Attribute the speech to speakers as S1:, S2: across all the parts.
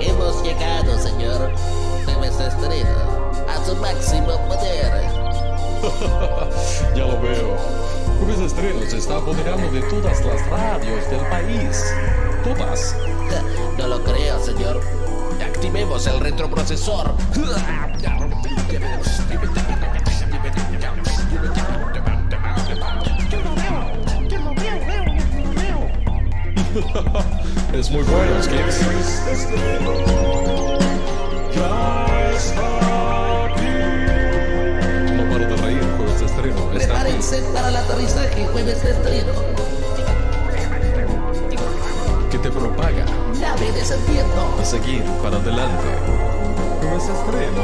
S1: Hemos llegado, señor. Jueves estreno. A su máximo poder.
S2: Ya lo veo. Jueves de estreno se está apoderando de todas las radios del país. Todas.
S1: No lo creo, señor. Activemos el retroprocesor.
S2: Es muy bueno, Skips.
S3: Aquí.
S1: Prepárense para el aterrizaje. Jueves de estreno.
S2: Que te propaga
S1: Nave descendiendo.
S2: a seguir para adelante. Jueves de estreno.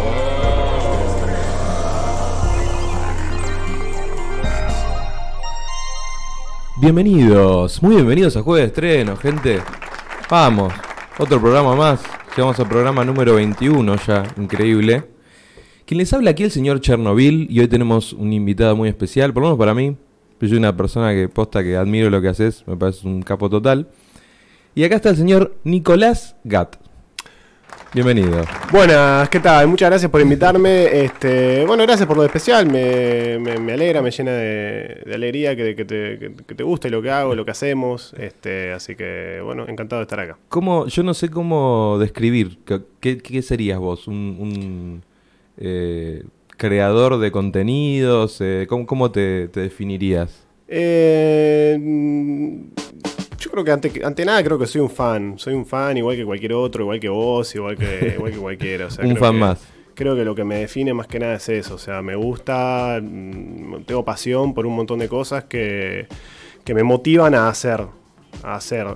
S4: Bienvenidos, muy bienvenidos a Jueves de Estreno, gente. Vamos, otro programa más. Llegamos al programa número 21 ya, increíble. Quien les habla aquí el señor Chernobyl y hoy tenemos un invitado muy especial, por lo menos para mí. Yo soy una persona que posta que admiro lo que haces, me parece un capo total. Y acá está el señor Nicolás Gat. Bienvenido.
S5: Buenas, ¿qué tal? Muchas gracias por invitarme. Este, bueno, gracias por lo especial. Me, me- me alegra, me llena de, de alegría que, que te, que- que te guste lo que hago, lo que hacemos. Este, así que, bueno, encantado de estar acá.
S4: ¿Cómo, yo no sé cómo describir, ¿qué, qué- qué serías vos? ¿Un, un, eh, creador de contenidos? Eh, ¿Cómo, cómo te, te definirías?
S5: Eh, mm, yo creo que ante, ante nada creo que soy un fan. Soy un fan igual que cualquier otro, igual que vos, igual que, igual que cualquiera. O sea,
S4: Un
S5: creo
S4: fan
S5: que-
S4: más.
S5: Creo que lo que me define más que nada es eso. O sea, me gusta, mm, tengo pasión por un montón de cosas que, que me motivan a hacer, a hacer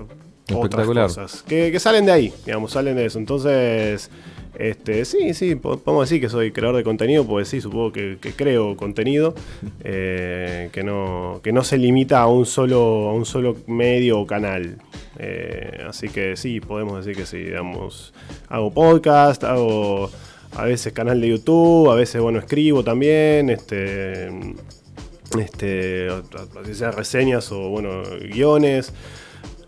S5: otras cosas. Que, que salen de ahí, digamos, salen de eso. Entonces, este, sí, sí, po- podemos decir que soy creador de contenido, pues sí, supongo que, creo contenido, eh, que, no, que no se limita a un solo, a un solo medio o canal. Eh, así que sí, podemos decir que sí, digamos, hago podcast, hago a veces canal de YouTube, a veces, bueno, escribo también, este, este, sea reseñas o, bueno, guiones.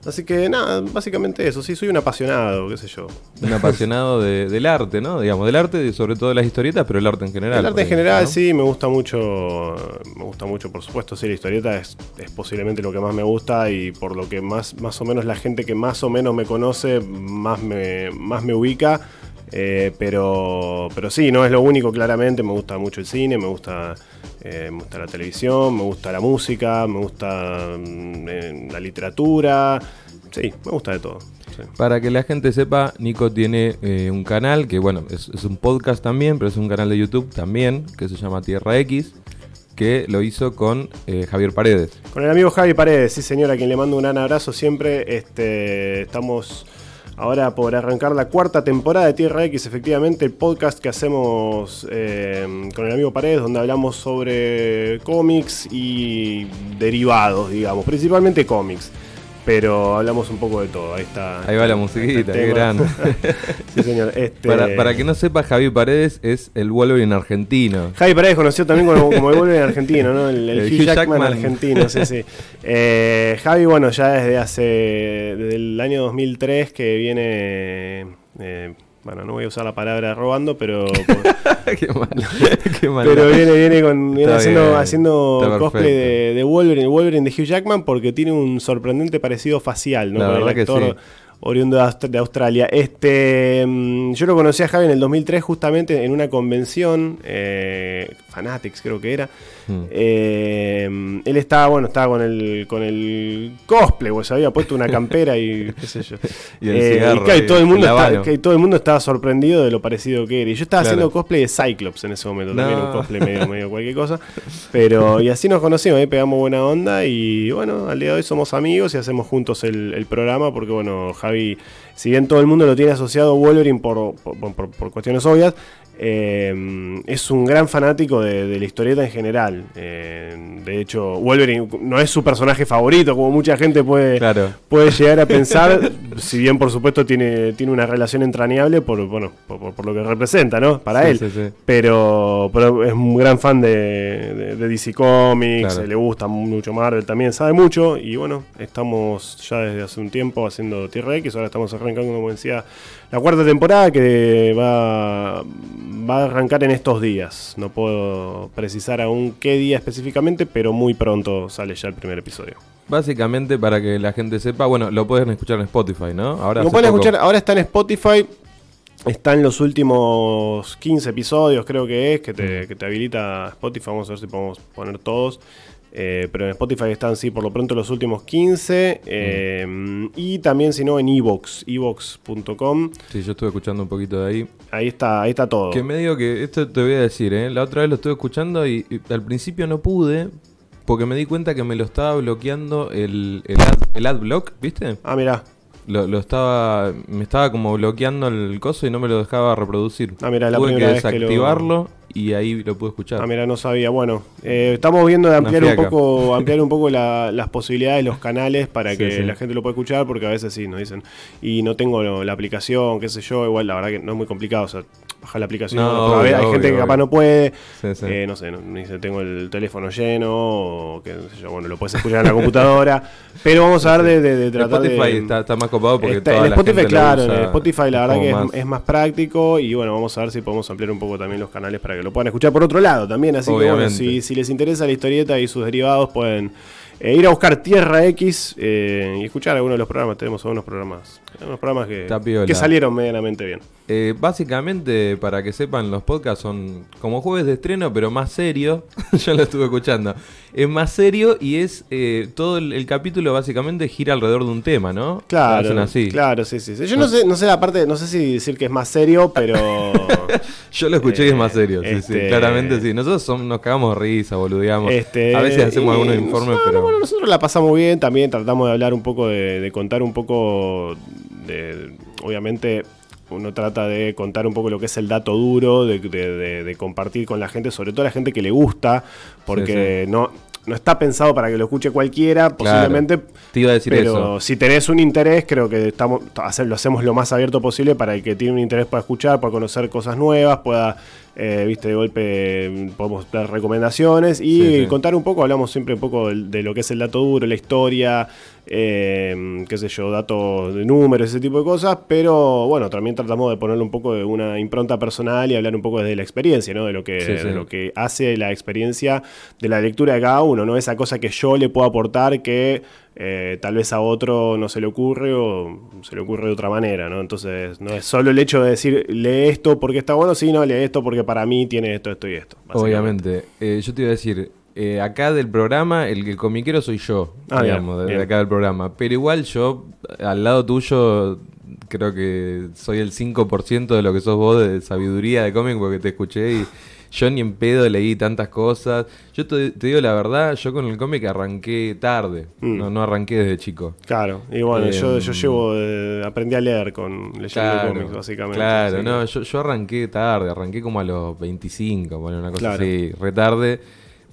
S5: Así que nada, básicamente eso, sí, soy un apasionado, qué sé yo.
S4: Un apasionado de- del arte, ¿no? Digamos, del arte, y sobre todo de las historietas, pero el arte en general.
S5: El arte en general,
S4: ¿no?
S5: sí, me gusta mucho. Me gusta mucho, por supuesto. Sí, la historieta es, es posiblemente lo que más me gusta y por lo que más, más o menos la gente que más o menos me conoce, más me, más me ubica. Eh, pero, pero sí, no es lo único, claramente. Me gusta mucho el cine, me gusta, eh, me gusta la televisión, me gusta la música, me gusta mm, eh, la literatura. Sí, me gusta de todo. sí.
S4: Para que la gente sepa, Nico tiene eh, un canal que, bueno, es, es un podcast también, pero es un canal de YouTube también, que se llama Tierra X, que lo hizo con eh, Javier Paredes.
S5: Con el amigo Javi Paredes, sí señor, a quien le mando un gran abrazo siempre. Este, estamos ahora por arrancar la cuarta temporada de Tierra X, efectivamente, el podcast que hacemos eh, con el amigo Paredes, donde hablamos sobre cómics y derivados, digamos, principalmente cómics. Pero hablamos un poco de todo, ahí está.
S4: Ahí va la musiquita, qué
S5: tema.
S4: grande.
S5: sí, señor. Este,
S4: Para, para que no sepa, Javier Paredes es el Wolverine argentino.
S5: Javi Paredes conocido también como, como el Wolverine argentino, ¿no? El, el
S4: El
S5: Hugh,
S4: Hugh
S5: Jackman,
S4: Jackman.
S5: argentino, sí, sí. Eh, Javi, bueno, ya desde hace, desde el año 2003 que viene, eh, bueno, no voy a usar la palabra robando, pero,
S4: qué mal. Qué mal.
S5: pero viene, viene, con, viene haciendo,
S4: bien,
S5: haciendo cosplay de, de Wolverine, Wolverine de Hugh Jackman porque tiene un sorprendente parecido facial, ¿no?
S4: La
S5: Con el
S4: verdad que
S5: actor
S4: sí.
S5: Oriundo de, Aust- de Australia. Este, mm, yo lo conocí a Javi en el 2003 justamente en una convención, eh, Fanatics creo que era.
S4: Mm.
S5: Eh, él estaba, bueno, estaba con el, con el cosplay, pues se había puesto una campera y qué sé yo.
S4: Y el
S5: Eh,
S4: cigarro
S5: claro, y
S4: ahí,
S5: todo el mundo
S4: el
S5: está-
S4: habano.
S5: que todo el mundo estaba sorprendido de lo parecido que era. Y yo estaba
S4: Claro.
S5: haciendo cosplay de Cyclops en ese momento, también un cosplay medio, medio cualquier cosa. Pero, y así nos conocimos, ahí pegamos buena onda y bueno, al día de hoy somos amigos y hacemos juntos el, el programa porque bueno, Javi, e si bien todo el mundo lo tiene asociado a Wolverine por, por, por- por cuestiones obvias, eh, es un gran fanático de, de la historieta en general. Eh, de hecho, Wolverine no es su personaje favorito, como mucha gente puede,
S4: Claro.
S5: puede llegar a pensar, si bien por supuesto tiene, tiene una relación entrañable por, bueno, por, lo que representa, ¿no? Para
S4: Sí,
S5: él.
S4: sí, sí.
S5: Pero, pero es un gran fan de, de- de DC Comics,
S4: Claro.
S5: le gusta mucho Marvel también, sabe mucho. Y bueno, estamos ya desde hace un tiempo haciendo T-Rex, ahora estamos arrancando, como decía, la cuarta temporada que va, va a arrancar en estos días. No puedo precisar aún qué día específicamente, pero muy pronto sale ya el primer episodio.
S4: Básicamente, para que la gente sepa, bueno, lo pueden escuchar en Spotify, ¿no? Ahora
S5: Lo pueden
S4: poco.
S5: escuchar, ahora está en Spotify. Está en los últimos 15 episodios, creo que es, que
S4: Mm.
S5: te, que te habilita Spotify. Vamos a ver si podemos poner todos. Eh, pero en Spotify están, sí, por lo pronto los últimos 15. eh,
S4: Mm.
S5: Y también, si no, en Evox, evox.com.
S4: Sí, yo estuve escuchando un poquito de ahí.
S5: Ahí está, ahí está todo.
S4: Que me digo que esto te voy a decir, ¿eh? La otra vez lo estuve escuchando y, y al principio no pude porque me di cuenta que me lo estaba bloqueando el, el, ad, el adblock, ¿viste?
S5: Ah, mirá.
S4: Lo, lo estaba, me estaba como bloqueando el coso y no me lo dejaba reproducir.
S5: Ah, mirá, la
S4: Tuve que
S5: primera vez que lo-
S4: desactivarlo y ahí lo pude escuchar.
S5: Ah, mira, no sabía. Bueno, eh, estamos viendo de ampliar un poco, ampliar un poco la- las posibilidades, los canales para
S4: Sí,
S5: que
S4: sí.
S5: la gente lo pueda escuchar, porque a veces sí, nos dicen, y no tengo la aplicación, qué sé yo, igual la verdad que no es muy complicado, o sea, bajar la aplicación,
S4: No,
S5: pero a ver,
S4: obvio,
S5: hay gente
S4: obvio,
S5: que capaz
S4: obvio.
S5: no puede,
S4: Sí, sí.
S5: eh, no sé, no, me dice, tengo el teléfono lleno, o que sé yo, bueno, lo puedes escuchar en la computadora, pero vamos a ver de, de- de
S4: El
S5: tratar
S4: Spotify
S5: de...
S4: está, está más copado porque
S5: Está-
S4: toda
S5: en
S4: la
S5: Spotify,
S4: lo
S5: claro,
S4: usa.
S5: en Spotify la verdad que es,
S4: más-
S5: es más práctico y bueno, vamos a ver si podemos ampliar un poco también los canales para que lo puedan escuchar por otro lado también. Así que bueno, si, si les interesa la historieta y sus derivados, pueden eh, ir a buscar Tierra X eh, y escuchar algunos de los programas. Tenemos algunos programas, algunos programas que, salieron medianamente bien.
S4: Eh, básicamente, para que sepan, los podcasts son como jueves de estreno, pero más serio. Yo lo estuve escuchando. Es más serio y es eh, todo el, el capítulo básicamente gira alrededor de un tema, ¿no?
S5: Claro,
S4: hacen así.
S5: claro, sí, sí. sí. Yo no sé, no sé la parte, no sé si decir que es más serio, pero
S4: Yo lo escuché y es más serio, sí, sí,
S5: Este-
S4: claramente sí. Nosotros son- nos cagamos risa, boludeamos.
S5: Este,
S4: a veces hacemos
S5: y
S4: algunos informes,
S5: no,
S4: pero.
S5: bueno, nosotros la pasamos bien, también tratamos de hablar un poco, de, de contar un poco de. Obviamente, uno trata de contar un poco lo que es el dato duro, de, de- de- de compartir con la gente, sobre todo la gente que le gusta, porque no. No está pensado para que lo escuche cualquiera, posiblemente.
S4: Te iba a decir
S5: pero
S4: eso.
S5: si tenés un interés, creo que estamos lo hacemos lo más abierto posible para el que tiene un interés para escuchar, para conocer cosas nuevas, pueda, eh, viste, de golpe mm, podemos dar recomendaciones y
S4: Sí, sí.
S5: contar un poco, hablamos siempre un poco de, lo que es el dato duro, la historia, eh, qué sé yo, datos de números, ese tipo de cosas, pero bueno, también tratamos de ponerle un poco de una impronta personal y hablar un poco desde la experiencia, ¿no? De lo que,
S4: sí.
S5: de lo que hace la experiencia de la lectura de cada uno, ¿no? Esa cosa que yo le puedo aportar que eh, tal vez a otro no se le ocurre o se le ocurre de otra manera, ¿no? Entonces, no es solo el hecho de decir, lee esto porque está bueno, sino lee esto porque para mí tiene esto, esto y esto.
S4: Obviamente. Eh, yo te iba a decir, eh, acá del programa, el, el comiquero soy yo,
S5: Ah, bien,
S4: digamos, de, acá del programa. Pero igual yo, al lado tuyo, creo que soy el 5% de lo que sos vos de sabiduría de cómic porque te escuché y yo ni en pedo leí tantas cosas. Yo te, te digo la verdad, yo con el cómic arranqué tarde,
S5: Mm.
S4: no, no arranqué desde chico.
S5: Claro, y bueno,
S4: Eh,
S5: yo, yo llevo, eh, aprendí a leer con leyendo
S4: Claro,
S5: cómics, básicamente.
S4: Claro,
S5: así
S4: no, yo, yo arranqué tarde, arranqué como a los 25, bueno, una cosa
S5: Claro.
S4: así, retarde.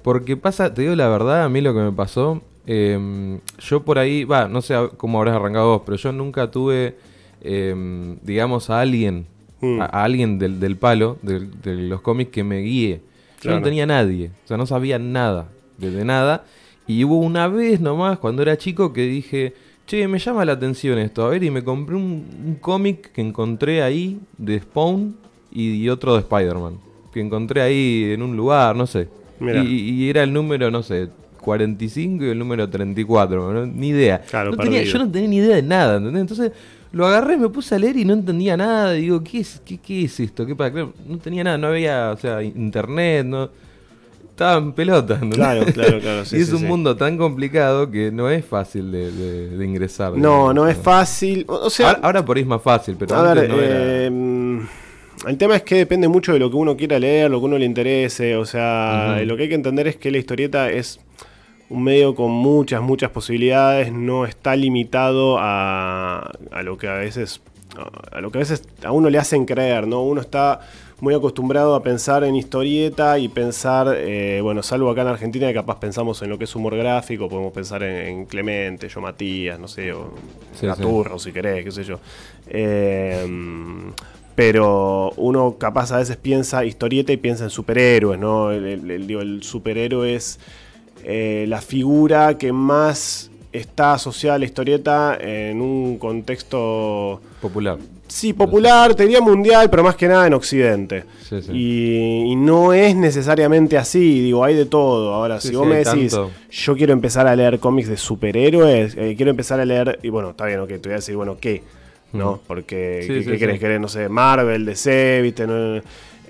S4: Porque pasa, te digo la verdad, a mí lo que me pasó, eh, yo por ahí, va, no sé cómo habrás arrancado vos, pero yo nunca tuve, eh, digamos, a alguien,
S5: Mm.
S4: a, a alguien del, del palo, de, los cómics que me guíe. Yo
S5: Claro.
S4: no tenía nadie, o sea, no sabía nada, de nada. Y hubo una vez nomás, cuando era chico, que dije, che, me llama la atención esto, a ver, y me compré un, un cómic que encontré ahí de Spawn y, y otro de Spider-Man. Que encontré ahí en un lugar, no sé. Y, y era el número, no sé, 45 y el número 34, ¿no? ni idea.
S5: Claro,
S4: No tenía- yo no tenía ni idea de nada, ¿entendés? Entonces lo agarré, me puse a leer y no entendía nada. Digo, ¿qué es, qué, qué es esto? ¿Qué? Claro, no tenía nada, no había, o sea, internet, no. Estaba en pelota.
S5: Claro, claro, claro, sí,
S4: y es
S5: sí,
S4: un
S5: sí.
S4: mundo tan complicado que no es fácil de, de- de ingresar.
S5: No, no es fácil. O sea,
S4: ahora, ahora por ahí es más fácil, pero
S5: a
S4: antes
S5: ver,
S4: no era.
S5: eh, el tema es que depende mucho de lo que uno quiera leer, lo que uno le interese. O sea, lo que hay que entender es que la historieta es un medio con muchas, muchas posibilidades. No está limitado a, a lo que a veces. A lo que a veces a uno le hacen creer, ¿no? Uno está. muy acostumbrado a pensar en historieta y pensar, eh, bueno, salvo acá en Argentina, que capaz pensamos en lo que es humor gráfico, podemos pensar en, en Clemente, yo Matías, no sé, o
S4: Sí,
S5: Gaturro, si querés, qué sé yo. Eh, pero uno capaz a veces piensa historieta y piensa en superhéroes, ¿no? El, el- el- digo, el superhéroe es eh, la figura que más está asociada a la historieta en un contexto,
S4: Popular.
S5: sí, popular, te diría mundial, pero más que nada en Occidente.
S4: Sí, sí.
S5: Y, y no es necesariamente así, digo, hay de todo. Ahora,
S4: Sí,
S5: si vos me decís,
S4: tanto.
S5: yo quiero empezar a leer cómics de superhéroes, eh, quiero empezar a leer, y bueno, está bien, ok, te voy a decir, bueno, ¿qué? ¿No? Porque, ¿qué, qué querés querer? No sé, Marvel, DC, ¿viste? No,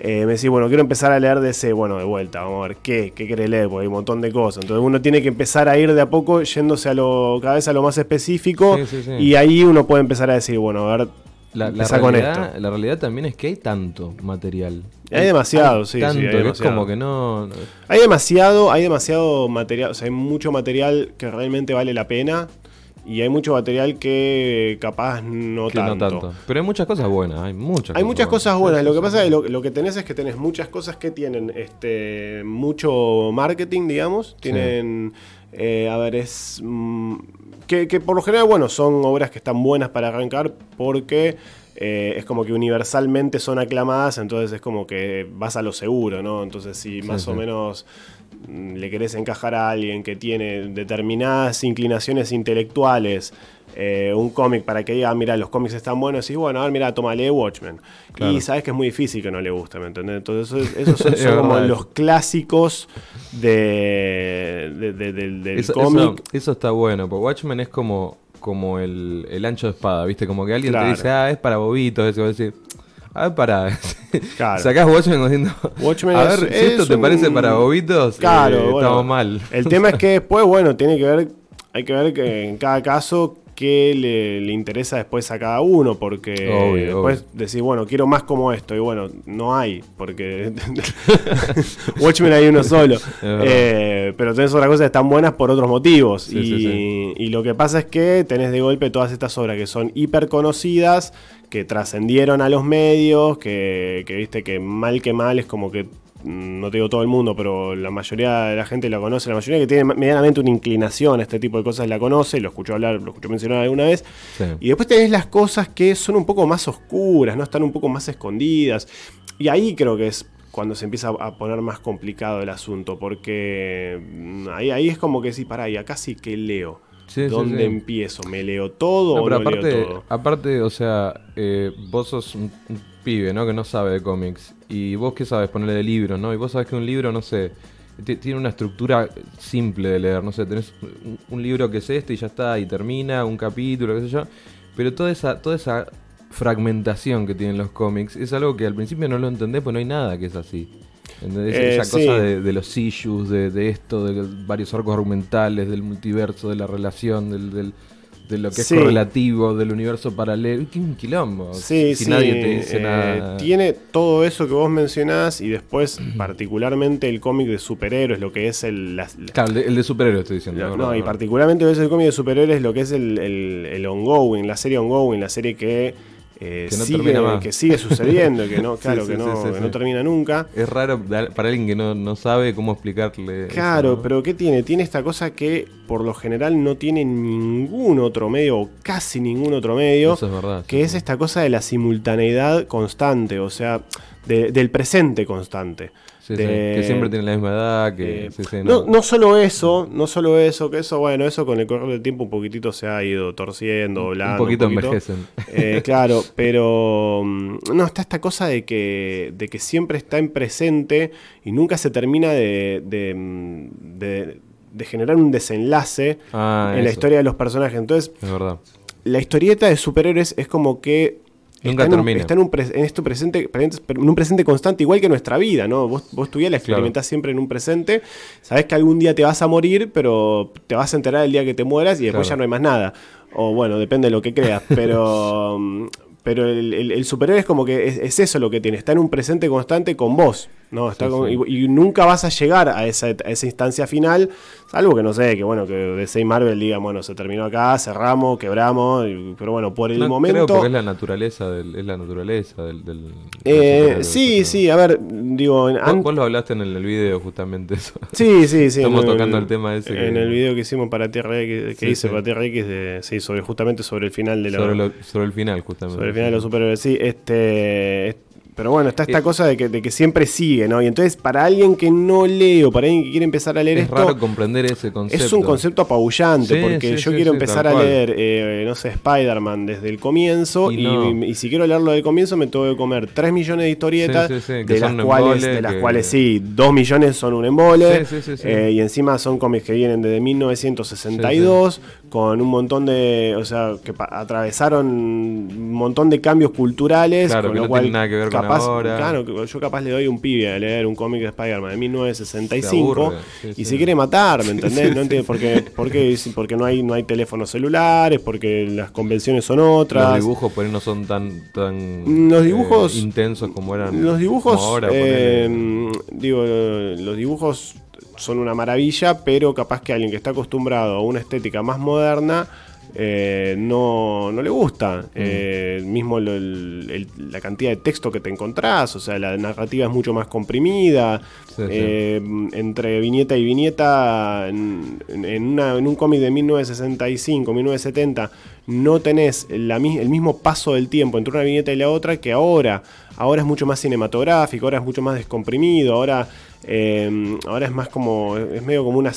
S5: eh, me decís, bueno, quiero empezar a leer DC, bueno, de vuelta, vamos a ver, ¿qué? ¿Qué querés leer? Porque hay un montón de cosas. Entonces uno tiene que empezar a ir de a poco yéndose a lo, cada vez a lo más específico,
S4: Sí, sí, sí.
S5: y ahí uno puede empezar a decir, bueno, a ver,
S4: La, la
S5: empezá con
S4: realidad,
S5: esto.
S4: la realidad también es que hay tanto material.
S5: Hay demasiado,
S4: Hay
S5: sí, sí,
S4: tanto
S5: hay
S4: es como que no. no-
S5: Hay demasiado, hay demasiado material, o sea, hay mucho material que realmente vale la pena y hay mucho material que capaz no,
S4: que no
S5: tanto.
S4: tanto. Pero hay muchas cosas buenas, hay muchas
S5: Hay muchas cosas buenas. Lo que pasa es que lo, lo que tenés es que tenés muchas cosas que tienen este mucho marketing, digamos. Tienen, eh, a ver, es mm, que, que por lo general, bueno, son obras que están buenas para arrancar porque eh, es como que universalmente son aclamadas, entonces es como que vas a lo seguro, ¿no? Entonces si más o
S4: sí.
S5: menos mm, le querés encajar a alguien que tiene determinadas inclinaciones intelectuales, eh, un cómic para que diga, ah, mira, los cómics están buenos, y bueno, a ver, mira, toma, lee Watchmen.
S4: Claro.
S5: Y sabes que es muy difícil que no le guste, ¿me entendés? Entonces, eso- esos son, como los clásicos de, de- de- del, del
S4: Eso,
S5: cómic.
S4: eso- eso está bueno, porque Watchmen es como, como el, el ancho de espada, ¿viste? Como que alguien
S5: Claro.
S4: te dice, ah, es para bobitos, eso, decís, a ver, para.
S5: Claro.
S4: Sacás Watchmen diciendo,
S5: Watchmen
S4: a
S5: es-
S4: ver, si esto
S5: es
S4: te
S5: un-
S4: parece para bobitos,
S5: Claro,
S4: eh,
S5: bueno.
S4: estamos mal.
S5: El tema es que después, bueno, tiene que ver, hay que ver que en cada caso qué le, le interesa después a cada uno, porque
S4: Obvio,
S5: después
S4: obvio.
S5: decís, bueno, quiero más como esto, y bueno, no hay, porque Watchmen hay uno solo. Eh, pero tenés otras cosas que están buenas por otros motivos.
S4: Sí,
S5: y,
S4: sí, sí.
S5: y lo que pasa es que tenés de golpe todas estas obras que son hiper conocidas, que trascendieron a los medios, que, que viste que mal que mal es como que no te digo todo el mundo, pero la mayoría de la gente la conoce, la mayoría que tiene medianamente una inclinación a este tipo de cosas la conoce, lo escuchó hablar, lo escuchó mencionar alguna vez.
S4: Sí.
S5: Y después tenés las cosas que son un poco más oscuras, ¿no? Están un poco más escondidas. Y ahí creo que es cuando se empieza a poner más complicado el asunto, porque mm, ahí, ahí es como que sí, pará, y acá sí que leo.
S4: Sí,
S5: ¿Dónde
S4: sí.
S5: empiezo? ¿Me leo todo
S4: No,
S5: o
S4: pero
S5: no
S4: aparte,
S5: leo todo?
S4: aparte, o sea, eh, vos sos un, un pibe, ¿no? Que no sabe de cómics. Y vos qué sabes ponerle de libros, ¿no? Y vos sabes que un libro, no sé, ti- tiene una estructura simple de leer, no sé, tenés un, un libro que es este y ya está, y termina, un capítulo, qué sé yo. Pero toda esa, toda esa fragmentación que tienen los cómics es algo que al principio no lo entendés, pues no hay nada que es así. ¿Entendés?
S5: Eh,
S4: esa
S5: sí.
S4: cosa de, de los issues, de, de esto, de varios arcos argumentales, del multiverso, de la relación, del, del- de lo que es correlativo, del universo paralelo. ¡Qué un quilombo!
S5: Sí,
S4: si
S5: sí,
S4: nadie te dice
S5: eh,
S4: nada.
S5: Tiene todo eso que vos mencionás y después, particularmente el cómic de superhéroes, lo que es el. las-
S4: Claro, el de, superhéroes estoy diciendo.
S5: No, y particularmente el cómic de superhéroes, lo que es el, el, el ongoing, la serie ongoing, la serie que, eh,
S4: Que no
S5: sigue, que sigue sucediendo, que no,
S4: Sí,
S5: claro,
S4: sí,
S5: que, no,
S4: sí, sí,
S5: que
S4: sí.
S5: no termina nunca.
S4: Es raro para alguien que no, no sabe cómo explicarle. eso,
S5: Claro,
S4: ¿no?
S5: pero ¿qué tiene? Tiene esta cosa que por lo general no tiene ningún otro medio, o casi ningún otro medio,
S4: Eso es verdad.
S5: que
S4: sí,
S5: es
S4: sí.
S5: esta cosa de la simultaneidad constante, o sea, de- del presente constante.
S4: Sí, sí,
S5: de-
S4: Que siempre tiene la misma edad. Que,
S5: Eh,
S4: sí,
S5: no, no solo eso, no solo eso, que eso, bueno, eso con el correr del tiempo un poquitito se ha ido torciendo,
S4: un
S5: doblando.
S4: poquito envejecen.
S5: Eh, claro, pero mm, no, está esta cosa de que, de que siempre está en presente y nunca se termina de, de, mm, de- de generar un desenlace
S4: Ah,
S5: en la historia de los personajes. Entonces,
S4: Es verdad.
S5: la historieta de superhéroes es como que
S4: Nunca
S5: está en un-
S4: termina.
S5: está en un, en esto presente, en un presente constante, igual que nuestra vida, ¿no? Vos, vos tu vida la
S4: Claro.
S5: experimentás siempre en un presente. Sabés que algún día te vas a morir, pero te vas a enterar el día que te mueras y después
S4: Claro.
S5: ya no hay más nada. O bueno, depende de lo que creas. Pero, pero el, el- el superhéroe es como que es, es eso lo que tiene. Está en un presente constante con vos. No, está
S4: Sí,
S5: como-
S4: sí.
S5: Y, y nunca vas a llegar a esa, a esa instancia final, salvo que no sé, que bueno, que DC y Marvel digan, bueno, se terminó acá, cerramos, quebramos, y- pero bueno, por el
S4: No,
S5: momento.
S4: Creo porque es la naturaleza del, es la naturaleza del. del-
S5: Eh, sí, sí, a ver, digo, en-
S4: Vos, vos lo hablaste en el, el video justamente eso.
S5: Sí, sí, sí.
S4: Estamos
S5: en
S4: tocando el tema ese que-
S5: En el video que hicimos para Tierra X, que
S4: Sí,
S5: hice para Tierra X, de, sí, sobre, justamente sobre el final de la.
S4: sobre, lo- sobre el final, justamente.
S5: sobre el final de los superhéroes. Sí, este. es- Pero bueno, está esta
S4: Eh,
S5: cosa de que, de que siempre sigue, ¿no? Y entonces, para alguien que no lee o para alguien que quiere empezar a leer
S4: Es
S5: esto.
S4: raro comprender ese concepto.
S5: Es un concepto apabullante,
S4: Sí,
S5: porque
S4: sí,
S5: yo
S4: sí,
S5: quiero empezar a leer, eh, no sé, Spider-Man desde el comienzo,
S4: Y
S5: y,
S4: no.
S5: y si quiero leerlo del comienzo me tengo que comer 3 millones de historietas, de, las cuales, de las
S4: que-
S5: cuales sí, 2 millones son un embole,
S4: Sí, sí, sí, sí.
S5: eh, y encima son cómics que vienen desde 1962, con un montón de, o sea, que atravesaron un montón de cambios culturales,
S4: Claro,
S5: con
S4: que
S5: lo
S4: no
S5: cual
S4: tienen nada que ver con
S5: capaz,
S4: ahora.
S5: Claro, yo capaz le doy un pibe a leer un cómic de Spider-Man de 1965
S4: Se aburre, sí,
S5: y
S4: sí.
S5: se quiere matar, ¿me entendés? No entiendo por qué, por qué- porque no hay, no hay teléfonos celulares, porque las convenciones son otras.
S4: Los dibujos por ahí no son tan, tan
S5: Los dibujos-
S4: eh, intensos como eran.
S5: Los dibujos,
S4: ahora,
S5: eh,
S4: ponele.
S5: digo, los dibujos son una maravilla, pero capaz que alguien que está acostumbrado a una estética más moderna eh, no, no le gusta.
S4: Mm.
S5: Eh, mismo lo- el- el- la cantidad de texto que te encontrás, o sea, la narrativa es mucho más comprimida.
S4: Sí, sí.
S5: Eh, entre viñeta y viñeta, en, en una- en un cómic de 1965, 1970, no tenés la el mismo paso del tiempo entre una viñeta y la otra que ahora. Ahora es mucho más cinematográfico, ahora es mucho más descomprimido, ahora, eh, ahora es más como, es medio como una,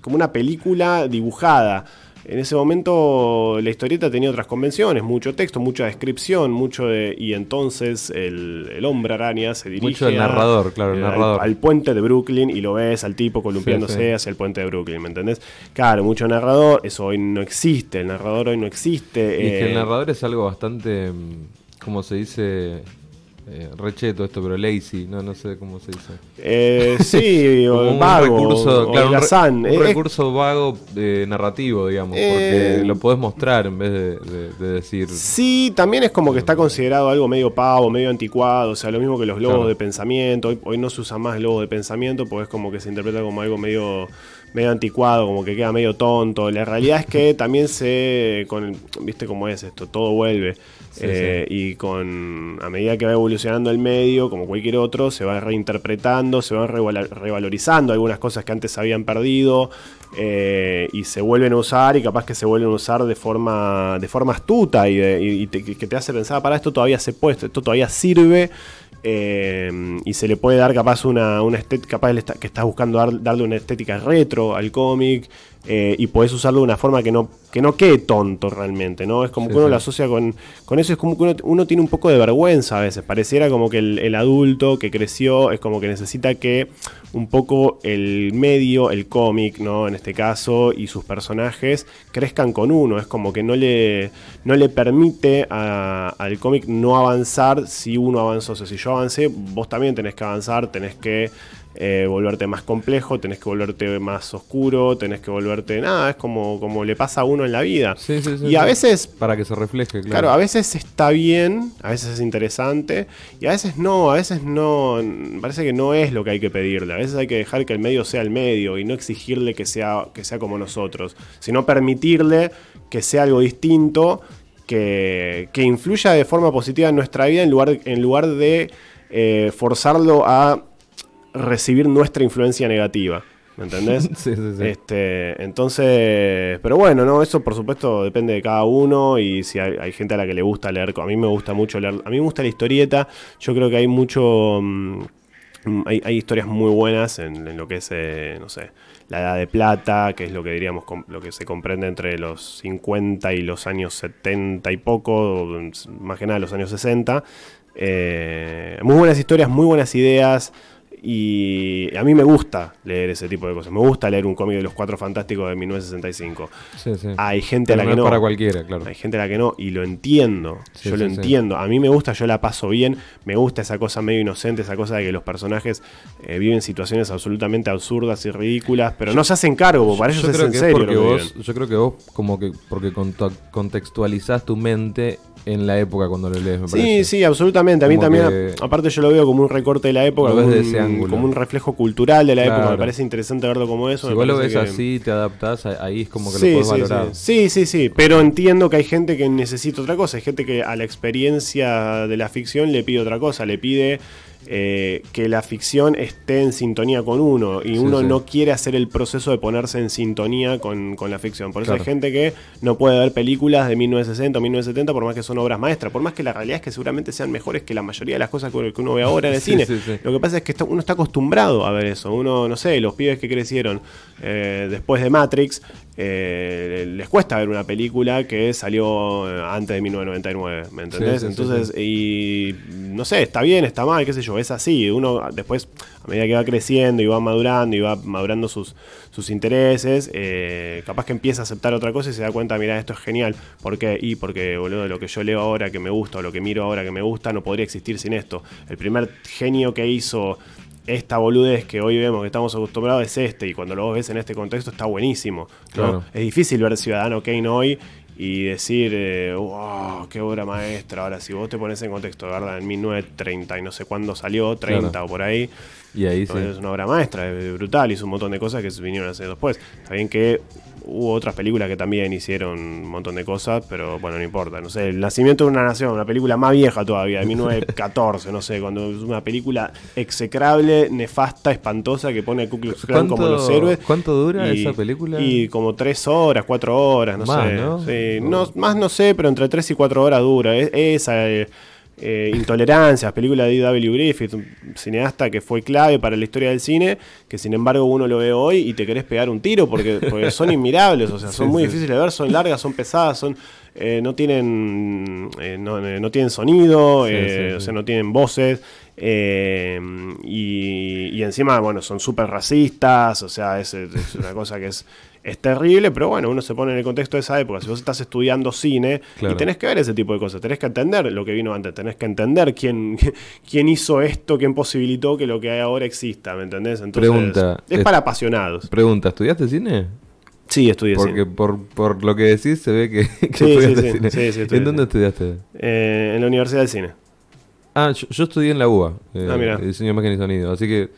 S5: como una película dibujada. En ese momento la historieta tenía otras convenciones, mucho texto, mucha descripción, mucho de... Y entonces el, el hombre araña se dirige
S4: Mucho el
S5: a-
S4: narrador, claro, el narrador.
S5: al puente de Brooklyn y lo ves al tipo columpiándose
S4: Sí, sí.
S5: hacia el puente de Brooklyn, ¿me entendés? Claro, mucho narrador, eso hoy no existe, el narrador hoy no existe.
S4: Y que el
S5: eh,
S4: narrador es algo bastante, mm, como se dice, eh, recheto esto, pero lazy, no, no sé cómo se dice.
S5: eh, sí, o
S4: un
S5: vago,
S4: recurso,
S5: o
S4: claro, un, re-
S5: holgazán.
S4: un
S5: Eh,
S4: recurso vago eh, narrativo, digamos, porque
S5: Eh,
S4: lo podés mostrar en vez de, de- de decir.
S5: Sí, también es como que está considerado algo medio pavo, medio anticuado, o sea, lo mismo que los globos
S4: Claro.
S5: de pensamiento. Hoy, hoy no se usan más globos de pensamiento porque es como que se interpreta como algo medio, medio anticuado, como que queda medio tonto. La realidad es que también se, con, el- viste cómo es esto, todo vuelve.
S4: Sí,
S5: Eh, Y con a medida que va evolucionando el medio, como cualquier otro, se va reinterpretando, se van revalorizando algunas cosas que antes se habían perdido eh, y se vuelven a usar y capaz que se vuelven a usar de forma, de forma astuta y, de- y te- que te hace pensar, para esto todavía se puede, esto todavía sirve. Eh, y se le puede dar capaz una, una estética, capaz que estás buscando dar- darle una estética retro al cómic eh, y podés usarlo de una forma que no, que no quede tonto realmente, ¿no? Es como
S4: Sí,
S5: que uno
S4: sí.
S5: lo asocia con, con eso, es como que uno, uno tiene un poco de vergüenza a veces, pareciera como que el, el adulto que creció es como que necesita que un poco el medio, el cómic, ¿no? En este caso, y sus personajes crezcan con uno, es como que no le, no le permite a- al cómic no avanzar si uno avanzó, o sea, si yo avancé, vos también tenés que avanzar, tenés que eh, volverte más complejo, tenés que volverte más oscuro, tenés que volverte. Nada, es como, como le pasa a uno en la vida.
S4: Sí, sí, sí,
S5: y a veces.
S4: Para que se refleje, claro.
S5: Claro, a veces está bien, a veces es interesante, y a veces no, a veces no, parece que no es lo que hay que pedirle, a veces hay que dejar que el medio sea el medio y no exigirle que sea, que sea como nosotros, sino permitirle que sea algo distinto, que, que influya de forma positiva en nuestra vida en lugar, en lugar de eh, forzarlo a recibir nuestra influencia negativa. ¿Me entendés?
S4: Sí, sí, sí.
S5: Este, entonces, pero bueno, no, eso por supuesto depende de cada uno y si hay, hay gente a la que le gusta leer, a mí me gusta mucho leer, a mí me gusta la historieta, yo creo que hay mucho, mm, hay, hay historias muy buenas en, en lo que es, eh, no sé, la edad de plata, que es lo que diríamos, lo que se comprende entre los 50 y los años 70 y poco, más que nada los años 60. Eh, muy buenas historias, muy buenas ideas. Y a mí me gusta leer ese tipo de cosas. Me gusta leer un cómic de los Cuatro Fantásticos de 1965.
S4: Sí, sí.
S5: Hay gente
S4: Pero
S5: a la
S4: no
S5: que no.
S4: para cualquiera, claro.
S5: Hay gente a la que no. Y lo entiendo.
S4: Sí,
S5: yo lo entiendo. A mí me gusta, yo la paso bien. Me gusta esa cosa medio inocente, esa cosa de que los personajes eh, viven situaciones absolutamente absurdas y ridículas. Pero no se hacen cargo, para ellos
S4: yo
S5: es
S4: creo
S5: en
S4: que
S5: serio.
S4: porque vos, yo creo que vos como que porque contextualizás tu mente en la época cuando lo lees, me
S5: Sí,
S4: parece.
S5: sí, absolutamente. A mí
S4: Como
S5: también,
S4: que-
S5: aparte yo lo veo como un recorte de la época, como un,
S4: ese ángulo.
S5: como un reflejo cultural de la época. Me parece interesante verlo como eso.
S4: Si vos lo ves
S5: que-
S4: así, te adaptás, ahí es como que
S5: Sí,
S4: lo podés
S5: sí,
S4: valorar.
S5: sí. sí, sí, sí, pero entiendo que hay gente que necesita otra cosa, hay gente que a la experiencia de la ficción le pide otra cosa, le pide eh, que la ficción esté en sintonía con uno y
S4: Sí,
S5: uno
S4: sí.
S5: no quiere hacer el proceso de ponerse en sintonía con, con la ficción. Por eso
S4: Claro.
S5: hay gente que no puede ver películas de 1960 o 1970 por más que son obras maestras, por más que la realidad es que seguramente sean mejores que la mayoría de las cosas que uno ve ahora en el
S4: Sí,
S5: cine. Lo que pasa es que está- uno está acostumbrado a ver eso. Uno, no sé, los pibes que crecieron eh, después de Matrix, eh, les cuesta ver una película que salió eh, antes de 1999, ¿me entendés?
S4: Sí, sí, sí,
S5: Entonces, y no sé, está bien, está mal, qué sé yo, es así. Uno después, a medida que va creciendo y va madurando y va madurando sus, sus intereses, eh, capaz que empieza a aceptar otra cosa y se da cuenta, mira, esto es genial. ¿Por qué? Y porque, boludo, lo que yo leo ahora que me gusta o lo que miro ahora que me gusta no podría existir sin esto. El primer genio que hizo esta boludez que hoy vemos que estamos acostumbrados es este, y cuando lo ves en este contexto está buenísimo. ¿no?
S4: Claro.
S5: Es difícil ver Ciudadano Kane hoy y decir, eh, wow, qué obra maestra. Ahora, si vos te pones en contexto, ¿verdad? En 1930 y no sé cuándo salió, 30
S4: Claro.
S5: o por ahí,
S4: Y ahí sí.
S5: es una obra maestra, es brutal, hizo un montón de cosas que se vinieron a hacer después. Está bien que hubo otras películas que también hicieron un montón de cosas, pero bueno, no importa. No sé, El Nacimiento de una Nación, una película más vieja todavía, de 1914, no sé, cuando es una película execrable, nefasta, espantosa, que pone a Ku Klux Klan como
S4: ¿Cuánto-
S5: los héroes.
S4: cuánto dura esa película?
S5: Y como tres horas, cuatro horas, no
S4: Más,
S5: sé.
S4: ¿no?
S5: Sí, no, más no sé, pero entre tres y cuatro horas dura. Es- esa eh, eh, Intolerancia, película de D.W. Griffith, un cineasta que fue clave para la historia del cine, que sin embargo uno lo ve hoy y te querés pegar un tiro porque, porque son inmirables, o sea, son
S4: Sí,
S5: muy
S4: sí.
S5: difíciles de ver, son largas, son pesadas, son eh, no tienen eh, no, eh, no tienen sonido,
S4: Sí,
S5: o sea, no tienen voces. eh, y, y encima, bueno, son súper racistas, o sea, es, es una cosa que es, es terrible, pero bueno, uno se pone en el contexto de esa época. Si vos estás estudiando cine
S4: Claro.
S5: y tenés que ver ese tipo de cosas, tenés que entender lo que vino antes, tenés que entender quién, quién hizo esto, quién posibilitó que lo que hay ahora exista, ¿me entendés? Entonces,
S4: Pregunta,
S5: es
S4: es-
S5: para apasionados.
S4: Pregunta, ¿estudiaste cine?
S5: Sí, estudié
S4: Porque
S5: cine.
S4: por, por lo que decís se ve que, que
S5: Sí,
S4: estudiaste
S5: sí, sí.
S4: cine.
S5: Sí, sí, estudié
S4: ¿En dónde estudiaste?
S5: Eh, en la Universidad del Cine.
S4: Ah, yo, yo estudié en la UBA, eh,
S5: Ah, mirá.
S4: diseño de imagen y sonido, así que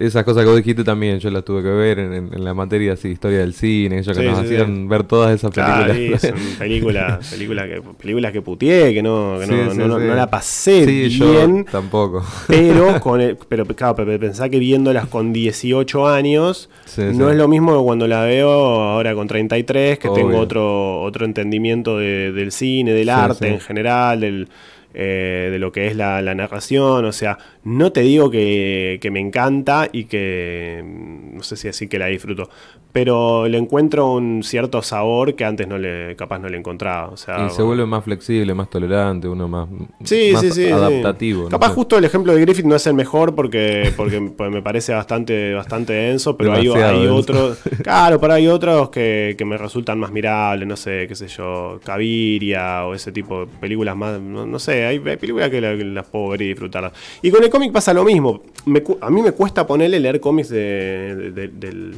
S4: esas cosas que vos dijiste también yo las tuve que ver en, en- en la materia así, historia del cine, ellos que
S5: Sí,
S4: nos
S5: sí,
S4: hacían ver todas esas
S5: Claro,
S4: películas.
S5: sí, son películas, películas que, películas que puteé, que no, que no,
S4: sí,
S5: no- no-
S4: sí.
S5: no la pasé
S4: Sí,
S5: bien.
S4: yo tampoco.
S5: Pero, con el, pero claro, pensá que viéndolas con 18 años no es lo mismo que cuando la veo ahora con 33, que
S4: Obvio.
S5: tengo otro, otro entendimiento de- del cine, del arte en general, del, eh, de lo que es la, narración. O sea, no te digo que, que me encanta y que mm, no sé si así que la disfruto, pero le encuentro un cierto sabor que antes no le, capaz no le encontraba. O sea,
S4: y se vuelve más flexible, más tolerante, uno más,
S5: Sí,
S4: más
S5: sí, sí.
S4: adaptativo.
S5: Capaz justo el ejemplo de Griffith no es el mejor porque, porque pues, me parece bastante, bastante denso, pero hay,
S4: Demasiado
S5: hay
S4: denso.
S5: otros. Claro, pero hay otros que, que me resultan más mirables, no sé, qué sé yo, Caviria o ese tipo de películas más. No, no sé, hay, hay películas que, la- que las puedo ver y disfrutarlas. Y con el cómic pasa lo mismo. Me a mí me cuesta ponerle leer cómics de, de- de- del-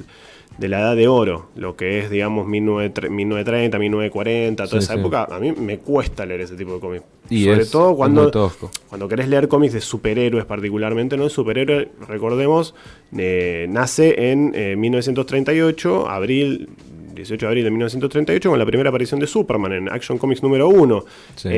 S5: de la edad de oro, lo que es, digamos, 19tre- 1930, 1940, toda
S4: Sí,
S5: esa
S4: sí.
S5: época. A mí me cuesta leer ese tipo de cómics.
S4: Y
S5: Sobre
S4: es-
S5: todo cuando, cuando querés leer cómics de superhéroes particularmente, ¿no? El superhéroe, recordemos, eh, nace en eh, 1938, abril, 18 de abril de 1938, con la primera aparición de Superman en Action Comics número 1.
S4: Sí.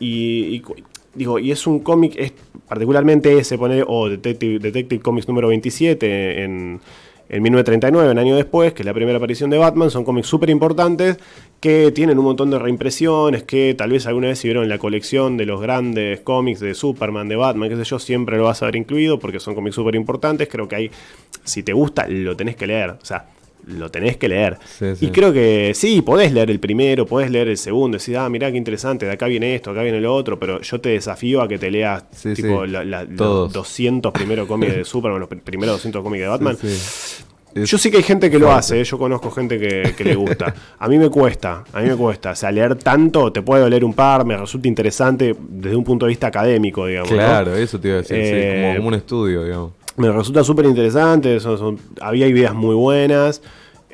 S5: y, y cu- digo, y es un cómic, es particularmente ese, pone, o Detective, Detective Comics número 27 en, en 1939, un año después, que es la primera aparición de Batman, son cómics súper importantes que tienen un montón de reimpresiones, que tal vez alguna vez si vieron la colección de los grandes cómics de Superman, de Batman, qué sé yo, siempre lo vas a ver incluido porque son cómics súper importantes. Creo que hay, si te gusta, lo tenés que leer. O sea, lo tenés que leer.
S4: Sí, sí.
S5: Y creo que sí, podés leer el primero, podés leer el segundo, decís, ah, mirá qué interesante, de acá viene esto, acá viene lo otro, pero yo te desafío a que te leas
S4: Sí,
S5: tipo
S4: sí,
S5: la- la- los
S4: todos.
S5: 200 primeros cómics de Superman, los pr- primeros 200 cómics de Batman. Yo sí que hay gente que lo hace, ¿eh? yo conozco gente que, que le gusta. A mí me cuesta, a mí me cuesta. O sea, leer tanto te puede doler un par, me resulta interesante desde un punto de vista académico, digamos. ¿no?
S4: Claro, eso te iba a decir, sí,
S5: Eh,
S4: como, como un estudio, digamos.
S5: Me resulta súper interesante, son- son- había ideas muy buenas.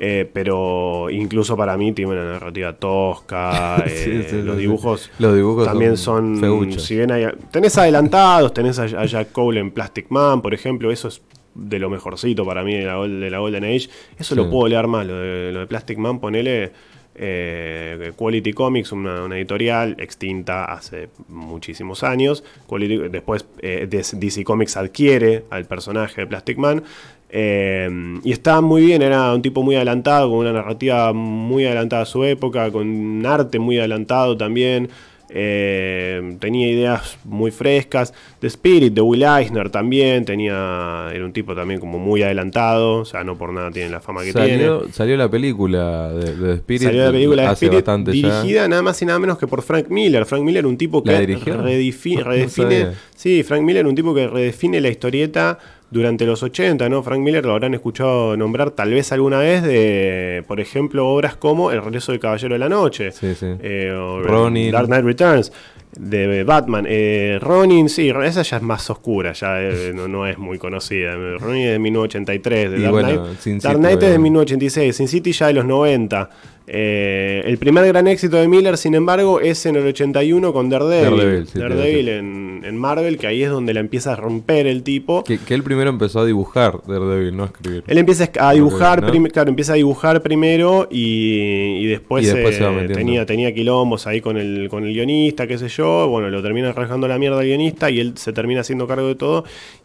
S5: Eh, pero incluso para mí tiene una narrativa tosca.
S4: Sí,
S5: eh,
S4: sí,
S5: los dibujos
S4: Los dibujos
S5: también
S4: son.
S5: Si bien hay, tenés adelantados, tenés a, a Jack Cole en Plastic Man, por ejemplo, eso es de lo mejorcito para mí de la, Gol- de la Golden Age. Eso
S4: Sí.
S5: lo puedo leer más, lo de, lo de Plastic Man, ponele. Eh, Quality Comics, una, editorial extinta hace muchísimos años. Quality- después eh, DC Comics adquiere al personaje de Plastic Man. eh, y está muy bien, era un tipo muy adelantado, con una narrativa muy adelantada a su época, con un arte muy adelantado también. Eh, tenía ideas muy frescas. The Spirit de Will Eisner también tenía. Era un tipo también como muy adelantado. O sea, no por nada tiene la fama que tiene.
S4: Salió, la película de, de Spirit.
S5: Salió la película de
S4: hace
S5: Spirit,
S4: bastante ya.
S5: dirigida nada más y nada menos que por Frank Miller. Frank Miller, un tipo
S4: ¿La
S5: que
S4: No
S5: redefine. sí, Frank Miller, un tipo que redefine la historieta durante los 80, ¿no? Frank Miller lo habrán escuchado nombrar tal vez alguna vez de, por ejemplo, obras como El regreso del Caballero de la Noche.
S4: Sí, sí.
S5: eh, o
S4: Ronin.
S5: Dark Knight Returns. De Batman. Eh, Ronin, sí, esa ya es más oscura, ya eh, no, no es muy conocida. Ronin es de 1983. De
S4: Y
S5: Dark
S4: bueno,
S5: Knight, Dark
S4: City,
S5: Knight es de
S4: obviamente.
S5: 1986, Sin City ya de los 90. Eh, el primer gran éxito de Miller, sin embargo, es en el 81 con Daredevil.
S4: Daredevil, sí,
S5: Daredevil
S4: sí.
S5: en, en Marvel, que ahí es donde la empieza a romper el tipo.
S4: Que, que él primero empezó a dibujar Daredevil, no a escribir.
S5: Él empieza a dibujar, claro, empieza a dibujar primero y, y después,
S4: Y después
S5: eh, tenía, tenía quilombos ahí con el, con el guionista, qué sé yo. Bueno, lo termina rajando la mierda el guionista y él se termina haciendo cargo de todo.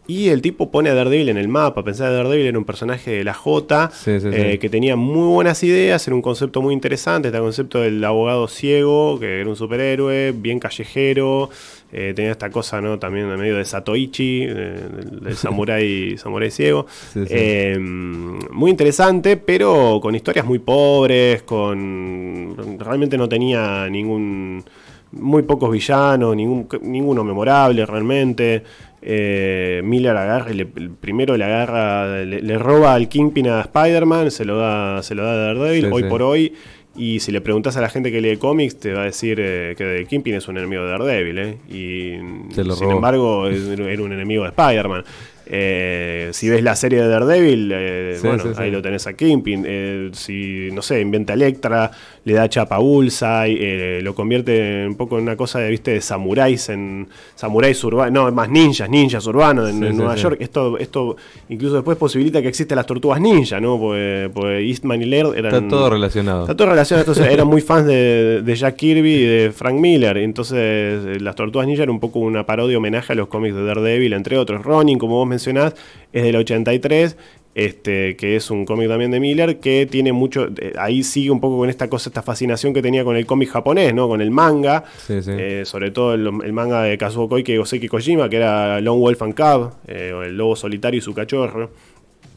S5: Y el tipo pone a Daredevil en el mapa. Pensaba que Daredevil era un personaje de la J,
S4: Sí, sí, sí.
S5: eh, que tenía muy buenas ideas, era un concepto muy interesante. Este concepto del abogado ciego, que era un superhéroe, bien callejero. eh, tenía esta cosa, ¿no? También en medio de Satoichi, eh, del, del samurái, samurái ciego. Eh, muy interesante, pero con historias muy pobres, con realmente no tenía ningún muy pocos villanos, ningún, ninguno memorable realmente. Eh, Miller agarra, y le- el primero le agarra, le, le roba al Kingpin a Spider-Man, se lo da, se lo da a Daredevil,
S4: Sí,
S5: hoy
S4: sí.
S5: por hoy. Y si le preguntas a la gente que lee cómics, te va a decir eh, que Kingpin es un enemigo de Daredevil. ¿eh? Y
S4: Se lo
S5: sin
S4: robó.
S5: embargo, era un enemigo de Spider-Man. Eh, si ves la serie de Daredevil, eh,
S4: Sí,
S5: bueno,
S4: sí, sí.
S5: ahí lo tenés a Kingpin. Eh, si, no sé, inventa Electra, le da chapa a Bullseye, eh, lo convierte un poco en una cosa de, viste, de samuráis, en samuráis urbanos, no, más ninjas, ninjas urbanos en,
S4: Sí,
S5: en
S4: sí,
S5: Nueva
S4: sí.
S5: York. Esto, esto incluso después posibilita que existan las tortugas ninja, ¿no? Porque, porque Eastman y Laird eran...
S4: Está todo relacionado.
S5: Está todo relacionado. Entonces, eran muy fans de, de Jack Kirby y de Frank Miller. Entonces, eh, Las Tortugas Ninja era un poco una parodia homenaje a los cómics de Daredevil, entre otros. Ronin, como vos mencionás, es del 83. Este, que es un cómic también de Miller, que tiene mucho. eh, ahí sigue un poco con esta cosa, esta fascinación que tenía con el cómic japonés, ¿no? Con el manga.
S4: Sí, sí.
S5: Eh, sobre todo el, el manga de Kazuo Koike y Goseki Kojima, que era Lone Wolf and Cub, eh, o el lobo solitario y su cachorro.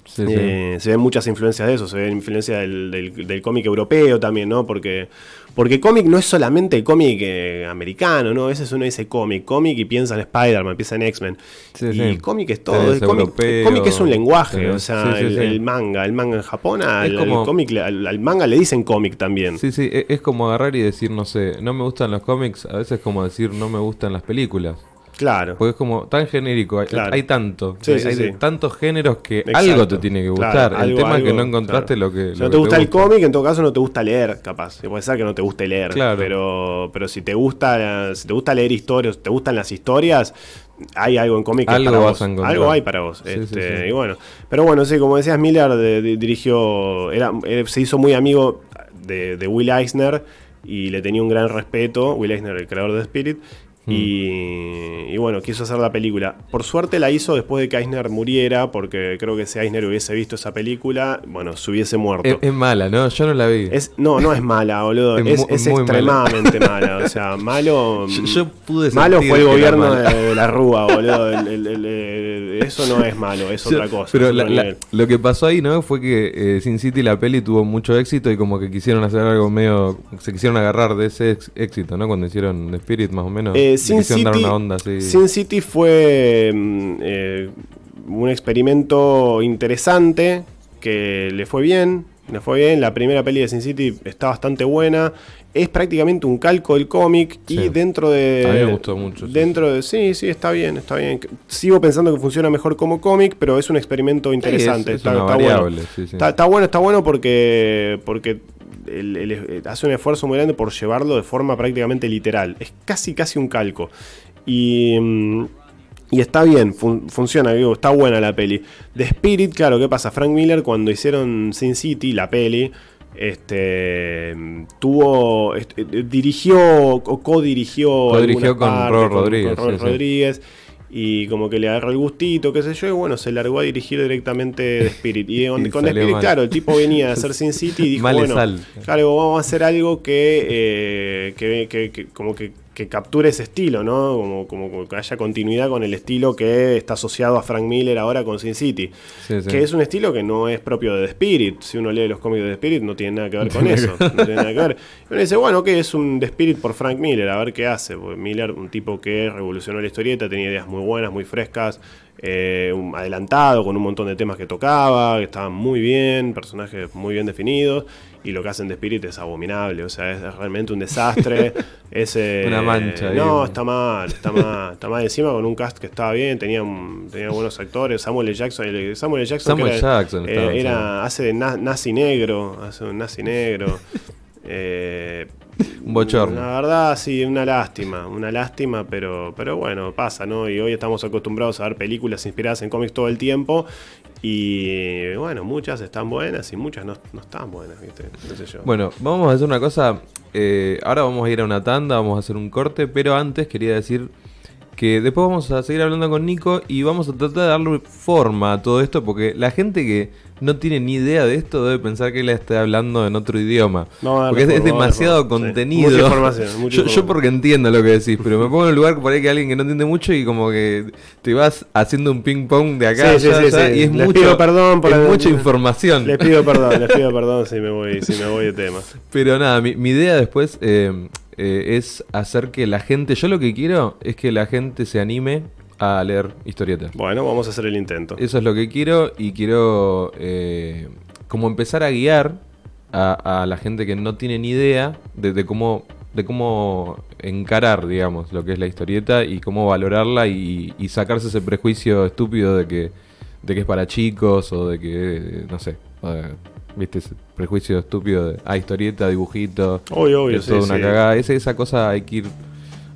S4: Sí, sí.
S5: Se ven muchas influencias de eso, se ven influencias del, del- del cómic europeo también, ¿no? Porque, porque cómic no es solamente cómic eh, americano, ¿no? A veces uno dice cómic, cómic y piensa en Spider-Man, piensa en X-Men.
S4: Sí,
S5: y
S4: sí.
S5: cómic es todo, cómic, es un lenguaje, o sea, el, manga, el manga en Japón, al, cómic, le- al, al manga le dicen cómic también.
S4: Sí, sí, e- es como agarrar y decir, no sé, no me gustan los cómics, a veces como decir no me gustan las películas.
S5: Claro.
S4: Porque es como tan genérico, hay,
S5: Claro.
S4: hay tanto,
S5: Sí,
S4: hay,
S5: sí,
S4: hay de
S5: sí.
S4: tantos géneros que
S5: Exacto.
S4: algo te tiene que
S5: Claro,
S4: gustar. el
S5: algo-
S4: tema es que no encontraste
S5: claro.
S4: lo que...
S5: Si
S4: lo
S5: no
S4: que
S5: te gusta el cómic, en todo caso no te gusta leer, capaz. Puede ser que no te guste leer. Pero, pero si te gusta, si te gusta leer historias, te gustan las historias, hay algo en cómic
S4: Algo
S5: para
S4: vas
S5: vos.
S4: a.
S5: Algo hay para vos.
S4: Sí,
S5: Este,
S4: sí.
S5: Y bueno. Pero bueno, sí, como decías, Miller de- de- dirigió. Era, eh, se hizo muy amigo de, de Will Eisner y le tenía un gran respeto. Will Eisner, el creador de Spirit.
S4: Hmm.
S5: Y, y bueno, quiso hacer la película. Por suerte la hizo después de que Eisner muriera, porque creo que si Eisner hubiese visto esa película, bueno, se hubiese muerto.
S4: Es, es mala, ¿no? Yo no la vi.
S5: Es, no, no es mala, boludo.
S4: Es
S5: extremadamente mala. O sea, malo.
S4: Yo- yo pude
S5: Malo fue el gobierno de, de la Rúa, boludo. El- el- el- el- eso no es malo, es
S4: Yo-
S5: otra cosa.
S4: Pero la- la- lo que pasó ahí, ¿no? Fue que eh, Sin City la peli tuvo mucho éxito y como que quisieron hacer algo medio... Se quisieron agarrar de ese ex- éxito, ¿no? Cuando hicieron The Spirit, más o menos.
S5: Eh, Sin, City,
S4: una onda así.
S5: Sin City fue mm, eh, un experimento interesante que le fue bien. Le fue bien. La primera peli de Sin City está bastante buena. Es prácticamente un calco del cómic y dentro de.
S4: A mí me gustó mucho, sí.
S5: Dentro de. Sí, sí, está bien, está bien. Sigo pensando que funciona mejor como cómic, pero es un experimento interesante.
S4: es
S5: está,
S4: una
S5: está
S4: variable,
S5: bueno. está bueno, está bueno porque. porque el- el- hace un esfuerzo muy grande por llevarlo de forma prácticamente literal. Es casi, casi un calco. Y. mm, y está bien, fun- funciona, digo, está buena la peli. The Spirit, claro, ¿qué pasa? Frank Miller cuando hicieron Sin City, la peli, este tuvo eh, dirigió o co-dirigió
S4: Co-dirigió
S5: algunas
S4: con Robert Rodríguez,
S5: con Robert
S4: sí, sí.
S5: Y como que le agarró el gustito, qué sé yo, y bueno, se largó a dirigir directamente The Spirit. Y con,
S4: Y
S5: con Spirit,
S4: mal.
S5: claro, el tipo venía a hacer Sin City y dijo, bueno, claro, vamos a hacer algo que, eh, que, que- que- como que, que capture ese estilo, ¿no? Como, como, que haya continuidad con el estilo que está asociado a Frank Miller ahora con Sin City.
S4: Sí, sí.
S5: Que es un estilo que no es propio de The Spirit. Si uno lee los cómics de The Spirit, no tiene nada que ver con eso. No tiene nada que ver. Y uno dice, bueno, que es un The Spirit por Frank Miller, a ver qué hace. Porque Miller, un tipo que revolucionó la historieta, tenía ideas muy buenas, muy frescas, eh, un adelantado, con un montón de temas que tocaba, que estaban muy bien, personajes muy bien definidos. Y lo que hacen The Spirit es abominable, o sea, es realmente un desastre. es, eh,
S4: Una mancha.
S5: No, está mal, está mal, está mal. Encima con un cast que estaba bien, tenía, tenía buenos actores. Samuel L. Jackson, el- Samuel L. Jackson, que
S4: Samuel
S5: era,
S4: Jackson
S5: eh, era- hace de na- nazi negro, hace un nazi negro. Eh,
S4: Un bochorno.
S5: La verdad, sí, una lástima, una lástima, pero, pero bueno, pasa, ¿no? Y hoy estamos acostumbrados a ver películas inspiradas en cómics todo el tiempo. Y bueno, muchas están buenas y muchas no, no están buenas, ¿viste? Qué sé yo.
S4: Bueno, vamos a hacer una cosa. eh, ahora vamos a ir a una tanda, vamos a hacer un corte, pero antes quería decir que después vamos a seguir hablando con Nico y vamos a tratar de darle forma a todo esto, porque la gente que no tiene ni idea de esto debe pensar que él está hablando en otro idioma.
S5: No,
S4: porque es, es
S5: forma, darle
S4: demasiado
S5: forma, sí.
S4: contenido.
S5: Mucha información, mucha
S4: yo, porque entiendo lo que decís, pero me pongo en el lugar por ahí que alguien que no entiende mucho y como que te vas haciendo un ping pong de acá
S5: Sí,
S4: allá,
S5: sí, sí,
S4: allá,
S5: sí.
S4: y es
S5: Les
S4: mucho,
S5: pido perdón por
S4: es mucha información.
S5: Les pido perdón, les pido perdón si me voy, si me voy de tema.
S4: Pero nada, mi, mi idea después eh, eh, es hacer que la gente, yo lo que quiero es que la gente se anime a leer historietas.
S5: Bueno, vamos a hacer el intento.
S4: Eso es lo que quiero y quiero eh, como empezar a guiar a, a la gente que no tiene ni idea de, de cómo de cómo encarar, digamos, lo que es la historieta y cómo valorarla y, y sacarse ese prejuicio estúpido de que, de que es para chicos o de que, no sé, eh, viste prejuicio estúpido de, ah, historieta, dibujito,
S5: Obvio, obvio,
S4: es
S5: sí,
S4: toda una
S5: sí.
S4: cagada. Esa, esa cosa hay que ir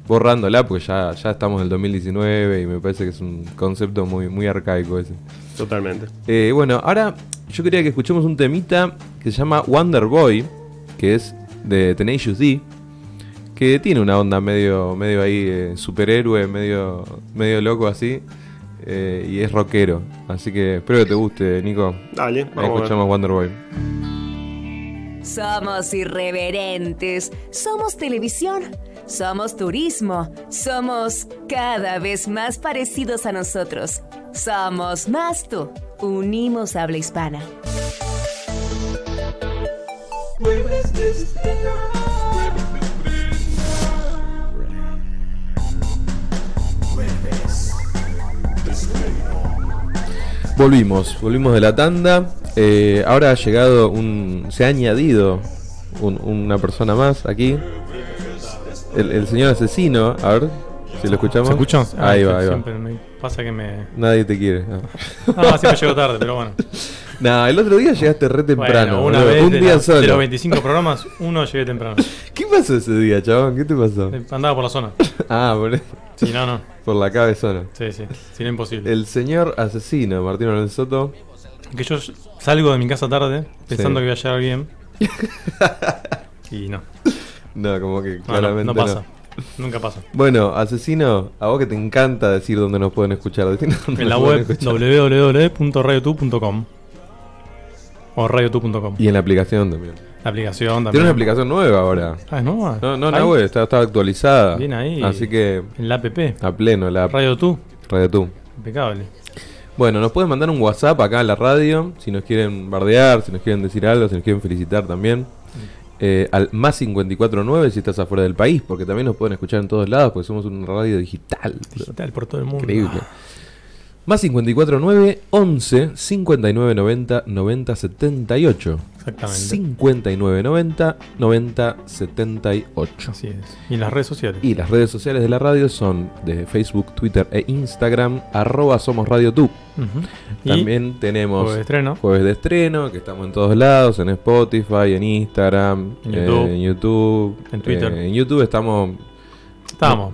S4: borrándola porque ya, ya estamos en el 2019 y me parece que es un concepto muy, muy arcaico ese.
S5: Totalmente.
S4: Eh, bueno, ahora yo quería que escuchemos un temita que se llama Wonder Boy, que es de Tenacious D, que tiene una onda medio, medio ahí eh, superhéroe, medio, medio loco así, eh, y es rockero. Así que espero que te guste, Nico.
S5: Dale, vamos a ver.
S4: escuchamos Wonder Boy.
S6: Somos irreverentes, somos televisión, somos turismo, somos cada vez más parecidos a nosotros. Somos más tú. Unimos habla hispana.
S4: Volvimos, volvimos de la tanda. Eh, ahora ha llegado un. Se ha añadido un- una persona más aquí. El, el señor asesino. A ver si lo escuchamos.
S7: ¿Se escucha? Ah,
S4: Ahí
S7: es
S4: va, ahí va.
S7: me pasa que me.
S4: Nadie te quiere. No.
S7: Ah, siempre llego tarde, pero bueno.
S4: Nah, el otro día llegaste re temprano.
S7: Bueno, una
S4: boludo.
S7: vez
S4: un
S7: de,
S4: día
S7: la-
S4: solo.
S7: de los 25 programas, uno llegué temprano.
S4: ¿Qué pasó ese día, chabón? ¿Qué te pasó?
S7: Andaba por la zona.
S4: Ah, por,
S7: Sí, no, no.
S4: Por la cabezona.
S7: Sí, sí. Sí, era imposible.
S4: El señor asesino, Martín Alonso Soto.
S7: Que yo salgo de mi casa tarde pensando
S4: Sí.
S7: que voy a llegar bien. y no.
S4: No, como que
S7: No, no,
S4: claramente
S7: no pasa. Nunca pasa.
S4: Bueno, asesino, a vos que te encanta decir dónde nos pueden escuchar. dónde
S7: En la
S4: nos pueden
S7: web www.radiotu.com o radiotu.com.
S4: Y en la aplicación también.
S7: La aplicación también.
S4: Tiene una aplicación nueva ahora.
S7: Ah, ¿es nueva?
S4: No, no, web está, está actualizada.
S7: Bien ahí.
S4: Así que
S7: En la app.
S4: a pleno, la
S7: Radio Tu.
S4: Radio Tú.
S7: Impecable.
S4: Bueno, nos pueden mandar un WhatsApp acá en la radio si nos quieren bardear, si nos quieren decir algo, si nos quieren felicitar también. Eh, al más 549 si estás afuera del país, porque también nos pueden escuchar en todos lados, porque somos una radio digital.
S7: Digital por todo el mundo.
S4: Increíble. Más 549 11 59 90 90 78.
S7: Exactamente.
S4: 59 90 90 78.
S7: Así es. Y las redes sociales.
S4: Y las redes sociales de la radio son de Facebook, Twitter e Instagram, arroba somos Radio Tú.
S7: Ujú. Y
S4: También tenemos
S7: jueves de estreno.
S4: jueves de estreno, que estamos en todos lados, en Spotify, en Instagram,
S7: En
S4: eh,
S7: YouTube.
S4: en, YouTube,
S7: En Twitter.
S4: Eh, en YouTube estamos,
S7: Estamos.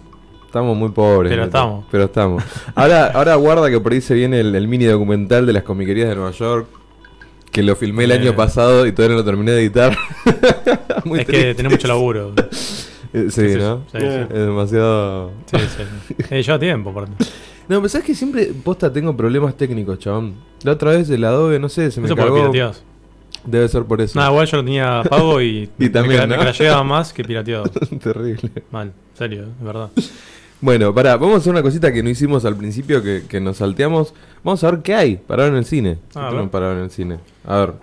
S4: Estamos muy pobres.
S7: Pero estamos.
S4: Pero estamos. Ahora, ahora guarda que por ahí se viene el, el mini documental de las comiquerías de Nueva York. Que lo filmé el
S7: Eh.
S4: año pasado y todavía no lo terminé de editar. Muy
S7: es que tenés mucho laburo.
S4: Eh, Sí,
S7: Sí,
S4: ¿no?
S7: sí,
S5: sí.
S4: Es demasiado.
S7: Sí, sí. Eh, lleva tiempo, aparte.
S4: No, pero sabes que siempre posta tengo problemas técnicos, chabón. La otra vez el Adobe, no sé, se me
S7: Eso pirateados.
S4: Debe ser por eso.
S7: Nada, igual yo lo tenía pago y,
S4: Y también,
S7: me,
S4: ¿no?
S7: me más que pirateado.
S4: Terrible.
S7: Mal, serio, es verdad.
S4: Bueno, pará, vamos a hacer una cosita que no hicimos al principio, que, que nos salteamos. Vamos a ver qué hay para ver en el cine.
S7: Ah,
S4: ¿Qué
S7: a
S4: tenemos
S7: ver.
S4: para ver en el cine? A ver,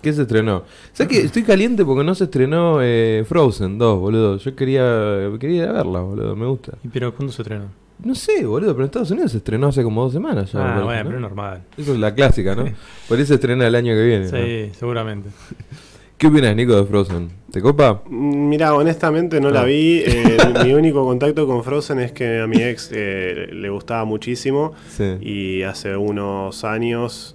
S4: ¿qué se estrenó? ¿Sabes que estoy caliente porque no se estrenó eh, Frozen 2, boludo? Yo quería, quería ir a verla, boludo, me gusta.
S7: ¿Y pero cuándo se estrenó?
S4: No sé, boludo, pero en Estados Unidos se estrenó hace como dos semanas ya.
S7: ah,
S4: parece,
S7: bueno,
S4: ¿no?
S7: pero es normal.
S4: Eso es la clásica, ¿no? Por eso se estrena el año que viene. ¿no?
S7: Sí, seguramente.
S4: ¿Qué opinas, Nico, de Frozen? ¿Te copa?
S5: Mm, Mira, honestamente no
S4: Ah.
S5: la vi. eh, mi único contacto con Frozen es que a mi ex eh, le gustaba muchísimo.
S4: Sí.
S5: Y hace unos años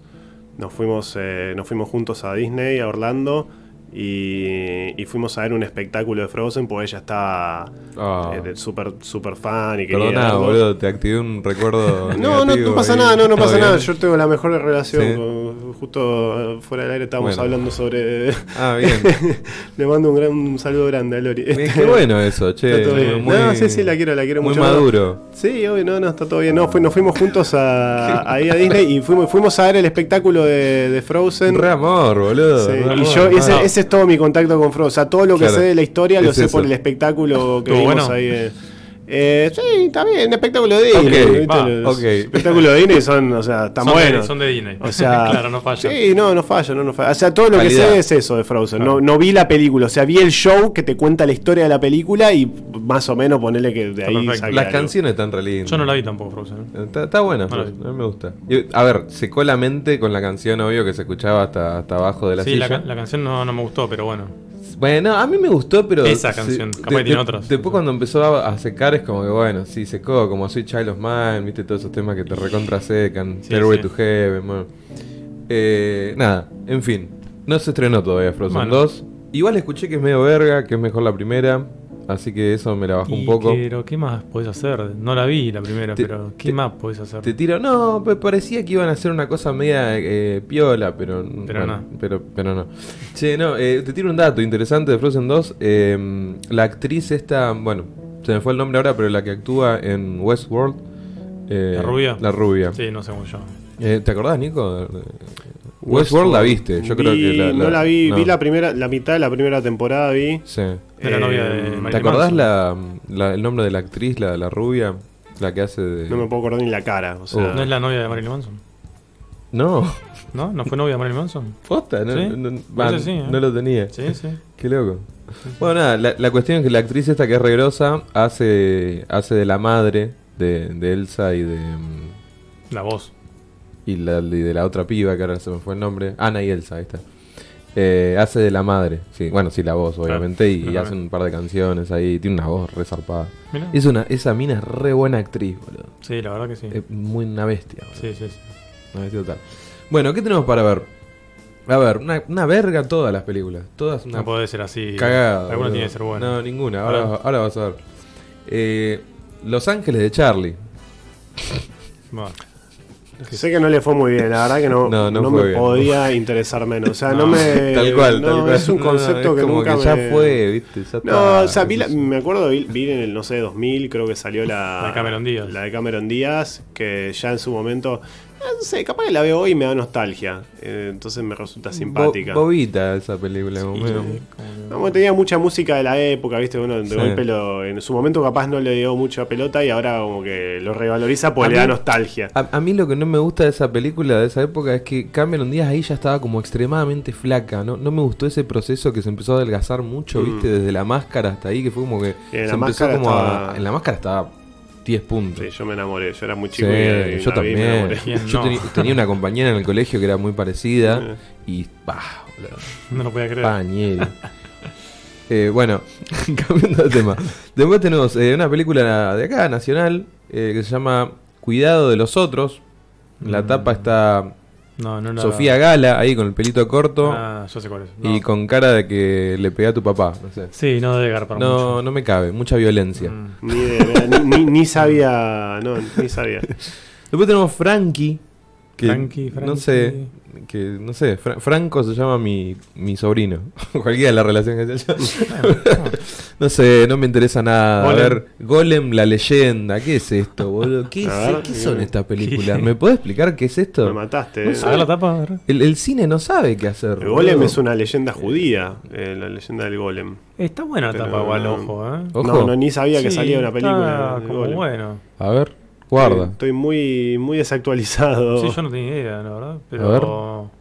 S5: nos fuimos, eh, nos fuimos juntos a Disney, a Orlando. Y, y fuimos a ver un espectáculo de Frozen, porque ella estaba
S4: Ah.
S5: eh, súper super fan y quería
S4: Perdona, boludo, te activé un recuerdo.
S5: No, no, pasa nada, no, no
S4: ¿Todo
S5: pasa nada. Yo tengo la mejor relación.
S4: Sí.
S5: con- justo eh, fuera del aire estábamos
S4: Bueno.
S5: hablando sobre.
S4: Ah, bien.
S5: Le mando un gran un saludo grande a Lori.
S4: Qué bueno eso, che.
S5: Está todo bien.
S4: Muy-
S5: No, sí, sí, la quiero, la quiero
S4: Muy
S5: mucho.
S4: maduro.
S5: Sí, obvio, no, no, está todo bien. No, fui- nos fuimos juntos a, ahí a Disney y fuimos, fuimos a ver el espectáculo de, de Frozen.
S4: Re amor, boludo.
S5: Sí,
S4: re
S5: y yo, ese. Ese es todo mi contacto con sea, todo lo que
S4: Claro.
S5: sé de la historia lo
S4: Es
S5: sé
S4: eso.
S5: por el espectáculo que
S7: ¿Estuvo
S5: vimos
S7: bueno?
S5: ahí. Eh, sí, está bien, espectáculo de Disney.
S4: Ok,
S5: ¿viste?
S7: va,
S5: Los espectáculos de Disney son, o sea, están
S7: son,
S5: buenos.
S7: de, son de Disney.
S5: O sea,
S7: claro, no falla.
S5: Sí, no, no falla, no, no falla. O sea, todo lo
S4: Calidad.
S5: que sé es eso de Frozen. No, no vi la película, o sea, vi el show que te cuenta la historia de la película y más o menos ponerle que de ahí
S4: Las
S5: algo.
S4: canciones están re lindas.
S7: Yo no la vi tampoco, Frozen. ¿eh?
S4: Está, está buena, Frozen, a mí me gusta. Y, a ver, secó la mente con la canción, obvio, que se escuchaba hasta, hasta abajo de la
S7: Sí,
S4: silla.
S7: la, ca- la canción no, no me gustó, pero bueno.
S4: Bueno, a mí me gustó, pero.
S7: Esa canción, capaz que tiene otras.
S4: Después, cuando empezó a, a secar, es como que, bueno, sí, secó, como soy Child of Mine, viste, todos esos temas que te recontra secan.
S7: Sí,
S4: Stairway
S7: sí.
S4: to Heaven, bueno. Eh, nada, en fin. No se estrenó todavía Frozen
S7: Bueno.
S4: 2. Igual escuché que es medio verga, que es mejor la primera. Así que eso me la bajó un poco.
S7: Pero, ¿qué más podés hacer? No la vi la primera,
S4: Te-
S7: pero ¿qué
S4: te-
S7: más podés hacer?
S4: Te tiro, no, parecía que iban a hacer una cosa media eh, piola, pero,
S7: Pero no.
S4: Pero, pero no. Che, no, eh, te tiro un dato interesante de Frozen 2. eh, la actriz esta, bueno, se me fue el nombre ahora, pero la que actúa en Westworld. eh,
S7: ¿La rubia?
S4: La rubia.
S7: Sí, no sé cómo yo.
S4: Eh, ¿Te acordás, Nico? Eh, Westworld la viste, yo creo que la,
S5: no la vi,
S4: no.
S5: vi la primera, la mitad de la primera temporada vi.
S4: Sí.
S7: De la
S5: Eh,
S7: novia de
S5: ¿te
S7: Marilyn
S4: ¿Te acordás la, la- el nombre de la actriz, la, la rubia? La que hace de.
S5: No me puedo acordar ni la cara. O sea,
S4: Oh.
S7: ¿No es la novia de Marilyn Manson?
S4: No,
S7: ¿No? ¿No fue novia de Marilyn Manson?
S4: posta, no,
S7: Sí,
S4: no, no-
S7: parece sí, ¿eh?
S4: no lo tenía.
S7: Sí, sí.
S4: Qué loco. Bueno, nada, la, la cuestión es que la actriz esta que es regrosa hace, hace de la madre de, de Elsa y de mm,
S7: La voz.
S4: Y, la, y de la otra piba, que ahora se me fue el nombre. Ana y Elsa, ahí está. Eh, hace de la madre, sí, bueno, sí, la voz, obviamente, y, y
S7: Ajá.
S4: hace un par de canciones ahí. Tiene una voz re zarpada.
S7: Mirá.
S4: Es una, esa mina es re buena actriz, boludo.
S7: Sí, la verdad que sí.
S4: Es muy una bestia, boludo.
S7: Sí, sí, sí.
S4: Una bestia total. Bueno, ¿qué tenemos para ver? A ver, una, una verga todas las películas. Todas una
S7: No puede ser así.
S4: Cagada.
S7: Alguna tiene que ser buena.
S4: No, ninguna. Ahora, ahora vas a ver. Eh, Los Ángeles de Charlie.
S7: Bueno,
S5: Sé que no le fue muy bien, la verdad que no,
S4: No, no
S5: no
S4: fue
S5: me
S4: bien.
S5: podía interesar menos. O sea, no,
S7: No.
S5: me.
S4: tal cual,
S5: no,
S4: tal cual.
S5: Es un
S4: No,
S5: concepto
S4: es
S5: que
S4: como
S5: nunca
S4: que ya
S5: me-
S4: fue, ¿viste? Ya
S5: No,
S4: está,
S5: o sea, vi la- me acuerdo, vi, vi en el, no sé, 2000, creo que salió la.
S7: La de Cameron Díaz.
S5: La de Cameron Díaz, que ya en su momento. Eh, No sé, capaz que la veo hoy y me da nostalgia. eh, entonces me resulta simpática.
S4: Bo- bobita esa película. medio-
S5: No, tenía mucha música de la época, ¿viste? Bueno, de
S4: Sí.
S5: golpe lo- en su momento capaz no le dio mucha pelota y ahora como que lo revaloriza porque
S4: A
S5: le
S4: mí-
S5: da nostalgia.
S4: A, a mí lo que no me gusta de esa película, de esa época, es que Cameron Díaz ahí ya estaba como extremadamente flaca. No, no me gustó ese proceso que se empezó a adelgazar mucho,
S5: Mm.
S4: ¿viste? Desde la máscara hasta ahí, que fue como que
S5: en
S4: se
S5: la
S4: empezó
S5: máscara
S4: como a-
S5: estaba-
S4: En la máscara estaba 10 puntos.
S5: Sí, yo me enamoré. Yo era muy
S4: Sí,
S5: chico y, y
S4: yo
S5: la vi y me
S4: también.
S5: enamoré.
S7: ¿Quién
S4: Yo
S7: no?
S4: tenía una compañera en el colegio que era muy parecida
S5: Eh.
S4: y bah,
S7: No lo podía creer.
S4: Pañeri. Eh, bueno, cambiando de tema. Después tenemos eh, una película de acá, nacional, eh, que se llama Cuidado de los Otros. La
S7: Mm.
S4: tapa está
S7: No, no, no.
S4: Sofía Gala, ahí con el pelito corto
S7: Ah, yo sé cuál es.
S4: y con cara de que le pega a tu papá. No sé.
S7: Sí, no debe garpar
S4: No,
S7: mucho.
S4: no me cabe, mucha violencia.
S7: Mm.
S5: Ni, idea, ni, ni- ni sabía. No, ni sabía.
S4: Después tenemos Frankie. Que
S7: Frankie,
S4: No
S7: Frankie.
S4: sé. Que, no sé, Fra- Franco se llama mi, mi sobrino. Cualquiera de la relación que sea. No sé, no me interesa nada.
S7: Golem.
S4: A ver, Golem, la leyenda. ¿Qué es esto, boludo? ¿Qué, es-
S5: ver,
S4: ¿qué son estas películas? ¿Me podés explicar qué es esto?
S5: Me mataste.
S4: No
S5: eh.
S7: A ver la tapa. a ver.
S4: El, el cine no sabe qué hacer.
S5: El golem
S4: boludo.
S5: es una leyenda judía. eh, la leyenda del golem.
S7: Está buena la
S5: Pero
S7: tapa, igual, ojo, ¿eh?
S4: Ojo.
S5: No, no, ni sabía que
S7: Sí,
S5: salía una película.
S7: Como
S5: golem.
S7: bueno.
S4: A ver, guarda.
S5: Estoy muy, muy desactualizado.
S7: Sí, yo no tenía idea, la verdad.
S4: A
S7: Pero.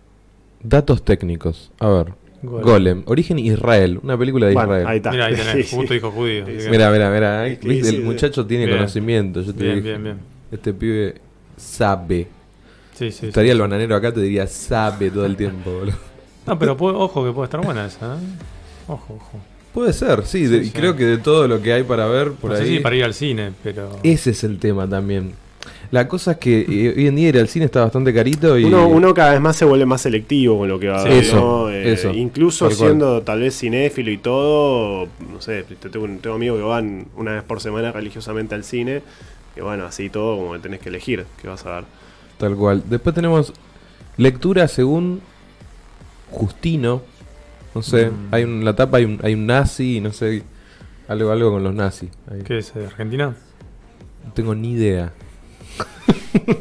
S4: Datos técnicos. A ver.
S7: Golem.
S4: Golem. Origen Israel. Una película de
S5: Bueno,
S4: Israel.
S5: ahí está.
S7: Mira, ahí tenés,
S5: Sí, sí.
S7: justo hijo judío.
S4: Mira, mira, mira.
S5: Sí, sí,
S4: el
S5: sí.
S4: muchacho tiene
S7: Bien.
S4: conocimiento. Yo te
S7: Bien,
S4: dije.
S7: bien, bien.
S4: Este pibe sabe.
S7: Sí, sí.
S4: Estaría
S7: sí.
S4: el bananero acá, te diría sabe todo el tiempo, boludo.
S7: No, pero puede- ojo que puede estar buena esa, ¿eh? Ojo, ojo.
S4: Puede ser, sí. de-
S7: Sí,
S4: y
S7: sí.
S4: creo que de todo lo que hay para ver por
S7: no sé
S4: ahí.
S7: si para ir al cine, pero.
S4: Ese es el tema también. La cosa es que eh, hoy en día ir al cine está bastante carito y.
S5: Uno, uno cada vez más se vuelve más selectivo con lo que va a
S7: Sí,
S5: ver,
S4: eso,
S5: ¿no? Eh,
S4: eso,
S5: Incluso
S4: cual.
S5: siendo tal vez cinéfilo y todo, no sé, te- tengo, tengo amigos que van una vez por semana religiosamente al cine, y bueno, así todo como que tenés que elegir qué vas a ver.
S4: Tal cual. Después tenemos lectura según Justino. No sé,
S7: Mm.
S4: hay un, en la tapa hay un, hay un nazi y no sé. Algo, algo con los nazis. ahí.
S7: ¿Qué es? eh, ¿Argentina?
S4: No tengo ni idea.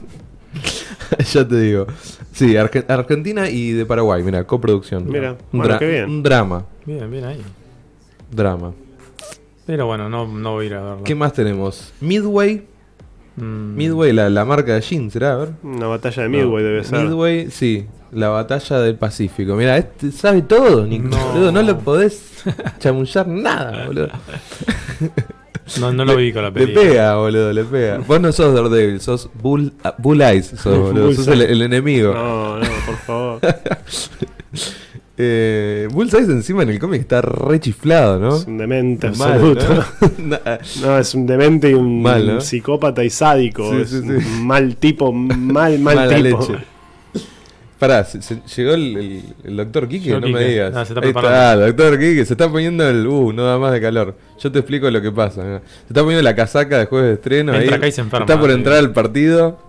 S4: ya te digo. Sí, Arge- Argentina y de Paraguay, mira, coproducción.
S5: Mira,
S4: un,
S5: bueno,
S4: dra-
S5: qué bien.
S4: un drama.
S7: Bien, bien ahí.
S4: Drama.
S7: Pero bueno, no, no voy a ir a verlo.
S4: ¿Qué más tenemos? Midway.
S7: Mm,
S4: Midway, la, la marca de jeans, ¿será? A ver.
S5: Una batalla de Midway debe ser.
S4: Midway, sí. La batalla del Pacífico. Mira, este sabe todo, Nico.
S7: No.
S4: boludo, no le podés chamullar nada, boludo.
S7: No, no lo vi con la
S4: Le
S7: película.
S4: pega, boludo, le pega. Vos no sos Daredevil, sos Bull, ah, Bull Eyes, sos, boludo. Sos el, enemigo.
S5: No, no, por favor.
S4: Eh, Bullseye encima en el cómic está re chiflado, ¿no?
S5: Es un demente
S4: Mal,
S5: absoluto.
S4: ¿no?
S5: No, es un demente y un
S4: Mal, ¿no?
S5: psicópata y sádico.
S4: Sí,
S5: es
S4: sí,
S5: un
S4: sí.
S5: mal tipo, mal, mal
S4: Mala
S5: tipo.
S4: leche. Pará, se- se- llegó el, el- el doctor
S7: Llegó
S4: no me
S7: Quique.
S4: digas.
S7: Ah, se está
S4: Ahí
S7: preparando.
S4: está, doctor Kike, se está poniendo el. Uh, no da más de calor. Yo te explico lo que pasa. mirá. Se está poniendo la casaca de jueves de estreno.
S7: Entra
S4: ahí.
S7: acá y se enferma,
S4: Está por entrar al partido.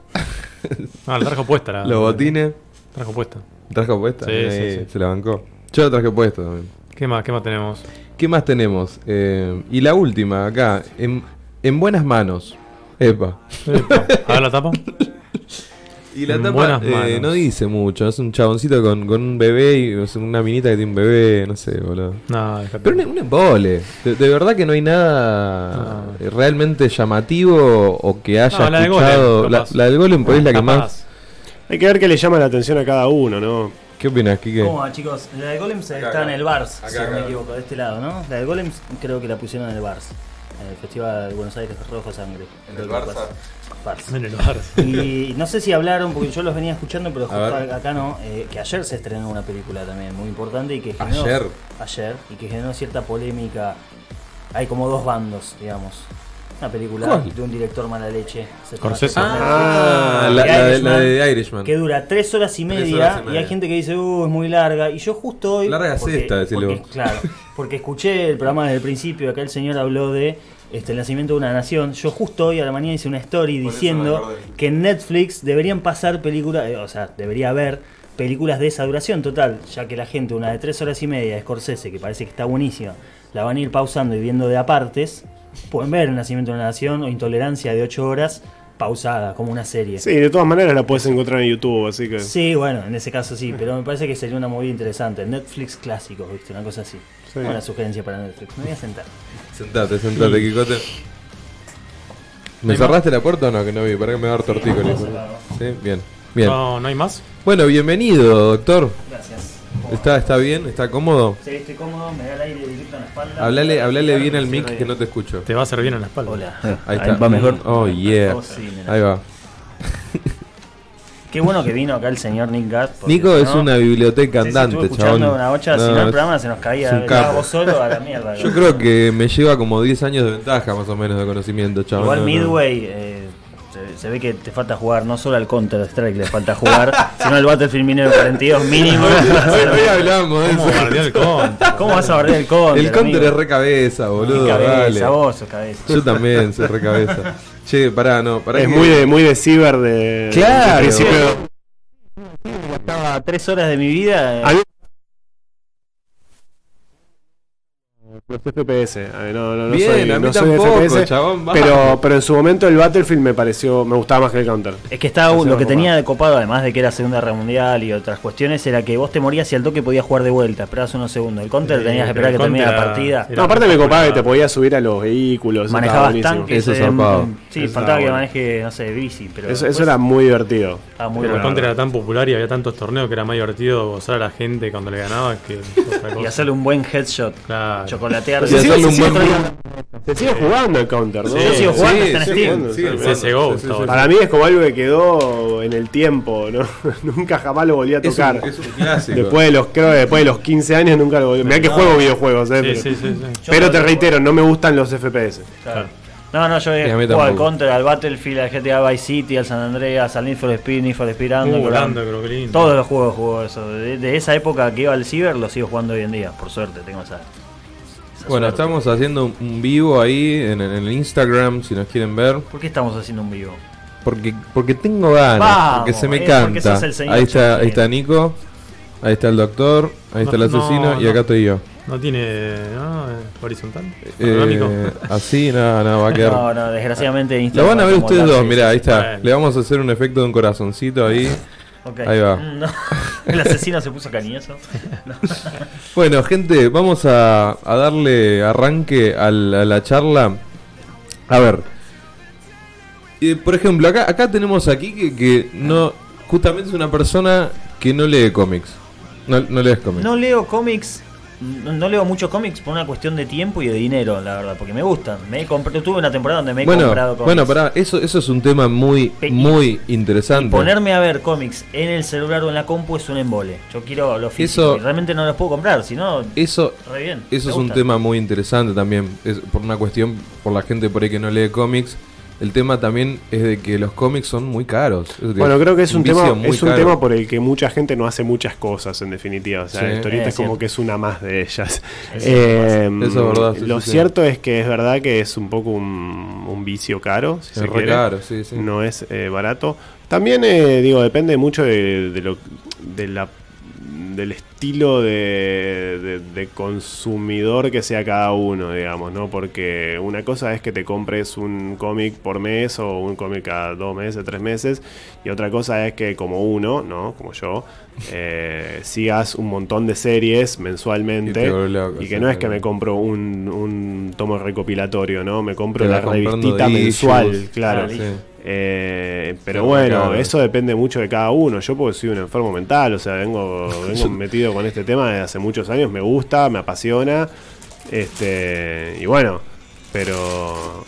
S7: Ah, la trajo puesta. La,
S4: Los botines.
S7: Trajo puesta.
S4: Trajo puesta.
S7: Sí,
S4: Ahí,
S7: sí, sí.
S4: Se la bancó. Yo la traje puesta también.
S7: ¿Qué más? ¿Qué más tenemos?
S4: ¿Qué más tenemos? Eh, y la última, acá. En, en buenas manos. Epa.
S7: Epa, A ver la tapa.
S4: Y la tapa eh, no dice mucho. Es un chaboncito con, con un bebé y una minita que tiene un bebé. No sé, boludo.
S7: No.
S4: Pero un, un embole. De, de verdad que no hay nada
S7: No.
S4: eh, realmente llamativo o que haya
S7: No, la del
S4: escuchado.
S7: Golem,
S4: la, del Golem por ahí es la que
S7: Capaz.
S4: más.
S5: Hay que ver qué le llama la atención a cada uno, ¿no?
S4: ¿Qué opinas, Kike?
S8: ¿Cómo va, chicos? La de Golems está
S4: acá.
S8: en el Bars,
S4: Acá,
S8: si no me equivoco, de este lado, ¿no? La de Golems creo que la pusieron en el Bars. En el Festival de Buenos Aires Rojo Sangre.
S4: ¿En el Barça?
S8: Bars. Y no sé si hablaron, porque yo los venía escuchando, pero justo acá no, eh, que ayer se estrenó una película también muy importante y que generó...
S4: ¿Ayer?
S8: Ayer, y que generó cierta polémica. Hay como dos bandos, digamos. Una película
S4: ¿Cuál?
S8: de un director mala leche. se llama
S7: Scorsese.
S4: Ah, la, de,
S8: Irishman,
S4: la de Irishman.
S8: que dura tres horas y media,
S4: horas y
S8: hay gente que dice, uh, es muy larga. Y yo justo hoy.
S4: Larga es esta,
S8: porque-. Claro, porque escuché el programa desde el principio, acá el señor habló de este, el nacimiento de una nación. Yo justo hoy a la mañana hice una story
S4: Por
S8: diciendo que en Netflix deberían pasar películas, eh, o sea, debería haber películas de esa duración total, ya que la gente, una de tres horas y media de Scorsese, que parece que está buenísima, la van a ir pausando y viendo de apartes. Pueden ver el nacimiento de una nación o intolerancia de ocho horas pausada, como una serie.
S5: Sí, de todas maneras la puedes encontrar en YouTube, así que.
S8: Sí, bueno, en ese caso sí, pero me parece que sería una movida interesante. Netflix clásicos, ¿viste? Una cosa así.
S5: Sí.
S8: Una sugerencia para Netflix. Me voy a sentar.
S4: Sentate, sentate, Kikote. ¿Me
S7: ¿Hay
S4: cerraste la puerta o no? Que no vi. Para que me va a dar tortícolis. Sí, bien. Bien.
S7: No, ¿no hay más?
S4: Bueno, bienvenido, doctor.
S8: Gracias.
S4: ¿Está, ¿Está bien? ¿Está cómodo?
S8: Sí, estoy cómodo, me da el aire directo en la espalda.
S4: Hablale, hablale bien al mic
S8: Sí,
S4: que no te escucho.
S7: Te va a hacer bien en la espalda.
S8: Hola.
S4: Ahí está.
S8: va mejor.
S4: Oh, yeah.
S8: Oh, sí.
S4: Ahí va.
S8: Qué bueno que vino acá el señor Nick porque
S4: Nico es
S8: no-
S4: una biblioteca
S8: Sí, sí,
S4: andante,
S8: estuve escuchando
S4: chabón.
S8: una bocha, si
S4: No,
S8: no el
S4: es-
S8: programa se nos
S4: es
S8: caía.
S4: un
S8: Estaba
S4: capo.
S8: vos solo a la mierda.
S4: Yo creo que me lleva como 10 años de ventaja más o menos de conocimiento, chabón.
S8: Igual
S4: No, no.
S8: Midway, eh, se, ve que te falta jugar no solo al Counter Strike, le falta jugar, sino al Battlefield 1942 mínimo.
S4: Hoy, hablamos de
S7: ¿Cómo
S4: eso.
S7: el counter?
S8: ¿Cómo vas a barrer el Counter?
S4: El counter
S8: amigo?
S4: es re cabeza, boludo.
S8: Qué cabeza,
S4: dale.
S8: vos sos cabeza.
S4: Yo también soy re cabeza. Che, pará, no, pará.
S5: Es
S4: que-
S5: muy de, muy de ciber de.
S8: Claro.
S5: de principio.
S8: Estaba tres horas de mi vida. eh,
S5: A mí- Los FPS. A ver, no, no, no
S4: Bien,
S5: soy,
S4: a mí
S5: no soy de
S4: tampoco,
S5: FPS,
S4: chabón,
S5: pero, pero en su momento el Battlefield me pareció, me gustaba más que el Counter.
S8: Es que estaba, lo que
S5: copado.
S8: tenía de copado, además de que era Segunda Guerra Mundial y otras cuestiones, era que vos te morías y al toque podías jugar de vuelta, esperabas unos segundos. El Counter
S7: Sí,
S8: tenías que esperar que termine la partida.
S5: No, aparte me copaba que te podías subir a los vehículos. eso
S8: Manejabas tanques.
S4: Eso es
S8: eh, sí,
S5: Eso
S8: faltaba que
S5: bueno.
S8: maneje, no sé, bici. Pero
S5: Eso, era muy divertido.
S8: estaba muy
S7: Pero el counter era tan popular y había tantos torneos que era más divertido gozar a la gente cuando le ganaba que otra cosa.
S8: Y hacerle un buen headshot.
S7: Claro.
S8: Chocolatear.
S4: Buen
S5: Se sigue jugando el Counter, ¿no?
S8: Yo sigo jugando, está en
S4: sí,
S8: Steam.
S5: jugando,
S4: sí,
S5: sí,
S4: sí,
S7: CSGO
S4: sí, sí,
S7: está bueno.
S5: Para mí es como algo que quedó en el tiempo, ¿no? nunca jamás lo volví a
S4: Es un,
S5: tocar.
S4: es un clásico.
S5: Después de los, creo que después de los 15 años nunca lo volví. Mirá que juego videojuegos, eh.
S7: Sí,
S5: pero
S7: sí, sí, sí.
S8: Yo
S5: pero
S8: no
S5: te reitero, no me gustan los FPS.
S8: Claro. No, no, yo he jugado al. Counter, al Battlefield, al GTA Vice City, al San Andreas, al Need for Speed, Need for Speed
S7: Uh.
S8: Todos los juegos jugó eso. De, de esa época que iba al ciber, lo sigo jugando hoy en día. Por suerte, tengo esa.
S4: Bueno,
S8: suerte.
S4: estamos haciendo un vivo ahí en, en el Instagram, si nos quieren ver.
S8: ¿Por qué estamos haciendo un vivo?
S4: Porque, porque tengo ganas,
S8: Vamos,
S4: porque se me
S8: eh, porque
S4: canta.
S8: sos el señor
S4: Ahí está, ahí está Nico, ahí está el doctor, ahí está el
S7: No,
S4: asesino
S7: no,
S4: y
S7: no.
S4: acá estoy yo.
S7: No tiene. No, eh, horizontal.
S4: Eh, así, nada, nada, va a quedar.
S8: No, no, desgraciadamente
S4: Lo
S8: Instagram
S4: van a ver ustedes dos, mirá, ahí está.
S7: Bueno.
S4: Le vamos a hacer un efecto de un corazoncito ahí. Ahí va.
S8: Mm, no. El asesino se puso cariñoso. No.
S4: Bueno, gente, vamos a, a darle arranque a la charla. A ver. Eh, por ejemplo, acá, acá tenemos aquí que, que no. Justamente es una persona que no lee cómics. No, no lees cómics.
S8: No leo cómics. No, no leo muchos cómics por una cuestión de tiempo y de dinero, la verdad, porque me gustan. Me comprado, tuve una temporada donde me he
S4: bueno,
S8: comprado cómics.
S4: bueno, pará, eso, eso es un tema muy,
S8: Y-
S4: muy
S8: Y
S4: interesante.
S8: ponerme a ver cómics en el celular o en la compu es un embole. Yo quiero lo físico.
S4: Eso-
S8: y realmente no los puedo comprar, si no,
S4: Eso,
S8: re bien.
S4: Eso es un tema muy interesante también. Es por una cuestión, por la gente por ahí que no lee cómics. El tema también es de que los cómics son muy caros.
S5: Bueno, creo que es un, tema, es un
S4: caro.
S5: tema por el que mucha gente no hace muchas cosas, en definitiva. O sea,
S4: Sí.
S5: la historieta
S8: Eh,
S5: es como
S8: cierto.
S5: que es una más de ellas.
S8: Es
S5: Eh,
S4: Eso es verdad, sí,
S5: lo
S4: sí, sí.
S5: cierto es que es verdad que es un poco un, un vicio caro. Si
S4: Es
S5: se quiere.
S4: caro, sí, sí.
S5: No es eh, barato. También, eh, digo, depende mucho de, de lo, de la, del estilo de, de- de consumidor que sea cada uno, digamos, ¿no? Porque una cosa es que te compres un cómic por mes o un cómic cada dos meses, tres meses, y otra cosa es que como uno, ¿no? Como yo, eh, sigas un montón de series mensualmente
S4: loco,
S5: y que
S4: sí,
S5: no es que me compro un, un tomo recopilatorio, ¿no? Me compro la revistita mensual, claro.
S8: Ah,
S4: Sí.
S5: Eh, pero
S4: Sí,
S5: bueno,
S4: claro.
S5: eso depende mucho de cada uno. Yo porque soy un enfermo mental, o sea, vengo, vengo metido con este tema desde hace muchos años, me gusta, me apasiona. Este, y bueno, pero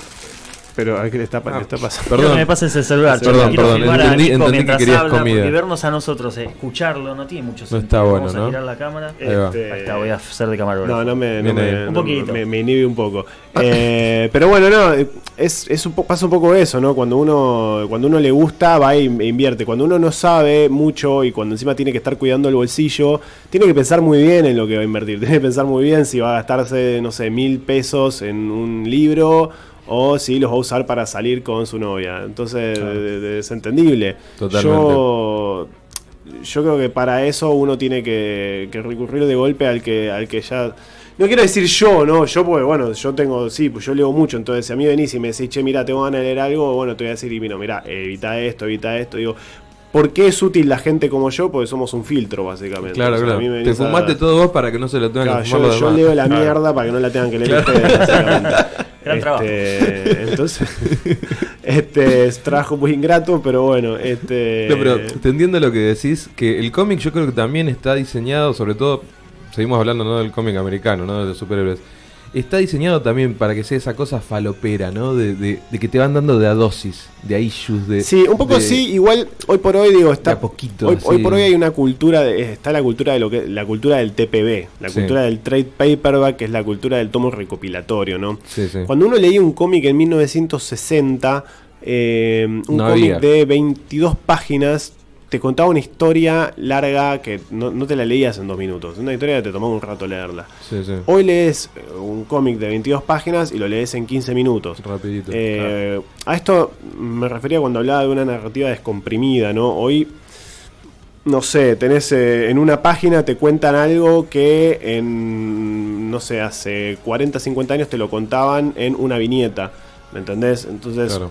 S5: pero ¿a qué le está, le está pasando?
S4: Perdón.
S8: me pases el celular.
S4: Perdón, perdón,
S8: a
S4: entendí- que
S8: mientras
S4: querías
S8: habla,
S4: comida.
S8: porque vernos a nosotros, eh, escucharlo, no tiene mucho sentido.
S4: está bueno,
S8: Vamos a
S4: ¿no?
S8: girar la cámara.
S4: Ahí va.
S5: Este,
S8: Ahí está, voy a hacer de camarógrafo.
S5: No, no me, no no
S8: Un poquito.
S5: me, me inhibe un poco. Eh, pero bueno, no, es, es un po- pasa un poco eso, ¿no? Cuando uno, cuando uno le gusta, va e invierte. Cuando uno no sabe mucho y cuando encima tiene que estar cuidando el bolsillo, tiene que pensar muy bien en lo que va a invertir. Tiene que pensar muy bien si va a gastarse, no sé, mil pesos en un libro o si los va a usar para salir con su novia. Entonces, de- es entendible.
S4: Totalmente.
S5: Yo yo creo que para eso uno tiene que, que recurrir de golpe al que, al que ya. No quiero decir yo, ¿no? Yo, porque bueno, yo tengo, sí, pues yo leo mucho, entonces si a mí venís y me decís, che, mira, tengo ganas de leer algo, bueno, te voy a decir, y mira, mira, evita esto, evita esto. Digo, ¿por qué es útil la gente como yo? Porque somos un filtro, básicamente.
S4: Claro,
S5: O sea, a
S4: claro. Te
S5: venís a-
S4: fumaste todo vos para que no se lo tengan
S5: Claro,
S4: que fumar
S5: yo,
S4: los
S5: yo
S4: demás.
S5: leo la
S4: Claro.
S5: mierda para que no la tengan que leer ustedes, básicamente.
S8: Gran trabajo.
S5: Este, entonces, este es trabajo muy ingrato, pero bueno, este.
S4: No, pero te entiendo lo que decís, que el cómic yo creo que también está diseñado, sobre todo, seguimos hablando ¿no? del cómic americano, ¿no? de los superhéroes. Está diseñado también para que sea esa cosa falopera, ¿no? De, de- de que te van dando de a dosis, de a issues, de...
S5: Sí, un poco
S4: de-
S5: sí, igual hoy por hoy digo,
S4: de
S5: está
S4: a poquito,
S5: hoy, por hoy hay una cultura, de- está la cultura de lo que la cultura del TPB, la
S4: Sí.
S5: cultura del trade paperback, que es la cultura del tomo recopilatorio, ¿no?
S4: Sí, sí.
S5: Cuando uno leía un cómic en 1960, eh, un
S4: No
S5: cómic de 22 páginas, te contaba una historia larga que no, no te la leías en dos minutos. Una historia que te tomaba un rato leerla.
S4: Sí, sí.
S5: Hoy lees eh, un cómic de 22 páginas y lo lees en 15 minutos.
S4: Rapidito.
S5: Eh, A esto me refería cuando hablaba de una narrativa descomprimida, ¿no? Hoy, no sé, tenés eh, en una página te cuentan algo que en, no sé, hace 40, 50 años te lo contaban en una viñeta, ¿me entendés? Entonces,
S4: Claro.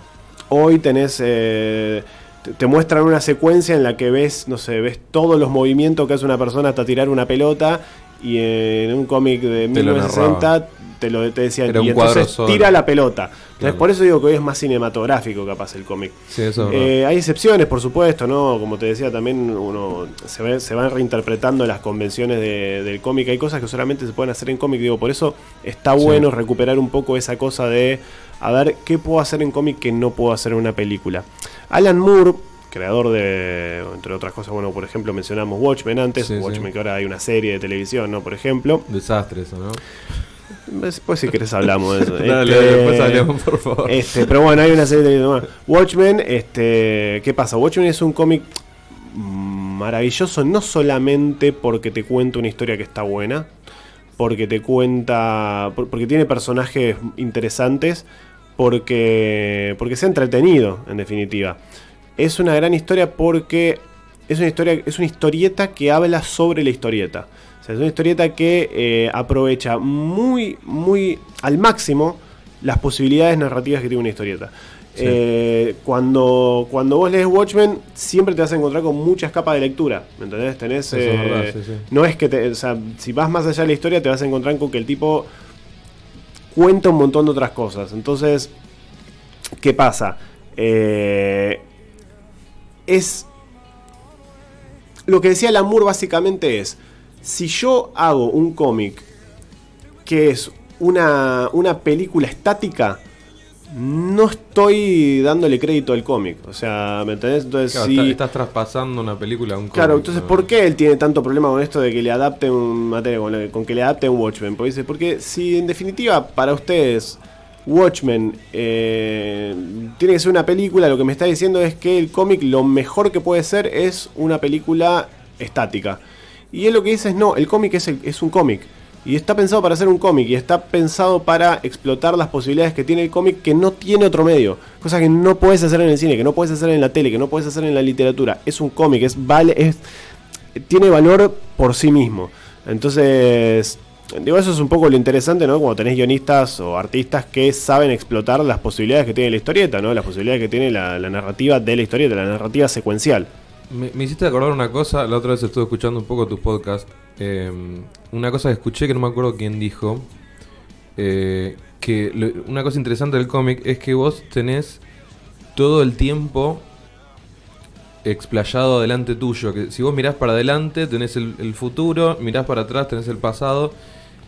S5: hoy tenés... eh, te- te muestran una secuencia en la que ves, no sé, ves todos los movimientos que hace una persona hasta tirar una pelota y en un cómic de
S4: Te lo
S5: 1960 te lo te decían
S4: Era
S5: y entonces
S4: solo.
S5: tira la pelota. Entonces
S4: Claro.
S5: por eso digo que hoy es más cinematográfico capaz el cómic.
S4: Sí, eso es
S5: Eh, hay excepciones, por supuesto, ¿no? Como te decía, también uno se, ve- se van reinterpretando las convenciones de- del cómic. Hay cosas que solamente se pueden hacer en cómic, digo, por eso está
S4: Sí.
S5: bueno recuperar un poco esa cosa de a ver qué puedo hacer en cómic que no puedo hacer en una película. Alan Moore, creador de, entre otras cosas, bueno, por ejemplo, mencionamos Watchmen antes,
S4: Sí, sí.
S5: Watchmen que ahora hay una serie de televisión, ¿no? Por ejemplo.
S4: Desastre eso, ¿no?
S5: Después si querés hablamos de eso.
S4: Dale,
S5: Este,
S4: después hablemos, por favor.
S5: este, pero bueno, hay una serie de televisión. Watchmen, este, ¿qué pasa? Watchmen es un cómic maravilloso, no solamente porque te cuenta una historia que está buena, porque te cuenta, por- porque tiene personajes interesantes, porque, porque se ha entretenido, en definitiva. Es una gran historia porque es una historia, es una historieta que habla sobre la historieta. Sea, es una historieta que eh, aprovecha muy, muy al máximo las posibilidades narrativas que tiene una historieta.
S4: Sí.
S5: Eh, cuando, cuando vos lees Watchmen, siempre te vas a encontrar con muchas capas de lectura. ¿Me entendés? Tenés.
S4: Es
S5: eh,
S4: verdad, sí, sí.
S5: No es que te. O sea, si vas más allá de la historia, te vas a encontrar con que el tipo cuenta un montón de otras cosas. Entonces, ¿qué pasa? Eh, es. Lo que decía Lamour básicamente es: si yo hago un cómic que es una, una película estática, no estoy dándole crédito al cómic. O sea, ¿me entendés? Entonces,
S4: Claro,
S5: si-
S4: está- estás traspasando una película a un
S5: Claro,
S4: cómic,
S5: entonces,
S4: ¿no?
S5: ¿por qué él tiene tanto problema con esto de que le adapten un materia, con, que le adapten un Watchmen? Porque dice, porque si en definitiva para ustedes Watchmen eh, tiene que ser una película, lo que me está diciendo es que el cómic lo mejor que puede ser es una película estática. Y él lo que dice es, no, el cómic es, es un cómic. Y está pensado para hacer un cómic y está pensado para explotar las posibilidades que tiene el cómic que no tiene otro medio. Cosas que no puedes hacer en el cine, que no puedes hacer en la tele, que no puedes hacer en la literatura. Es un cómic, es vale, es tiene valor por sí mismo. Entonces, digo, eso es un poco lo interesante, ¿no? Cuando tenés guionistas o artistas que saben explotar las posibilidades que tiene la historieta, ¿no? Las posibilidades que tiene la, la narrativa de la historieta, la narrativa secuencial.
S4: Me, hiciste acordar una cosa, la otra vez estuve escuchando un poco tu podcast. eh, una cosa que escuché que no me acuerdo quién dijo. eh, que una cosa interesante del cómic es que vos tenés todo el tiempo explayado delante tuyo. Que si vos mirás para adelante, tenés el, el futuro, mirás para atrás, tenés el pasado.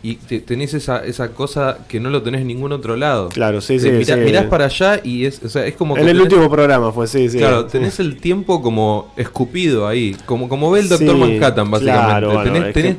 S4: Y te- tenés esa, esa cosa que no lo tenés en ningún otro lado.
S5: Claro, sí,
S4: De
S5: sí,
S4: mirá-
S5: sí.
S4: Mirás para allá y es, o sea, es como
S5: En el
S4: tenés-
S5: último programa fue, sí, sí.
S4: Claro, tenés el tiempo como escupido ahí, como, como ve el Doctor
S5: Sí,
S4: Manhattan, básicamente.
S5: claro, bueno,
S4: tenés tenés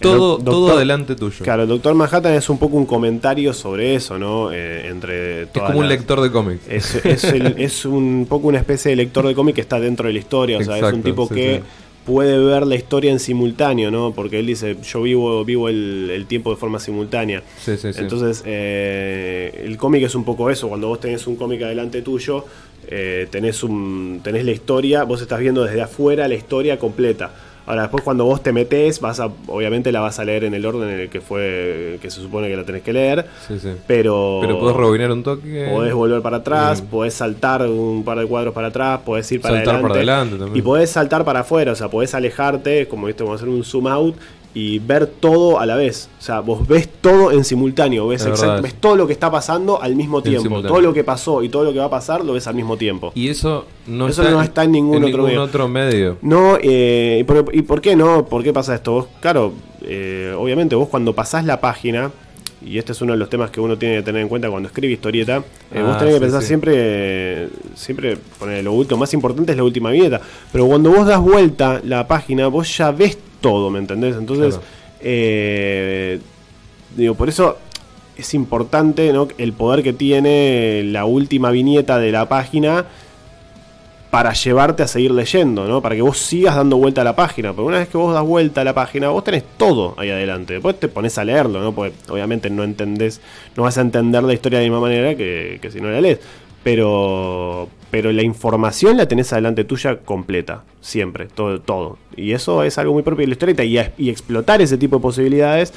S4: todo,
S5: el doc-
S4: todo
S5: doctor-
S4: adelante tuyo.
S5: Claro, el Doctor Manhattan es un poco un comentario sobre eso, ¿no? Eh, entre
S4: es como un lector de cómics.
S5: Es, es el- es un poco una especie de lector de cómic que está dentro de la historia. O sea, es un tipo que. Puede ver la historia en simultáneo, ¿no? Porque él dice, yo vivo, vivo el, el tiempo de forma simultánea.
S4: Sí, sí, sí.
S5: Entonces, eh, el cómic es un poco eso. Cuando vos tenés un cómic adelante tuyo, eh, tenés, un, tenés la historia, vos estás viendo desde afuera la historia completa. Ahora, después cuando vos te metés, vas a, obviamente la vas a leer en el orden en el que fue, que se supone que la tenés que leer.
S4: Sí, sí.
S5: Pero,
S4: Pero podés rebobinar un toque.
S5: Podés volver para atrás,
S4: Bien.
S5: podés saltar un par de cuadros para atrás, podés ir para
S4: Saltar
S5: adelante.
S4: para adelante también.
S5: Y podés saltar para afuera, o sea, podés alejarte, como viste, vamos a hacer un zoom out y ver todo a la vez. O sea, vos ves todo en simultáneo, ves,
S4: Es
S5: exact- ves todo lo que está pasando al mismo tiempo. Todo lo que pasó y todo lo que va a pasar lo ves al mismo tiempo.
S4: Y eso no,
S5: Eso no está en ningún otro medio.
S4: otro medio.
S5: No, eh, ¿y, por, y por qué no? ¿Por qué pasa esto? Vos, claro, eh, obviamente vos cuando pasás la página, y este es uno de los temas que uno tiene que tener en cuenta cuando escribe historieta, eh, vos
S4: Ah,
S5: tenés que pensar
S4: sí.
S5: siempre, siempre, poner lo último, más importante es la última viñeta, pero cuando vos das vuelta la página, vos ya ves todo, ¿me entendés? Entonces,
S4: Claro.
S5: eh, digo, por eso es importante ¿no? el poder que tiene la última viñeta de la página para llevarte a seguir leyendo, ¿no? Para que vos sigas dando vuelta a la página. Pero una vez que vos das vuelta a la página, vos tenés todo ahí adelante. Después te pones a leerlo, ¿no? Porque obviamente no entendés, no vas a entender la historia de la misma manera que, que si no la lees. Pero, pero la información la tenés adelante tuya completa, siempre, todo, todo. Y eso es algo muy propio de la historieta. Y, y explotar ese tipo de posibilidades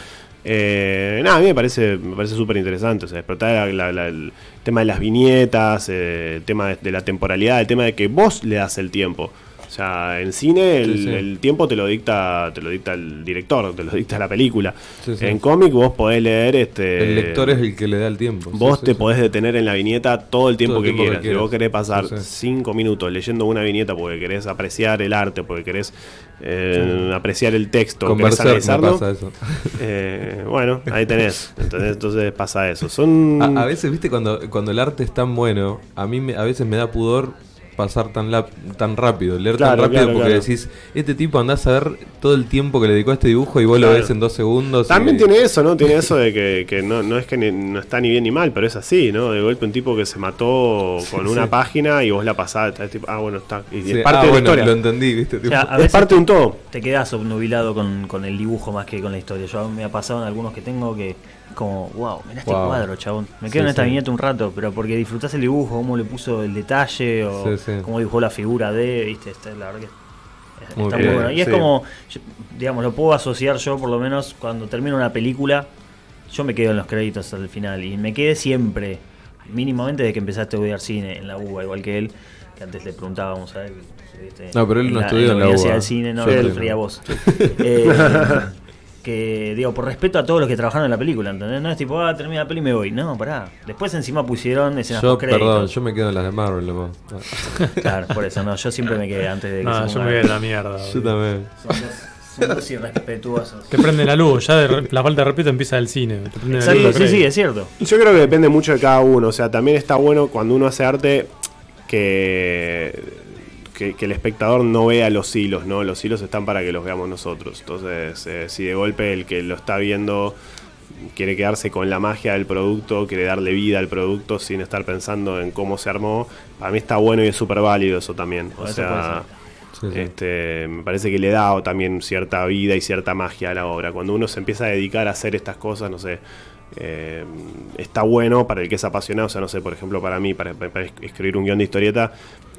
S5: eh, nada, a mí me parece me parece súper interesante. O sea, explotar el tema de las viñetas, eh, el tema de, de la temporalidad, el tema de que vos le das el tiempo. Sea, en cine el,
S4: Sí, sí.
S5: el tiempo te lo dicta te lo dicta el director, te lo dicta la película.
S4: Sí.
S5: En cómic vos podés leer este
S4: El lector es el que le da el tiempo.
S5: Vos te podés detener en la viñeta todo el tiempo,
S4: Todo el
S5: que, quieras. Si vos querés pasar cinco minutos leyendo una viñeta porque querés apreciar el arte, porque querés eh, apreciar el texto,
S4: Con
S5: querés analizarlo,
S4: pasa eso.
S5: eh, bueno, ahí tenés. Entonces, entonces pasa eso. Son.
S4: A, a veces, viste, cuando, cuando el arte es tan bueno, a mí me- a veces me da pudor pasar tan lap- tan rápido, leer
S5: Claro,
S4: tan rápido
S5: claro,
S4: porque
S5: claro.
S4: decís, este tipo andás a ver todo el tiempo que le dedicó a este dibujo y vos lo ves en dos segundos.
S5: También
S4: y-
S5: tiene eso, ¿no? Tiene eso de que, que no, no es que ni- no está ni bien ni mal, pero es así, ¿no? De golpe un tipo que se mató con una
S4: sí.
S5: página y vos la pasás, es tipo, ah, bueno, está. Y
S4: Sí,
S5: es parte
S4: ah,
S5: de la
S4: bueno,
S5: historia.
S4: lo entendí, viste.
S8: O
S4: tipo,
S8: sea, a
S5: Es
S8: veces
S5: parte de un todo.
S8: te quedas obnubilado con, con el dibujo más que con la historia. Yo me ha pasado en algunos que tengo que como, wow, mirá este
S4: Wow.
S8: cuadro, chabón. Me
S4: Sí,
S8: quedo en esta
S4: sí.
S8: viñeta un rato, pero porque disfrutás el dibujo, cómo le puso el detalle o
S4: Sí,
S8: cómo dibujó la figura de, viste, Está- la verdad que
S4: Muy
S8: está
S4: bien,
S8: muy bueno. Y es como, yo- digamos, lo puedo asociar yo por lo menos cuando termino una película, yo me quedo en los créditos al final y me quedé siempre, mínimamente desde que empezaste a estudiar cine en la UBA, igual que él, que antes le preguntábamos a él. ¿viste?
S4: No, pero él no estudió en la
S8: Universidad
S4: UBA.
S8: del cine, no,
S4: sí.
S8: refería a vos. Eh, que digo, por respeto a todos los que trabajaron en la película, ¿entendés? No es tipo, ah, termina la peli y me voy. No, pará. Después encima pusieron escenas
S4: Yo,
S8: post créditos.
S4: perdón, yo me quedo en las de Marvel. Ah,
S8: Claro, por eso, no, yo siempre me quedé antes de que
S7: No,
S8: se
S7: yo me voy a la mierda.
S4: Yo también.
S8: Son dos, son dos irrespetuosos.
S7: Te prende la luz, ya de la falta de respeto empieza del cine. Te prende la
S8: Exacto,
S7: luz,
S8: sí, sí, es cierto.
S5: Yo creo que depende mucho de cada uno. O sea, también está bueno cuando uno hace arte que, que, que el espectador no vea los hilos, ¿no? Los hilos están para que los veamos nosotros. Entonces, eh, si de golpe el que lo está viendo quiere quedarse con la magia del producto, quiere darle vida al producto sin estar pensando en cómo se armó, para mí está bueno y es súper válido eso también. O sea,
S4: Sí, sí.
S5: este, me parece que le da también cierta vida y cierta magia a la obra. Cuando uno se empieza a dedicar a hacer estas cosas, no sé, eh, está bueno para el que es apasionado. O sea, no sé, por ejemplo, para mí, para, para escribir un guion de historieta,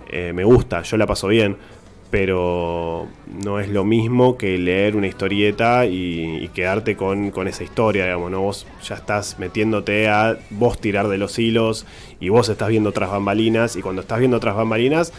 S5: eh, me gusta, yo la paso bien. Pero no es lo mismo que leer una historieta y, y quedarte con, con esa historia, digamos, ¿no? Vos ya estás metiéndote a vos tirar de los hilos y vos estás viendo otras bambalinas y cuando estás viendo otras bambalinas,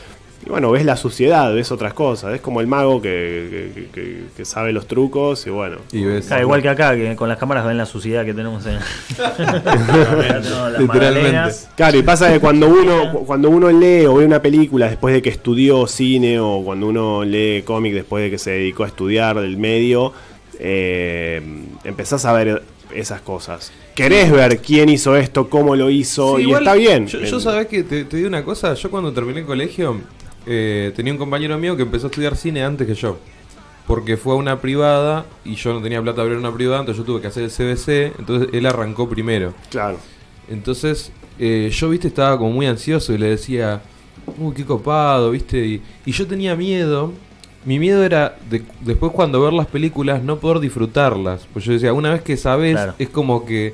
S5: y bueno, ves la suciedad, ves otras cosas. Es como el mago que, que- que- que sabe los trucos y bueno.
S4: Y ves.
S8: Claro, igual que acá, que con las cámaras ven la suciedad que tenemos en.
S4: Literalmente.
S5: Claro, y pasa que cuando uno, cu- cuando uno lee o ve una película después de que estudió cine o cuando uno lee cómic después de que se dedicó a estudiar el medio, eh, empezás a ver esas cosas. Querés ver quién hizo esto, cómo lo hizo,
S4: Sí,
S5: y
S4: igual,
S5: está bien.
S4: Yo, yo sabés que te, te digo una cosa, yo cuando terminé el colegio eh, tenía un compañero mío que empezó a estudiar cine antes que yo. Porque fue a una privada y yo no tenía plata para abrir una privada, entonces yo tuve que hacer el CBC, entonces él arrancó primero.
S5: Claro.
S4: Entonces eh, yo, viste, estaba como muy ansioso y le decía, uy, qué copado, viste, y, y yo tenía miedo. Mi miedo era de- después cuando ver las películas no poder disfrutarlas. Pues yo decía, una vez que sabes,
S8: Claro.
S4: es como que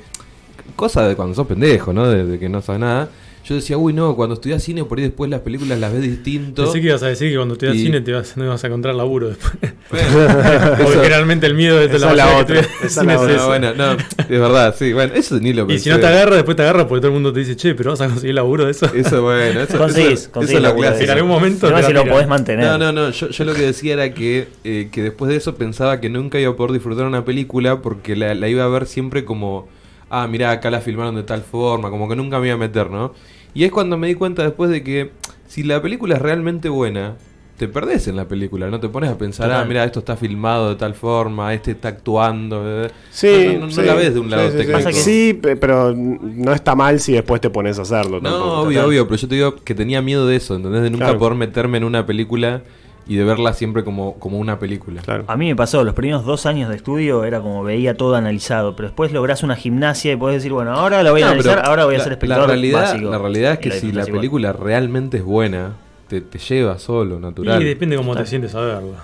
S4: cosa de cuando sos pendejo, ¿no? De, de que no sabes nada. Yo decía, uy, no, cuando estudias cine, por ahí después las películas las ves distinto.
S7: Pensé que ibas a decir que cuando estudias
S4: Y-
S7: cine te vas, no ibas a encontrar laburo después.
S4: Bueno,
S7: Porque
S4: eso-
S7: generalmente el miedo de la
S5: es la otra, esa es
S7: cine
S5: la
S7: es
S5: otra.
S7: eso.
S4: No, bueno, no, es verdad, sí, bueno, eso ni lo
S7: Y
S4: pensé.
S7: si no te agarra, después te agarra porque todo el mundo te dice, che, pero vas a conseguir laburo de eso.
S4: Eso, bueno, eso,
S8: Conseguís,
S4: eso- eso
S8: conseguís
S4: es lo
S8: laburo de
S4: clásico.
S7: En algún momento.
S8: No, si lo podés mantener.
S4: No, no, no, yo, yo lo que decía era que, eh, que después de eso pensaba que nunca iba a poder disfrutar una película porque la, la iba a ver siempre como, ah, mirá, acá la filmaron de tal forma, como que nunca me iba a meter, ¿no? Y es cuando me di cuenta después de que si la película es realmente buena, te perdés en la película, no te pones a pensar,
S8: Total.
S4: ah, mira, esto está filmado de tal forma, este está actuando. eh".
S5: Sí,
S4: no, no, no
S5: sí,
S4: la ves de un lado
S5: sí,
S4: técnico.
S5: Sí, pe- pero no está mal si después te pones a hacerlo.
S4: No,
S5: tampoco.
S4: obvio, obvio, pero yo te digo que tenía miedo de eso, ¿entendés? De nunca
S5: Claro.
S4: poder meterme en una película y de verla siempre como, como una película.
S5: Claro.
S8: A mí me pasó, los primeros dos años de estudio era como veía todo analizado, pero después lográs una gimnasia y podés decir, bueno, ahora la voy a
S4: No,
S8: analizar, ahora voy a
S4: la-
S8: ser espectador
S4: la realidad,
S8: básico.
S4: La realidad es que si la
S8: igual.
S4: película realmente es buena, te, te lleva solo, natural.
S7: Y depende cómo te sientes a verlo.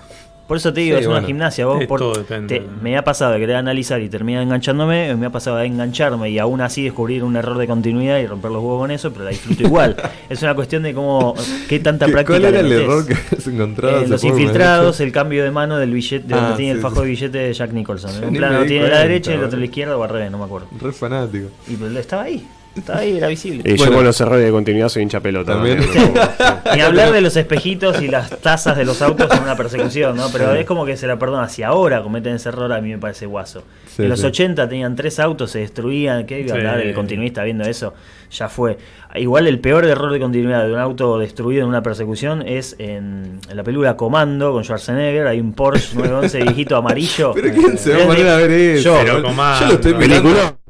S8: Por eso te digo,
S4: Sí,
S8: es una gimnasia. Vos por- te- me ha pasado de querer analizar y terminar enganchándome, me ha pasado de engancharme y aún así descubrir un error de continuidad y romper los huevos con eso, pero la disfruto igual. es una cuestión de cómo, qué tanta
S4: ¿Qué-
S8: práctica
S4: ¿Cuál era el error que has encontrado?
S8: Eh, los infiltrados, el cambio de mano del billete, de
S4: Ah,
S8: donde tiene el fajo
S4: sí.
S8: de billete de Jack Nicholson. En un plano tiene la derecha y el otro la izquierda o al revés, no me acuerdo.
S4: Re fanático.
S8: Y pero estaba ahí, estaba ahí, era visible.
S5: Y yo
S4: Bueno.
S5: con los errores de continuidad soy hincha pelota.
S4: También.
S5: ¿no?
S8: Ni hablar de los espejitos y las tazas de los autos en una persecución, ¿no? Pero es como que se la perdona. Si ahora cometen ese error, a mí me parece guaso.
S4: Sí,
S8: en los
S4: sí.
S8: 80 tenían tres autos, se destruían. ¿Qué iba a
S7: Sí.
S8: hablar el continuista viendo eso? Ya fue. Igual el peor error de continuidad de un auto destruido en una persecución es en, en la película Comando con Schwarzenegger. Hay un Porsche 911 viejito amarillo.
S4: Pero ¿quién se va a poner a ver eso?
S8: Yo.
S7: Pero
S4: Yo lo estoy mirando.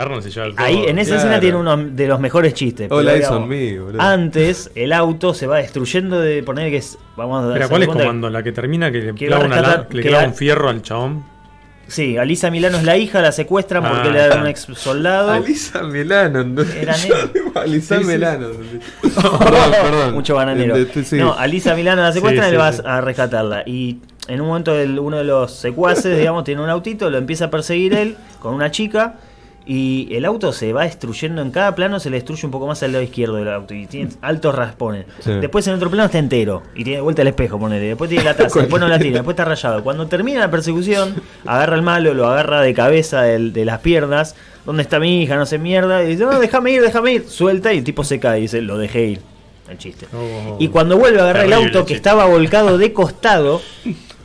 S7: Arnold se lleva el todo.
S8: Ahí en esa
S4: Claro.
S8: escena tiene uno de los mejores chistes.
S4: Hola, boludo.
S8: Antes el auto se va destruyendo de poner que es. Vamos a
S7: Pero ¿cuál es comando? La que termina que le
S8: que
S7: clava,
S8: rescatar-
S7: le
S8: que
S7: clava
S8: va-
S7: un fierro al chabón.
S8: Sí, Alisa Milano es la hija, la secuestran porque
S7: Ah.
S8: le dan un ex soldado.
S4: Alisa Milano. ¿no?
S8: Era.
S4: Alisa
S7: Sí, sí.
S4: Milano. perdón, perdón.
S8: Mucho bananero.
S4: Sí.
S8: No, Alisa Milano la secuestran
S7: Sí,
S8: y le
S7: sí,
S8: vas
S7: sí.
S8: a rescatarla. Y en un momento el- uno de los secuaces, digamos, tiene un autito, lo empieza a perseguir él con una chica. Y el auto se va destruyendo en cada plano, se le destruye un poco más al lado izquierdo del auto. Y tiene altos raspones.
S4: Sí.
S8: Después en otro plano está entero. Y tiene vuelta al espejo, ponele. Después tiene la taza, después no la tiene, después está rayado. Cuando termina la persecución, agarra al malo, lo agarra de cabeza del- de las piernas. ¿Dónde está mi hija? No sé mierda. Y dice, no, déjame ir, déjame ir. Suelta y el tipo se cae y dice, lo dejé ir. El chiste.
S7: Oh.
S8: Y cuando vuelve a agarrar el auto que estaba volcado de costado,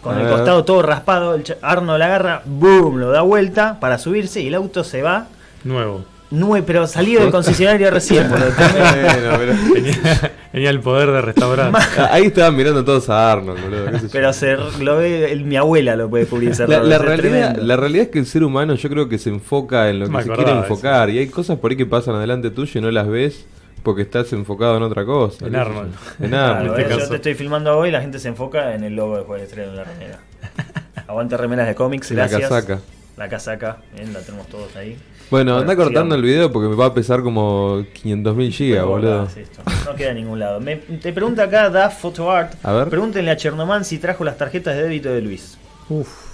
S8: con
S4: A
S8: el
S4: ver.
S8: costado todo raspado, el ch- Arnold agarra, boom, lo da vuelta para subirse y el auto se va.
S7: Nuevo.
S8: Nue, pero salido del concesionario recién. boludo.
S4: Bueno, pero-
S7: Tenía, tenía el poder de restaurar.
S4: Ah, Ahí estaban mirando todos a Arnold, boludo. qué sé yo.
S8: Pero se, lo ve, el- mi abuela lo puede cubrir
S4: La, realidad, la realidad es que el ser humano yo creo que se enfoca en lo que
S7: Me
S4: se quiere
S7: eso.
S4: enfocar y hay cosas por ahí que pasan adelante tuyo y no las ves porque estás enfocado en otra cosa.
S7: En. Arnold.
S4: En
S8: Claro,
S4: Arnold.
S7: este
S8: eh, yo
S7: caso.
S8: te estoy filmando hoy y la gente se enfoca en el logo después del estreno de la remera. Aguante remeras de cómics,
S4: La
S8: gracias.
S4: casaca.
S8: La casaca, bien, la tenemos todos ahí.
S4: Bueno,
S8: Bueno,
S4: anda cortando
S8: sigamos.
S4: el video porque me va a pesar como 500.000 gigas,
S8: Bueno,
S4: boludo.
S8: esto, No queda en ningún lado. Me- te pregunta acá Da Photo Art.
S4: A ver.
S8: Pregúntenle a Chernoman si trajo las tarjetas de débito de Luis.
S7: Uf.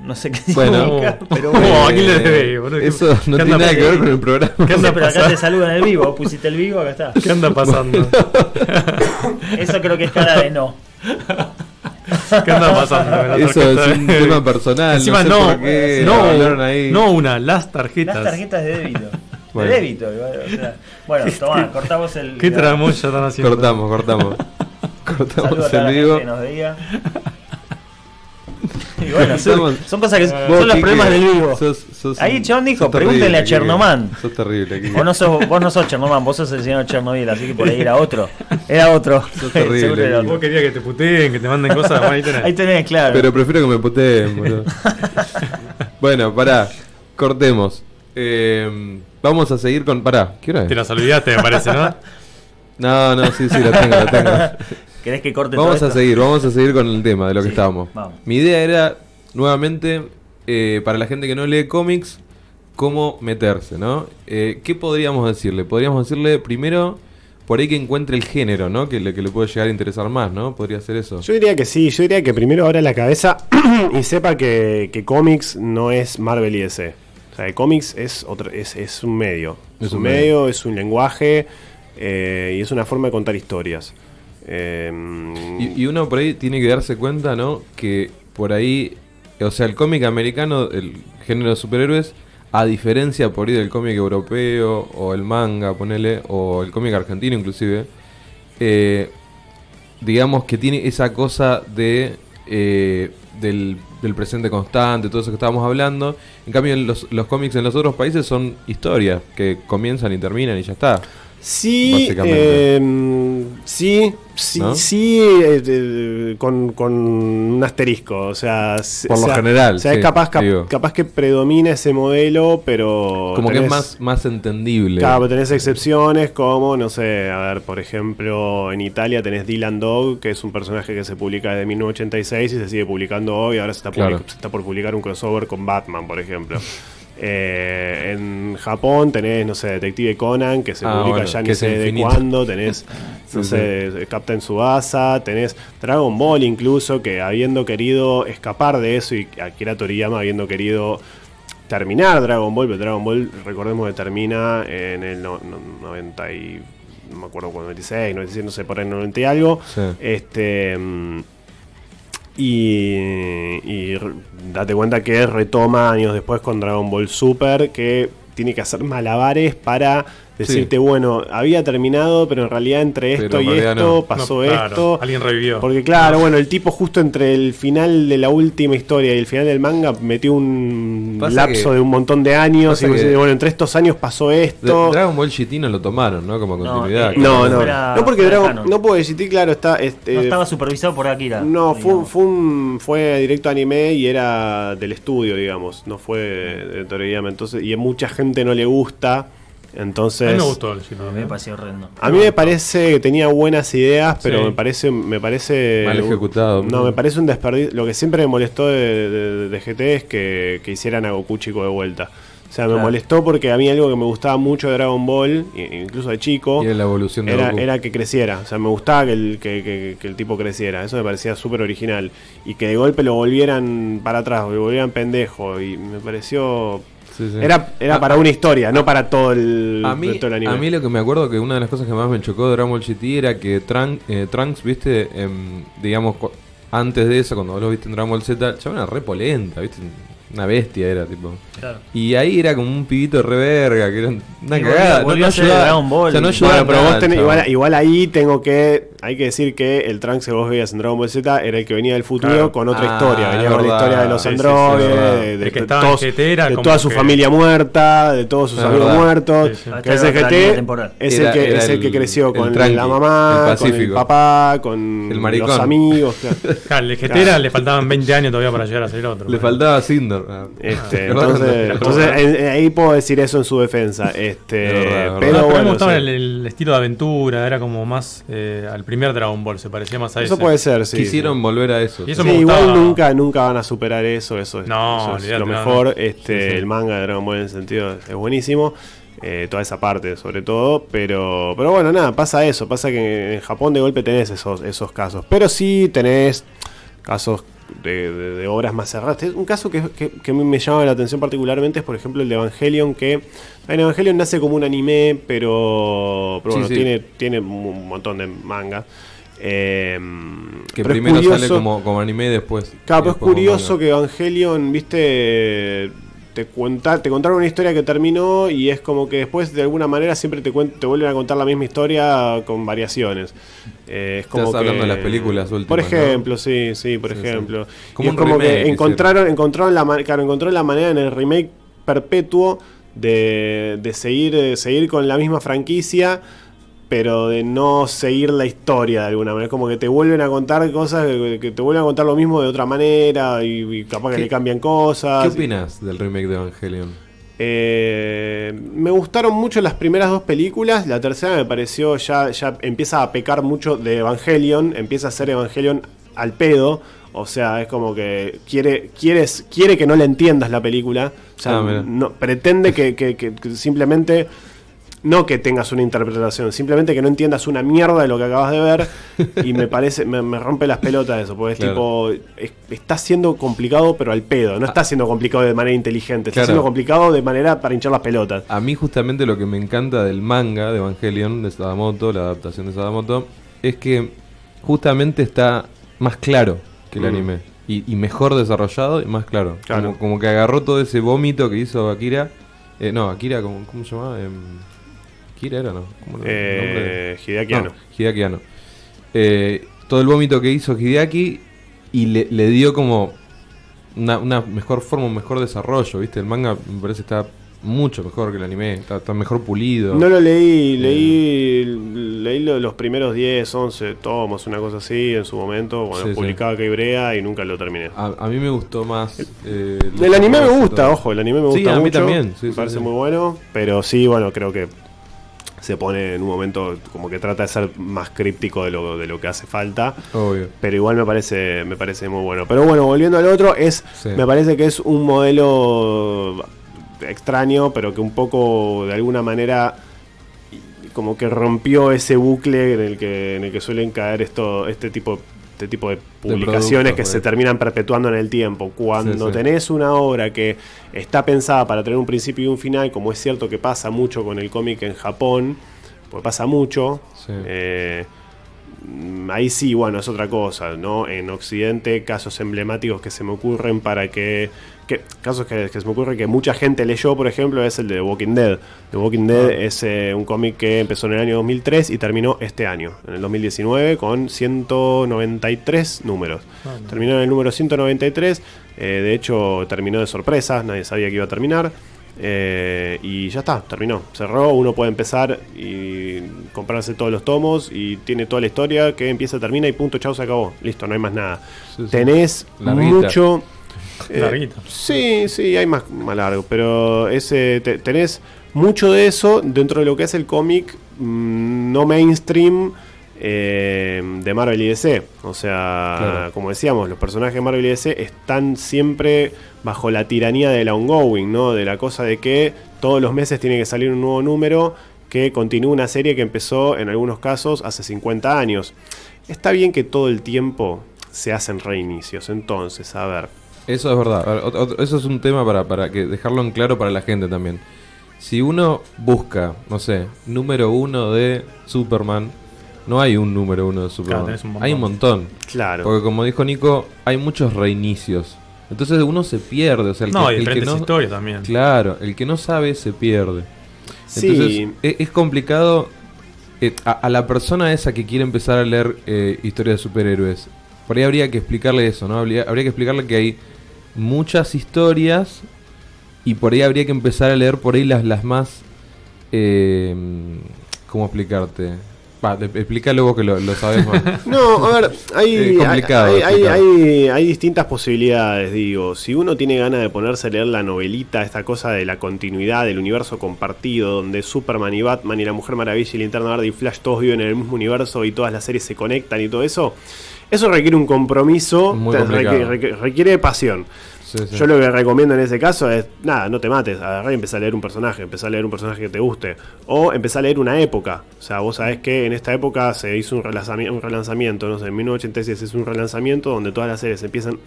S8: No sé qué
S4: Bueno.
S8: significa, pero
S7: No,
S8: bueno.
S7: ¿a quién le debe, boludo? ¿Qué-
S4: Eso no tiene nada que ver con el programa.
S7: ¿Qué anda
S8: pero acá te
S7: pasando?
S8: saludan en el vivo. Vos pusiste el vivo, acá está.
S7: ¿Qué anda pasando?
S8: Eso creo que es cara de no.
S7: ¿Qué anda pasando?
S4: Eso
S7: tarjeta
S4: es un tema personal.
S7: Encima
S4: no,
S7: no,
S4: sé
S7: no,
S4: hablaron ahí.
S7: no una, las tarjetas.
S8: Las tarjetas de débito.
S4: Bueno.
S8: De débito, igual, o sea. Bueno, tomá, cortamos el.
S7: ¿Qué tramoya están haciendo?
S4: Cortamos, cortamos. Cortamos el vivo.
S8: Y bueno, son, cosas que son los problemas del vivo.
S4: sos- sos
S8: Ahí Chabón dijo, pregúntenle a
S4: Quique.
S8: Chernoman.
S4: Sos terrible, Quique.
S8: Vos no, sos, vos no sos Chernobyl, vos sos el señor Chernobyl, así que por ahí era otro. Era otro.
S4: Sos terrible,
S8: era otro.
S7: Vos querías que te puteen, que te manden cosas, bueno, ahí tenés.
S8: Ahí tenés, claro.
S4: Pero prefiero que me puteen, boludo. bueno, pará. Cortemos. Eh, vamos a seguir con. Pará, ¿qué hora
S7: Te las olvidaste, me parece, ¿no?
S4: No, no, sí, sí, la tengo, la tengo.
S8: ¿Querés que corte
S4: Vamos
S8: todo
S4: a
S8: esto?
S4: seguir, vamos a seguir con el tema de lo que
S8: Sí,
S4: estábamos.
S8: vamos.
S4: Mi idea era, nuevamente, eh, para la gente que no lee cómics, cómo meterse, ¿no? Eh, ¿Qué podríamos decirle? Podríamos decirle primero, por ahí que encuentre el género, ¿no? Que le, que le puede llegar a interesar más, ¿no? Podría ser eso.
S5: Yo diría que sí, yo diría que primero abra la cabeza y sepa que, que cómics no es Marvel y DC. O sea, el cómics es, otro, es, es un medio. Es,
S4: Es
S5: un
S4: un
S5: medio, es un lenguaje eh, y es una forma de contar historias. Eh,
S4: Y, uno por ahí tiene que darse cuenta, ¿no? Que por ahí, o sea, el cómic americano, el género de superhéroes, a diferencia por ahí del cómic europeo, o el manga, ponele, o el cómic argentino inclusive, eh, digamos que tiene esa cosa de eh, del, presente constante, todo eso que estábamos hablando. En cambio, los cómics en los otros países son historias que comienzan y terminan y ya está.
S5: Sí,
S4: Básicamente.
S5: eh, sí, sí,
S4: ¿No?
S5: sí, eh, eh, con, con un asterisco, o sea,
S4: Por lo
S5: sea,
S4: general,
S5: o sea,
S4: sí,
S5: es capaz, cap- capaz que predomina ese modelo, pero
S4: Como que es más, más entendible.
S5: Claro, tenés excepciones como, no sé, a ver, por ejemplo, en Italia tenés Dylan Dog, que es un personaje que se publica desde 1986 y se sigue publicando hoy, ahora se está,
S4: Claro.
S5: public- se está por publicar un crossover con Batman, por ejemplo. Eh, en Japón tenés, no sé, Detective Conan, que se
S4: Ah,
S5: publica
S4: bueno,
S5: ya ni sé de cuándo, tenés, no sé, Captain Subasa, tenés Dragon Ball incluso, que habiendo querido escapar de eso y Akira Toriyama habiendo querido terminar Dragon Ball, pero Dragon Ball, recordemos que termina en el no- no- 90 y... no me acuerdo cuándo, 96, 97, no sé, por ahí 90 y algo.
S4: Sí.
S5: Este... mm, Y, y date cuenta que retoma años después con Dragon Ball Super, que tiene que hacer malabares para decirte, bueno, había terminado, pero en realidad entre esto y esto
S4: no.
S5: pasó
S7: No, claro,
S5: esto.
S7: alguien revivió.
S5: Porque claro, bueno, el tipo justo entre el final de la última historia y el final del manga metió un
S4: Pasa
S5: lapso
S4: que-
S5: de un montón de años y
S4: que-
S5: bueno, entre estos años pasó
S4: De-
S5: esto.
S4: Dragon Ball GT no lo tomaron, ¿no? Como continuidad.
S8: eh,
S5: no, no, no porque Dragon, no porque GT, claro, está este,
S8: no estaba supervisado por Akira.
S5: no, fue, fue, un, fue directo a anime y era del estudio, digamos, no fue de Toriyama, entonces y a mucha gente no le gusta, entonces
S7: A mí me gustó el Giro.
S8: A mí me pareció horrendo.
S5: A mí me parece que tenía buenas ideas, pero
S7: Sí.
S5: me parece me parece
S4: Mal ejecutado.
S5: No, me parece un desperdicio. Lo que siempre me molestó de, de- de GT es que, que hicieran a Goku chico de vuelta. O sea, me
S8: Claro.
S5: molestó porque a mí algo que me gustaba mucho de Dragon Ball, incluso de chico,
S4: Y era la evolución de
S5: era, era que creciera. O sea, me gustaba que el, que, que- que el tipo creciera. Eso me parecía súper original. Y que de golpe lo volvieran para atrás, lo volvieran pendejo. Y me pareció.
S4: Sí, sí.
S5: Era, era
S4: A-
S5: para una historia, no para todo el,
S4: A mí,
S5: todo el anime.
S4: a mí lo que me acuerdo que una de las cosas que más me chocó de Dragon Ball GT era que Trunks, eh, Trunks viste, Em, digamos, antes de eso, cuando vos lo viste en Dragon Ball Z, ya era re polenta, viste, una bestia era, tipo.
S8: Claro.
S4: Y ahí era como un pibito re verga, que era una
S8: Y volvió-
S4: cagada.
S8: volvió a ser Dragon Ball.
S4: O sea, no
S8: Bueno,
S4: ayudaba
S5: Bueno, pero
S4: nada,
S5: vos tenés,
S4: chabón.
S5: igual, igual ahí tengo que. Hay que decir que el Trunks que vos veías en Dragon Ball Z era el que venía del futuro
S7: Claro.
S5: con otra
S4: Ah,
S5: historia.
S4: es
S5: Venía con la historia de los
S7: Sí, sí, sí,
S5: androides,
S4: es
S5: de, de-
S7: El que
S5: de todos-
S7: GT era
S5: de toda su
S7: que-
S5: familia muerta, de todos sus
S4: Es
S5: amigos
S4: verdad.
S5: muertos.
S7: Sí, sí.
S5: Que
S8: otra línea
S5: GT es, el que,
S4: era
S5: es el, que
S4: el-
S5: creció
S4: el
S5: con
S4: tranqui,
S5: la
S4: el
S5: mamá, con el papá, con
S4: El
S5: los amigos. claro.
S7: Claro, el GT
S5: Claro.
S7: era, le faltaban 20 años todavía para llegar a ser otro.
S4: Le
S7: pero-
S4: faltaba Cinder. Ah.
S5: Este, entonces, entonces en- ahí puedo decir eso en su defensa. Este,
S4: Es verdad, es verdad.
S5: pero bueno,
S7: me gustaba el, el estilo de aventura, era como más eh, al primer Dragon Ball, se parecía más a
S5: eso
S7: ese.
S5: puede ser, sí.
S4: Quisieron
S5: sí.
S4: volver a eso.
S7: Y eso
S5: Sí,
S7: me
S5: igual
S7: gustaba.
S5: nunca, nunca van a superar eso, eso es,
S7: No,
S5: eso es lo
S7: no,
S5: mejor.
S7: no.
S5: Este,
S7: Sí, sí.
S5: El manga de Dragon Ball en ese sentido es buenísimo. eh, toda esa parte sobre todo. Pero, pero bueno, nada, pasa eso. Pasa que en Japón de golpe tenés esos, esos casos. Pero sí tenés casos de, de- de obras más cerradas. Un caso que, que, que a mí me llama la atención particularmente es por ejemplo el de Evangelion, que en Evangelion nace como un anime, pero, pero
S4: Sí,
S5: bueno,
S4: sí.
S5: Tiene, tiene un montón de manga. Eh,
S4: Que primero sale como, como anime y después.
S5: Claro, pero es curioso que Evangelion, viste, te cuenta, te contaron una historia que terminó y es como que después de alguna manera siempre te, te vuelven a contar la misma historia con variaciones. Eh, es como
S4: Estás hablando de las películas últimas,
S5: Por
S4: ¿no?
S5: ejemplo, sí, sí, por
S4: Sí, sí.
S5: ejemplo.
S4: Como
S5: Y
S4: un
S5: es como
S4: remake
S5: que encontraron, encontraron la, claro, encontró la manera en el remake perpetuo de, de seguir, de seguir con la misma franquicia pero de no seguir la historia de alguna manera. Es como que te vuelven a contar cosas, que, te vuelven a contar lo mismo de otra manera y, y capaz que
S4: ¿Qué-
S5: le cambian cosas.
S4: ¿Qué opinas del remake de Evangelion?
S5: Eh, me gustaron mucho las primeras dos películas. La tercera me pareció ya, ya empieza a pecar mucho de Evangelion. Empieza a ser Evangelion al pedo. O sea, es como que quiere, quieres, quiere que no le entiendas la película. O sea,
S4: Ah,
S5: no, pretende que, que- que- que simplemente no que tengas una interpretación, simplemente que no entiendas una mierda de lo que acabas de ver y me parece, me, me rompe las pelotas eso, porque es tipo, es- está siendo complicado pero al pedo, no está siendo complicado de manera inteligente, está
S4: Claro.
S5: siendo complicado de manera para hinchar las pelotas.
S4: A mí justamente lo que me encanta del manga de Evangelion, de Sadamoto, la adaptación de Sadamoto, es que justamente está más claro que el
S5: Mm.
S4: anime. Y, y mejor desarrollado y más claro.
S5: Claro.
S4: Como, como que agarró todo ese vómito que hizo Akira. Eh, no, Akira, ¿cómo, cómo se llamaba? Em, Akira era, ¿no? ¿Cómo
S5: Eh,
S4: nombre?
S5: Hideaki Anno.
S4: No, Hideaki Anno. Eh, todo el vómito que hizo Hideaki y le, le dio como una, una mejor forma, un mejor desarrollo, ¿viste? El manga me parece que está mucho mejor que el anime, está, está mejor pulido.
S5: No lo leí,
S4: Eh.
S5: leí, leí lo- los primeros 10, 11 tomos, una cosa así en su momento, cuando
S4: Sí, sí.
S5: publicaba Keibrea y nunca lo terminé.
S4: A, a mí me gustó más. eh,
S5: El
S4: los
S5: anime me gusta,
S4: todo.
S5: ojo, el anime me
S4: Sí,
S5: gusta
S4: a mí
S5: mucho.
S4: también, sí,
S5: me
S4: sí,
S5: parece
S4: sí.
S5: muy bueno, pero sí, bueno, creo que se pone en un momento como que trata de ser más críptico de lo, de lo que hace falta.
S4: Obvio.
S5: Pero igual me parece, me parece muy bueno. Pero bueno, volviendo al otro, es,
S4: Sí.
S5: me parece que es un modelo extraño, pero que un poco de alguna manera como que rompió ese bucle en el que, en el que suelen caer esto, este tipo este tipo de publicaciones que
S4: pues.
S5: se terminan perpetuando en el tiempo. Cuando
S4: Sí, sí.
S5: tenés una obra que está pensada para tener un principio y un final, como es cierto que pasa mucho con el cómic en Japón, pues pasa mucho,
S4: Sí.
S5: eh, ahí sí, bueno, es otra cosa, ¿no? En Occidente, casos emblemáticos que se me ocurren para que. que casos que, que se me ocurre que mucha gente leyó, por ejemplo, es el de The Walking Dead. The Walking Dead es eh, un cómic que empezó en el año 2003 y terminó este año, en el 2019, con 193 números. Terminó en el número 193, eh, de hecho terminó de sorpresa, nadie sabía que iba a terminar. Eh, y ya está, terminó. Cerró, uno puede empezar y comprarse todos los tomos y tiene toda la historia que empieza, termina y punto, chao, se acabó. Listo, no hay más nada.
S4: Sí, sí.
S5: Tenés
S4: Larguita.
S5: mucho... eh. Sí, sí, hay más, más largo, pero ese, te- tenés mucho de eso dentro de lo que es el cómic mm, no mainstream eh, de Marvel y DC. O sea,
S4: Claro.
S5: como decíamos, los personajes de Marvel y DC están siempre bajo la tiranía del ongoing, ¿no? De la cosa de que todos los meses tiene que salir un nuevo número que continúa una serie que empezó en algunos casos hace 50 años. Está bien que todo el tiempo se hacen reinicios, entonces, a ver.
S4: Eso es verdad. Eso es un tema para, para que dejarlo en claro para la gente también. Si uno busca, no sé, número uno de Superman, no hay un número uno de Superman.
S7: tenés un montón.
S4: hay un montón.
S5: Claro.
S4: Porque como dijo Nico, hay muchos reinicios. Entonces uno se pierde. O sea, el
S7: No,
S4: que,
S7: hay
S4: el que
S7: diferentes
S4: no,
S7: historias también.
S4: Claro, el que no sabe se pierde.
S5: Sí.
S4: Entonces e- es, complicado eh, a, a la persona esa que quiere empezar a leer eh, historias de superhéroes. Por ahí habría que explicarle eso, ¿no? Habría, habría que explicarle que hay muchas historias y por ahí habría que empezar a leer por ahí las, las más... Eh, ¿Cómo explicarte? Va, explícalo vos que lo, lo sabes más.
S5: No, a ver, hay,
S4: complicado
S5: hay, hay, hay- hay distintas posibilidades, digo. Si uno tiene ganas de ponerse a leer la novelita, esta cosa de la continuidad del universo compartido, donde Superman y Batman y la Mujer Maravilla y Linterna Verde y Flash todos viven en el mismo universo y todas las series se conectan y todo eso, eso requiere un compromiso, requiere pasión. Yo lo que recomiendo en ese caso es, nada, no te mates, agarrá y empezá a leer un personaje, empezá a leer un personaje que te guste. O empezá a leer una época. O sea, vos sabés que en esta época se hizo un relanzamiento, no sé, en 1986 es un relanzamiento donde todas las series empiezan,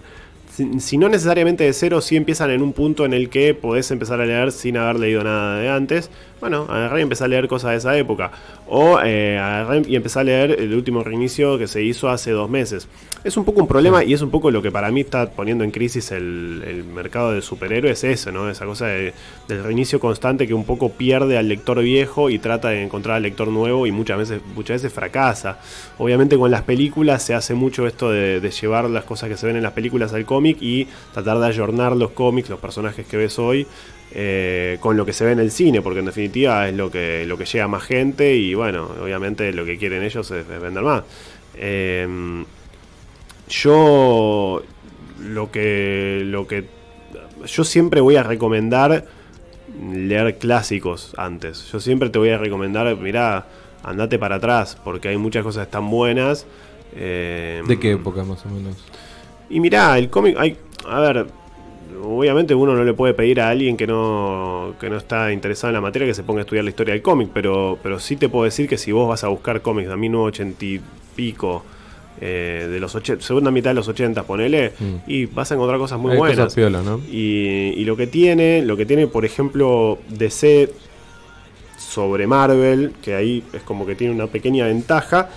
S5: si, si no necesariamente de cero, sí empiezan en un punto en el que podés empezar a leer sin haber leído nada de antes. Bueno, agarrá y empezá a leer cosas de esa época. O eh, y empezá a leer el último reinicio que se hizo hace dos meses. Es un poco un problema y es un poco lo que para mí está poniendo en crisis el, el mercado de superhéroes, eso, ¿no? Esa cosa de- del reinicio constante que un poco pierde al lector viejo y trata de encontrar al lector nuevo y muchas veces, muchas veces fracasa. Obviamente con las películas se hace mucho esto de, de llevar las cosas que se ven en las películas al cómic y tratar de ayornar los cómics, los personajes que ves hoy, eh, con lo que se ve en el cine, porque en definitiva es lo que, lo que llega a más gente y bueno, obviamente lo que quieren ellos es, es vender más. Eh, yo lo que lo que yo siempre voy a recomendar leer clásicos antes. Yo siempre te voy a recomendar, mirá, andate para atrás, porque hay muchas cosas tan buenas. eh,
S4: ¿De qué época más o menos?
S5: y mirá, el cómic, hay, a ver, obviamente uno no le puede pedir a alguien que no, que no está interesado en la materia que se ponga a estudiar la historia del cómic, pero, pero sí te puedo decir que si vos vas a buscar cómics de 1980 y pico, eh, de los 80, segunda mitad de los 80, ponele,
S4: Mm.
S5: y vas a encontrar cosas muy
S4: Hay
S5: buenas.
S4: cosas piola, ¿no?
S5: Y, y lo que tiene, lo que tiene, por ejemplo, DC sobre Marvel, que ahí es como que tiene una pequeña ventaja,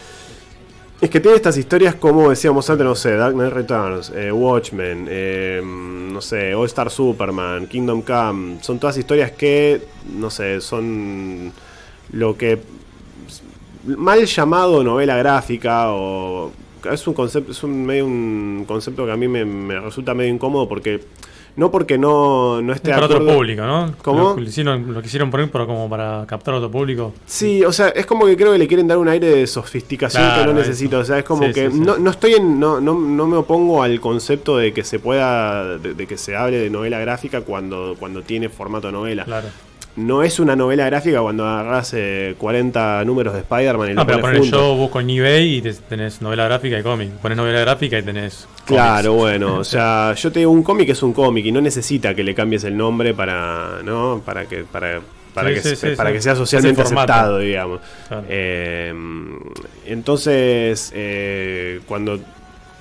S5: es que tiene estas historias como decíamos antes, no sé, Dark Knight Returns, eh, Watchmen, eh, no sé, All Star Superman, Kingdom Come, son todas historias que, no sé, son lo que mal llamado novela gráfica o es un concepto es un medio un concepto que a mí me, me resulta medio incómodo porque no porque no, no esté
S7: para otro público, ¿no?
S5: ¿Cómo?
S7: Lo, hicieron, lo quisieron poner pero como para captar a otro público.
S5: Sí, o sea, es como que creo que le quieren dar un aire de sofisticación que no
S7: eso.
S5: necesito. O sea, es como
S7: Sí,
S5: que
S7: sí, sí.
S5: No, no estoy en. No, no, no me opongo al concepto de que se pueda. de, de que se hable de novela gráfica cuando, cuando tiene formato novela.
S7: Claro.
S5: No es una novela gráfica cuando agarras eh, 40 números de Spider-Man y
S7: No, pero
S5: pones
S7: yo busco en eBay y te- tenés novela gráfica y cómic. Pones novela gráfica y tenés.
S5: Claro, bueno, o sea, yo te digo, un cómic es un cómic y no necesita que le cambies el nombre para, ¿no? Para que, para, para
S7: Sí,
S5: que,
S7: sí,
S5: se-
S7: sí,
S5: para que sea socialmente aceptado, digamos.
S7: Claro.
S5: Eh, entonces, eh, cuando,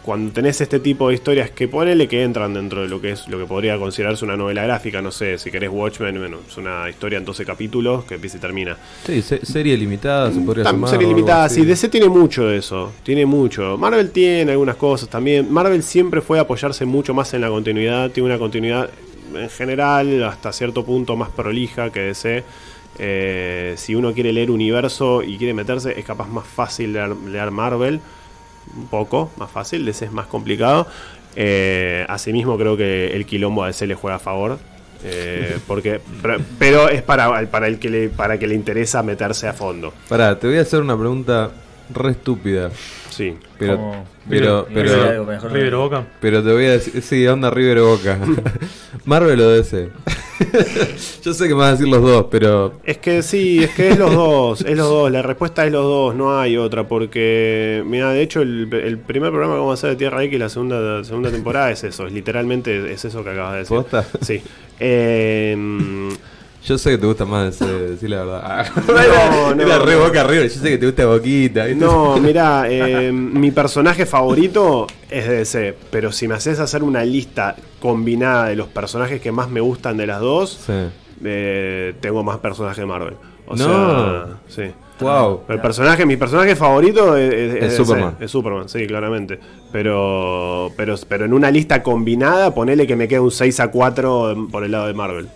S5: cuando tenés este tipo de historias que ponele que entran dentro de lo que es lo que podría considerarse una novela gráfica, no sé, si querés Watchmen, bueno, es una historia en 12 capítulos que empieza y termina.
S4: Sí, se- serie limitada se podría llamar.
S5: serie limitada, sí, DC tiene mucho de eso, tiene mucho. Marvel tiene algunas cosas también. Marvel siempre fue a apoyarse mucho más en la continuidad, tiene una continuidad en general hasta cierto punto más prolija que DC. Eh, si uno quiere leer universo y quiere meterse, es capaz más fácil leer, leer Marvel, un poco más fácil, DC es más complicado. Eh, asimismo creo que el quilombo a DC le juega a favor. eh, porque pero, pero es para, para el que le para que le interesa meterse a fondo.
S4: Pará, te voy a hacer una pregunta re estúpida.
S5: Sí.
S4: Pero,
S8: Como-
S4: pero, pero,
S8: algo mejor.
S7: River Boca.
S4: pero te voy a decir, sí, onda River Boca. Marvel o DC. Yo sé que me vas a decir los dos, pero
S5: Es que sí, es que es los dos, es los dos, la respuesta es los dos, no hay otra, porque, mira, de hecho el, el primer programa que vamos a hacer de Tierra X, la segunda, segunda temporada es eso, es literalmente es eso que acabas de decir.
S4: ¿Posta?
S5: Sí. Eh,
S4: yo sé que te gusta más DC, decir la verdad.
S5: No, no,
S4: Era re
S5: no.
S4: Boca River, yo sé que te gusta Boquita. ¿viste?
S5: no, mira, eh, mi personaje favorito es de DC, pero si me haces hacer una lista combinada de los personajes que más me gustan de las dos,
S4: Sí.
S5: eh, tengo más personajes de Marvel. O
S4: No.
S5: sea, sí.
S4: Wow.
S5: El personaje, mi personaje favorito es, es-
S4: Es
S5: es
S4: Superman.
S5: Es Superman, sí, claramente. Pero, pero, pero en una lista combinada, ponele que me queda un 6 a 4 por el lado de Marvel.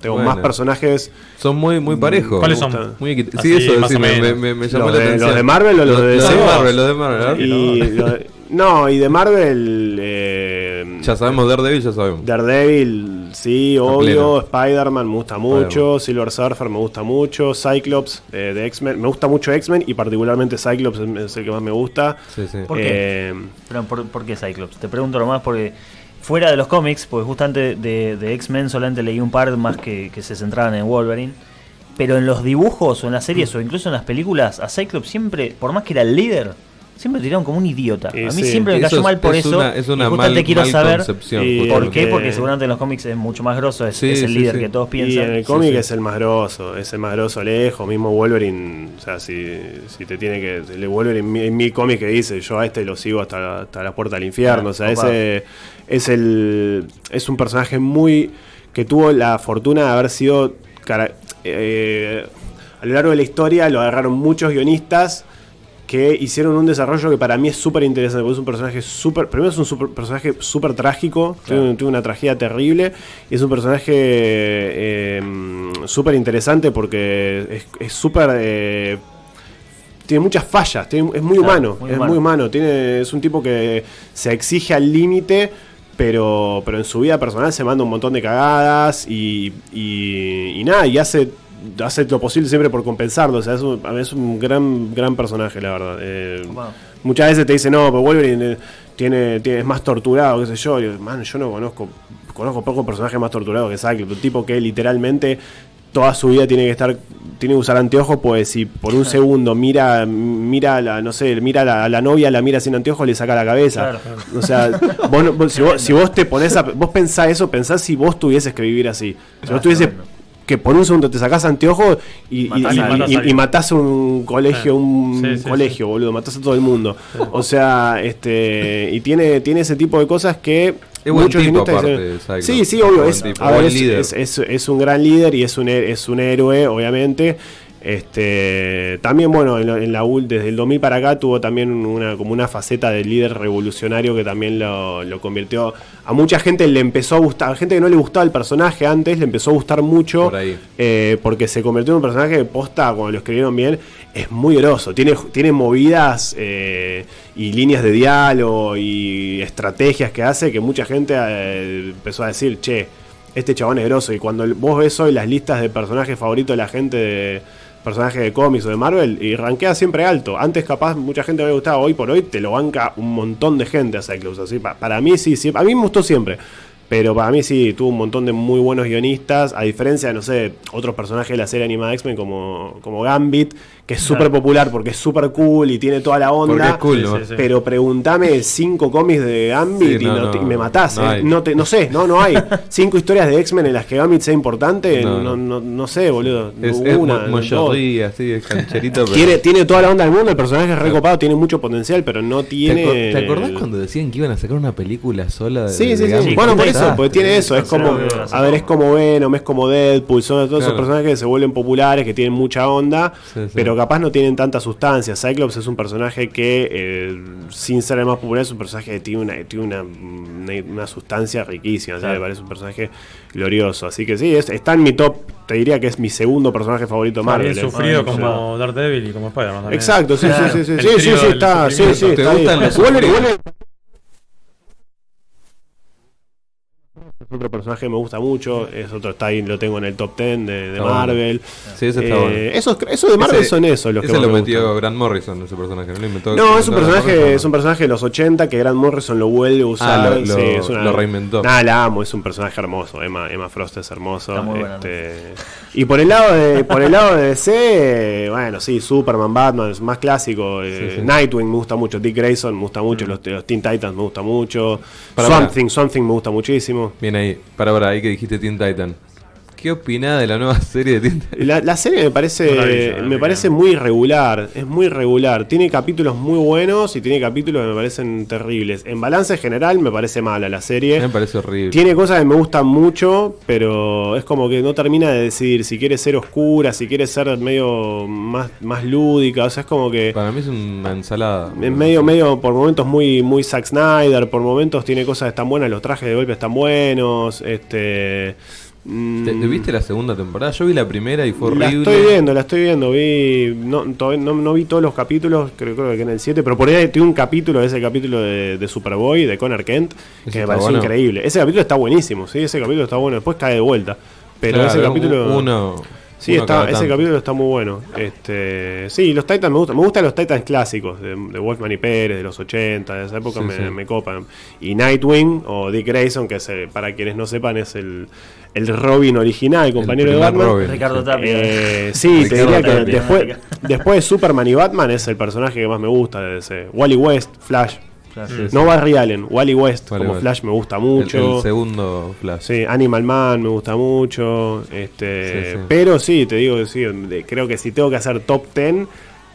S5: Tengo
S4: Bueno.
S5: más personajes.
S4: Son muy, muy parejos.
S7: ¿Cuáles son?
S4: Muy equit-
S7: Así,
S4: Sí, eso decime, me, me, me llamó
S5: ¿Los
S4: la
S5: de-
S4: atención.
S5: los de Marvel o los de
S4: Los
S5: DC?
S4: de Marvel, los de Marvel. a ver.
S5: Y lo de- no, y de Marvel. eh,
S4: Ya sabemos Daredevil, ya sabemos.
S5: Daredevil, sí,
S4: A
S5: obvio. Spider-Man me gusta mucho. Silver Surfer me gusta mucho. Cyclops eh, de X-Men. Me gusta mucho X-Men y particularmente Cyclops es, el que más me gusta.
S4: Sí, sí.
S8: ¿Por qué?
S5: Eh,
S8: Pero, ¿por, por qué Cyclops? Te pregunto nomás porque fuera de los cómics, porque justamente de, de X-Men solamente leí un par más que, que se centraban en Wolverine. Pero en los dibujos o en las series o incluso en las películas, a Cyclops siempre, por más que era el líder, siempre tiraron como un idiota.
S5: Y
S8: a mí
S5: sí.
S8: siempre me
S4: Eso
S8: cayó
S4: es-
S8: mal por
S4: es
S8: eso.
S4: una- es una
S8: y
S4: mal-
S8: quiero
S4: mal
S8: saber
S4: concepción,
S5: Y-
S8: por qué,
S5: porque-
S8: porque seguramente en los cómics es mucho más grosso, es,
S4: Sí,
S8: es el
S4: sí,
S8: líder
S4: sí.
S8: que todos
S5: y
S8: piensan.
S5: en el cómic
S8: sí.
S5: es el más grosso, es el más grosso lejos, mismo Wolverine, o sea, si, si te tiene que... El Wolverine en mi, cómic que dice, yo a este lo sigo hasta, hasta la puerta del infierno,
S8: Ah,
S5: o sea,
S8: copado.
S5: ese es el es un personaje muy... que tuvo la fortuna de haber sido... cara- eh, a lo largo de la historia lo agarraron muchos guionistas que hicieron un desarrollo que para mí es súper interesante, porque es un personaje súper... Primero es un super- personaje súper trágico, tiene, tiene una tragedia terrible, y es un personaje eh, súper interesante porque es- es súper... eh, tiene muchas fallas, tiene- es muy
S8: Claro,
S5: humano,
S8: muy
S5: es
S8: humano.
S5: muy humano, tiene, es un tipo que se exige al límite, pero, pero en su vida personal se manda un montón de cagadas y, y, y nada, y hace, hace lo posible siempre por compensarlo, o sea, es un, es un gran, gran personaje, la verdad. Eh, muchas veces te dicen, no, pero Wolverine eh, tiene, tiene, es más torturado, qué sé yo, y yo, man, yo no conozco, conozco pocos personajes más torturados que Cyclops, un tipo que literalmente toda su vida tiene que estar tiene que usar anteojos, pues si por un segundo mira mira la, no sé, mira a la, la novia, la mira sin anteojos, le saca la cabeza. O sea, vos no- vos- si, vos, si vos te pones a vos pensás eso, pensás si vos tuvieses que vivir así. Si vos tuvieses que por un segundo te sacás anteojos y, y,
S7: Matás
S5: y- y- matás un colegio, un
S7: Sí, sí,
S5: colegio, boludo, matás a todo el mundo. O sea, este y tiene tiene ese tipo de cosas que
S4: Es buen
S5: muchos
S4: tipo, aparte,
S5: dicen-. Sí, sí, obvio, es, a ver, es- es- es, es un gran líder y es un, es un héroe, obviamente. Este, también, bueno, en, la UL desde el 2000 para acá tuvo también una, como una faceta de líder revolucionario que también lo, lo convirtió. A mucha gente le empezó a gustar, a gente que no le gustaba el personaje antes, le empezó a gustar mucho
S4: Por ahí.
S5: eh, porque se convirtió en un personaje que posta, cuando lo escribieron bien, es muy groso. Tiene, tiene movidas eh, y líneas de diálogo y estrategias que hace que mucha gente eh, empezó a decir, che, este chabón es groso. Y cuando vos ves hoy las listas de personajes favoritos de la gente de personajes de cómics o de Marvel y rankea siempre alto. Antes capaz mucha gente le gustaba, hoy por hoy te lo banca un montón de gente a Cyclops. Así, pa- para mí sí, sí, a mí me gustó siempre. Pero para mí sí, tuvo un montón de muy buenos guionistas, a diferencia de, no sé, otros personajes de la serie animada X-Men como, como Gambit, que es súper popular porque es súper cool y tiene toda la onda.
S4: Porque es cool,
S7: Sí,
S4: ¿no?
S7: sí, sí.
S5: Pero preguntame cinco cómics de Gambit
S4: Sí,
S5: y,
S4: no,
S5: no
S4: no,
S5: te- y me matás,
S4: no
S5: ¿eh? no, te, no sé, no, no hay. cinco historias de X-Men en las que Gambit sea importante,
S4: No,
S5: no,
S4: no.
S5: sé, boludo.
S4: Es,
S5: Una,
S4: es así, es cancherito. pero-
S5: Tiene, tiene toda la onda del mundo, el personaje es recopado, tiene mucho potencial, pero no
S4: ¿Te,
S5: tiene.
S4: te acordás
S5: el-
S4: cuando decían que iban a sacar una película sola de
S5: Sí,
S4: de
S5: sí, sí. Bueno, por eso, porque tiene eso. Es como, a ver, es como Venom, es como Deadpool, son todos esos personajes que se vuelven populares, que tienen mucha onda,
S4: Sí, sí.
S5: pero capaz no tienen tanta sustancia. Cyclops es un personaje que, eh, sin ser el más popular, es un personaje que tiene una, tiene una, una- una sustancia riquísima. o sea, me parece un personaje glorioso. Así que sí, es- está en mi top. Te diría que es mi segundo personaje favorito de Marvel.
S7: Marvel
S5: eh.
S7: sufrido como Daredevil y como Spider-Man también.
S5: Exacto, sí,
S8: Claro.
S5: sí, sí, sí, sí, sí, está, sí, sí,
S7: sufrimiento.
S4: ¿Te
S5: está
S4: gustan los
S5: Vuelve-
S4: sufridos?
S5: vuelve- Es otro personaje que me gusta mucho, es otro, está ahí, lo tengo en el top 10 de, de. Marvel.
S4: Sí, ese está
S5: Eh,
S4: bueno.
S5: Esos, esos de Marvel
S4: Ese-
S5: son esos los que
S4: Ese
S5: más
S4: lo
S5: me
S4: metió
S5: gustan.
S4: Grant Morrison, ese personaje. No, lo inventó,
S5: No, es un personaje,
S4: Morrison.
S5: es un personaje de los 80 que Grant Morrison lo vuelve a usar.
S4: Ah, lo- lo-
S5: sí, es una-
S4: lo reinventó.
S5: Nada, la amo, es un personaje hermoso. Emma, Emma Frost es hermoso.
S8: Está muy buena,
S5: este, Y por el lado de, por el lado de DC, bueno, sí, Superman, Batman, es más clásico. eh,
S4: Sí, sí.
S5: Nightwing me gusta mucho, Dick Grayson me gusta mucho, los, los Teen Titans me gusta mucho.
S4: Para,
S5: Swamp
S4: para.
S5: Thing, Swamp Thing me gusta muchísimo.
S4: Bien ahí, para, para, ahí que dijiste Teen Titan. ¿Qué opinás de la nueva serie de Titan?
S5: La, la serie me parece me parece muy irregular, es muy irregular. Tiene capítulos muy buenos y tiene capítulos que me parecen terribles. En balance general me parece mala la serie.
S4: Me parece horrible.
S5: Tiene cosas que me gustan mucho, pero es como que no termina de decidir si quiere ser oscura, si quiere ser medio más, más lúdica. O sea, es como que
S4: Para mí es una ensalada.
S5: es medio, medio por momentos muy, muy Zack Snyder, por momentos tiene cosas que están buenas, los trajes de golpe están buenos. Este. Mm,
S4: ¿Te, te viste la segunda temporada? Yo vi la primera y fue
S5: la
S4: horrible.
S5: estoy viendo, la estoy viendo. Vi, no, todavía no, no vi todos los capítulos, creo, creo que en el 7, pero por ahí tiene un capítulo, ese capítulo de, de Superboy, de Connor Kent,
S4: Ese
S5: que me pareció
S4: bueno.
S5: increíble. Ese capítulo está buenísimo, sí, ese capítulo está bueno. Después cae de vuelta. Pero
S4: Claro,
S5: ese capítulo.
S4: Uno.
S5: Sí, está, ese
S4: tanto.
S5: capítulo está muy bueno. Este, sí, los Titans me gustan. Me gustan los Titans clásicos, de, de Wolfman y Pérez, de los 80, de esa época
S4: Sí,
S5: me,
S4: sí.
S5: me copan. Y Nightwing, o Dick Grayson, que es, para quienes no sepan, es el, el Robin original, el compañero de Batman.
S4: Robin.
S8: Ricardo Tapia.
S5: Eh, sí, te diría que
S8: Tapia.
S5: después, después de Superman y Batman es el personaje que más me gusta de ese. Wally West, Flash.
S4: Sí, sí.
S5: No Barry Allen, Wally West como. Flash me gusta mucho.
S4: El, segundo Flash.
S5: Sí, Animal Man me gusta mucho. Este. Pero sí, te digo que sí, creo que si tengo que hacer top 10,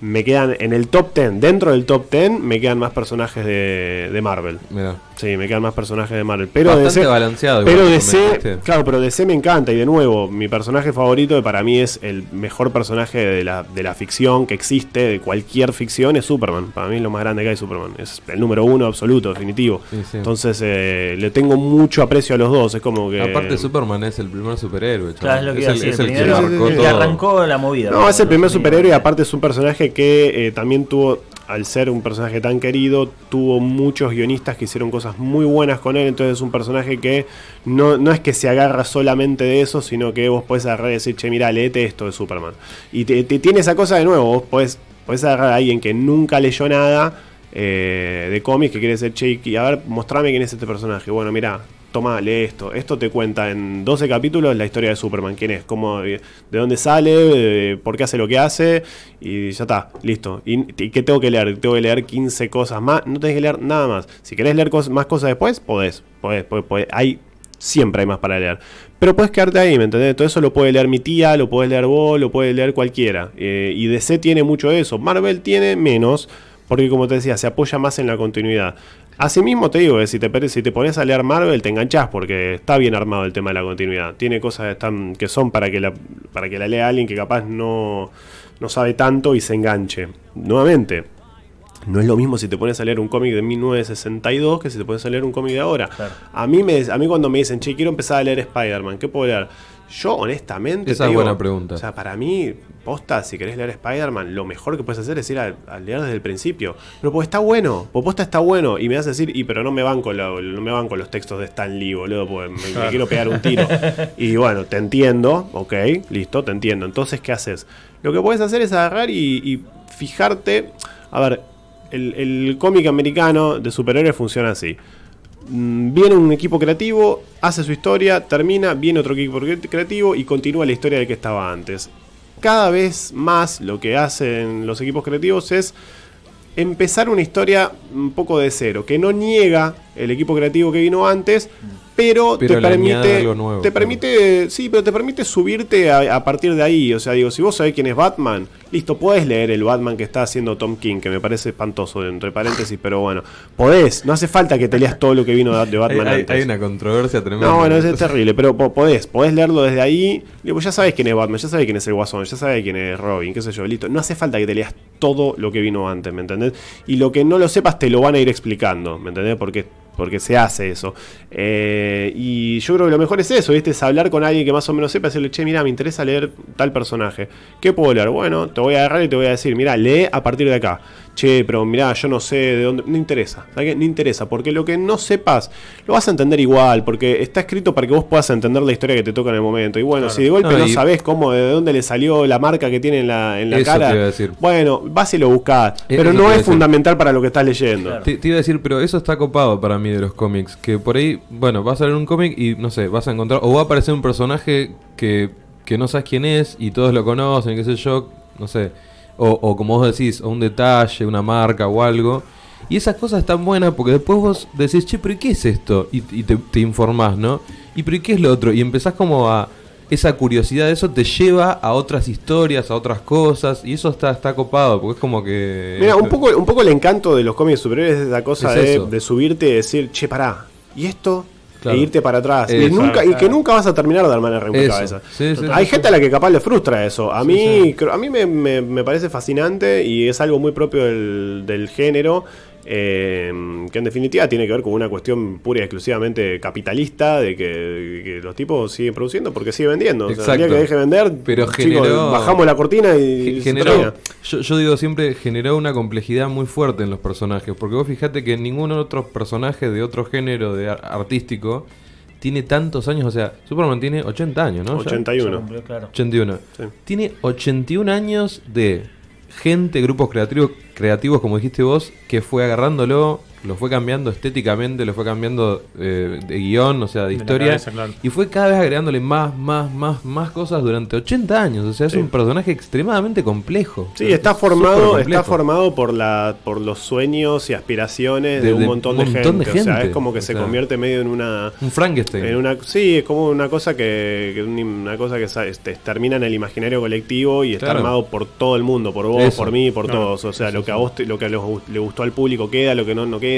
S5: me quedan en el top 10, dentro del top 10, me quedan más personajes de, de Marvel.
S4: Mira.
S5: Sí, me quedan más personajes de Marvel. Pero
S4: Bastante
S5: DC,
S4: balanceado igual,
S5: Pero DC, claro, pero DC me encanta. Y de nuevo, mi personaje favorito para mí es el mejor personaje de la, de la ficción que existe, de cualquier ficción, es Superman. Para mí es lo más grande que hay Superman. Es el número uno absoluto, definitivo.
S4: Sí, sí.
S5: Entonces eh, le tengo mucho aprecio a los dos. Es como que.
S4: Aparte Superman es el primer superhéroe.
S8: Claro, es lo que
S4: es
S8: iba a
S4: el,
S8: decir.
S4: es
S8: El
S4: el que
S8: arrancó la movida.
S5: No, es el primer superhéroe y aparte es un personaje que eh, también tuvo, al ser un personaje tan querido, tuvo muchos guionistas que hicieron cosas muy buenas con él, entonces es un personaje que no, no es que se agarra solamente de eso, sino que vos podés agarrar y decir, che, mira, leete esto de Superman. Y te, te- tiene esa cosa de nuevo, vos podés, podés agarrar a alguien que nunca leyó nada eh, de cómics, que quiere ser che, y a ver, mostrame quién es este personaje. Bueno, mira. Toma, lee esto. Esto te cuenta en 12 capítulos la historia de Superman, quién es, cómo, de dónde sale, eh, por qué hace lo que hace, y ya está, listo. ¿Y, qué tengo que leer? Tengo que leer 15 cosas más, no tenés que leer nada más. Si querés leer más cosas después, podés, podés, podés. Hay, siempre hay más para leer. Pero puedes quedarte ahí, ¿me entendés? Todo eso lo puede leer mi tía, lo puedes leer vos, lo puede leer cualquiera. Eh, y DC tiene mucho eso. Marvel tiene menos, porque como te decía, se apoya más en la continuidad. Asimismo te digo que si te, si te pones a leer Marvel te enganchás porque está bien armado el tema de la continuidad. Tiene cosas que, están, que son para que, la, para que la lea alguien que capaz no, no sabe tanto y se enganche. Nuevamente, no es lo mismo si te pones a leer un cómic de 1962 que si te pones a leer un cómic de ahora. A, mí me, a mí cuando me dicen, che, quiero empezar a leer Spider-Man, ¿qué puedo leer? Yo, honestamente.
S4: Esa es
S5: digo,
S4: buena pregunta.
S5: O sea, para mí, posta, si querés leer Spider-Man, lo mejor que puedes hacer es ir a, a leer desde el principio. Pero pues está bueno, pues posta está bueno. Y me vas a decir, y pero no me van con, no me van con los textos de Stan Lee, boludo, porque me, me quiero pegar un tiro. y bueno, te entiendo, ok, listo, te entiendo. Entonces, ¿qué haces? Lo que puedes hacer es agarrar y, y fijarte. A ver, el, el cómic americano de superhéroes funciona así. Mm, Viene un equipo creativo, hace su historia, termina, viene otro equipo cre- creativo y continúa la historia del que estaba antes. Cada vez más lo que hacen los equipos creativos es empezar una historia un poco de cero, que no niega el equipo creativo que vino antes, pero,
S4: Pero
S5: te permite,
S4: algo nuevo,
S5: te permite, sí, pero te permite subirte a, a partir de ahí. O sea, digo, si vos sabés quién es Batman, listo, podés leer el Batman que está haciendo Tom King, que me parece espantoso, entre paréntesis, pero bueno, podés, no hace falta que te leas todo lo que vino de Batman
S4: hay-
S5: antes.
S4: hay una controversia tremenda.
S5: No, bueno, es, es terrible, pero po- podés, podés leerlo desde ahí. Digo, ya sabés quién es Batman, ya sabés quién es el Guasón, ya sabés quién es Robin, qué sé yo, listo. No hace falta que te leas todo lo que vino antes, ¿me entendés? Y lo que no lo sepas te lo van a ir explicando, ¿me entendés? Porque, porque se hace eso. Eh, y yo creo que lo mejor es eso. Es hablar con alguien que más o menos sepa, decirle, che, mira, me interesa leer tal personaje. ¿Qué puedo leer? Bueno, te voy a agarrar y te voy a decir, mira, lee a partir de acá. Che, pero mirá, yo no sé de dónde. No interesa. ¿sabes? No interesa. Porque lo que no sepas, lo vas a entender igual. Porque está escrito para que vos puedas entender la historia que te toca en el momento. Y bueno, si de golpe
S4: No,
S5: no,
S4: y-
S5: sabés cómo, de dónde le salió la marca que tiene en la, en la
S4: Eso
S5: cara.
S4: te iba a decir.
S5: Bueno, vas y lo buscás.
S4: Eh,
S5: pero no es
S4: decir.
S5: fundamental para lo que estás leyendo.
S4: Te, te iba a decir, pero eso está copado para mí de los cómics. Que por ahí, bueno, vas a leer un cómic y no sé, vas a encontrar. O va a aparecer un personaje que, que no sabes quién es y todos lo conocen, qué sé yo, no sé. O, o como vos decís, o un detalle, una marca o algo. Y esas cosas están buenas porque después vos decís, che, pero ¿y qué es esto? Y, y te, te informás, ¿no? ¿Y pero ¿y qué es lo otro? Y empezás como a. Esa curiosidad de eso te lleva a otras historias, a otras cosas. Y eso está, está copado porque es como que.
S5: Mira, un poco, un poco el encanto de los cómics superiores es esa cosa
S4: Es
S5: de, de subirte y decir, che, pará, ¿y esto?
S4: Claro.
S5: E irte para atrás. Y,
S4: Exacto.
S5: nunca, y que nunca vas a terminar de armar en
S4: Eso.
S5: cabeza.
S4: Sí, sí,
S5: Hay
S4: sí,
S5: gente a la que capaz le frustra eso. A mí, a mí me, me- me parece fascinante y es algo muy propio del, del género. Eh, que en definitiva tiene que ver con una cuestión pura y exclusivamente capitalista de que, que los tipos siguen produciendo porque siguen vendiendo. O sea, el día
S4: Exacto.
S5: que deje de vender,
S4: Pero
S5: chicos,
S4: generó-
S5: bajamos la cortina y
S4: Ge-
S5: se
S4: generó,
S5: termina.
S4: yo, yo digo siempre, generó una complejidad muy fuerte en los personajes. Porque vos fijate que ningún otro personaje de otro género de ar- artístico tiene tantos años. O sea, Superman tiene 80 años, ¿no? Ya.
S5: 81.
S8: Cumplió, claro.
S4: 81.
S5: Sí.
S4: Tiene 81 años de gente, grupos creativos, creativos, como dijiste vos, que fue agarrándolo, lo fue cambiando estéticamente, lo fue cambiando eh, de guion, o sea, de, historia.
S7: cabeza, claro.
S4: Y fue cada vez agregándole más, más, más, más cosas durante 80 años. O sea, es
S5: Sí.
S4: un personaje extremadamente complejo.
S5: Sí, está
S4: es
S5: formado, está formado por la, por los sueños y aspiraciones de,
S4: De-
S5: un
S4: de
S5: montón,
S4: un
S5: de,
S4: montón de
S5: gente. O sea,
S4: gente.
S5: es como que
S4: O
S5: se
S4: sea,
S5: convierte medio en una,
S4: Un Frankenstein.
S5: en una, sí, es como una cosa que, que un- una cosa que este, termina en el imaginario colectivo y está
S4: Claro.
S5: armado por todo el mundo, por vos,
S4: Eso.
S5: por mí, por
S7: Claro.
S5: todos. O sea, lo que a vos te- lo que a los- le gustó al público queda, lo que no no queda,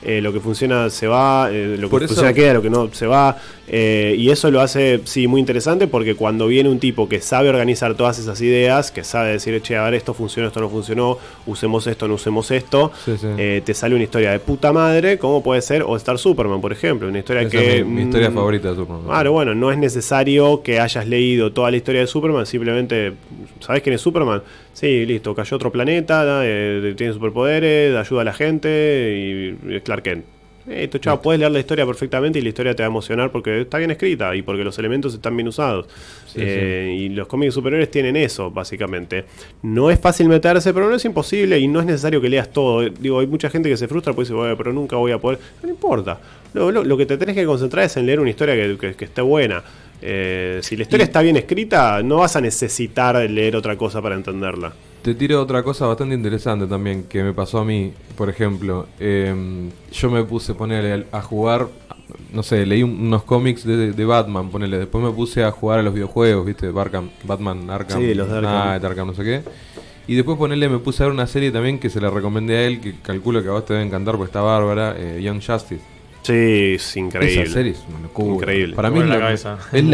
S5: Eh, lo que funciona se va, eh, lo que
S4: Por eso-
S5: funciona queda, lo que no se va. eh, y eso lo hace sí muy interesante porque cuando viene un tipo que sabe organizar todas esas ideas, que sabe decir, che, a ver, esto funcionó, esto no funcionó, usemos esto, no usemos esto,
S4: Sí, sí.
S5: te sale una historia de puta madre, como puede ser All Star Superman, por ejemplo, una historia
S4: Esa
S5: que
S4: es mi, mi historia
S5: mm,
S4: favorita de Superman.
S5: Claro, bueno, no es necesario que hayas leído toda la historia de Superman, simplemente, ¿sabes quién es Superman? Sí, listo, cayó a otro planeta, eh, tiene superpoderes, ayuda a la gente y Clark Kent. Eh, chavo, puedes leer la historia perfectamente y la historia te va a emocionar porque está bien escrita y porque los elementos están bien usados.
S4: Sí,
S5: Eh, Y los cómics superiores tienen eso, básicamente. No es fácil meterse, pero no es imposible y no es necesario que leas todo. Eh, Digo, hay mucha gente que se frustra porque dice, "Bueno, pero nunca voy a poder. No importa. Lo, lo- lo que te tenés que concentrar es en leer una historia que, que- que esté buena. Eh, si la historia está bien escrita, no vas a necesitar leer otra cosa para entenderla.
S4: Te tiro otra cosa bastante interesante también que me pasó a mí. Por ejemplo, em, yo me puse ponerle a jugar, no sé, leí un- unos cómics de, de Batman, ponele. Después me puse a jugar a los videojuegos, ¿viste? Barkham, Batman, Arkham,
S5: Sí, los de Arkham.
S4: Knight, Arkham, no sé qué. Y después ponerle, me puse a ver una serie también que se la recomendé a él, que calculo que a vos te debe encantar porque está bárbara, eh, Young Justice.
S5: Sí, es increíble.
S4: Esa serie es una locura.
S5: Increíble.
S4: Para mí es la, es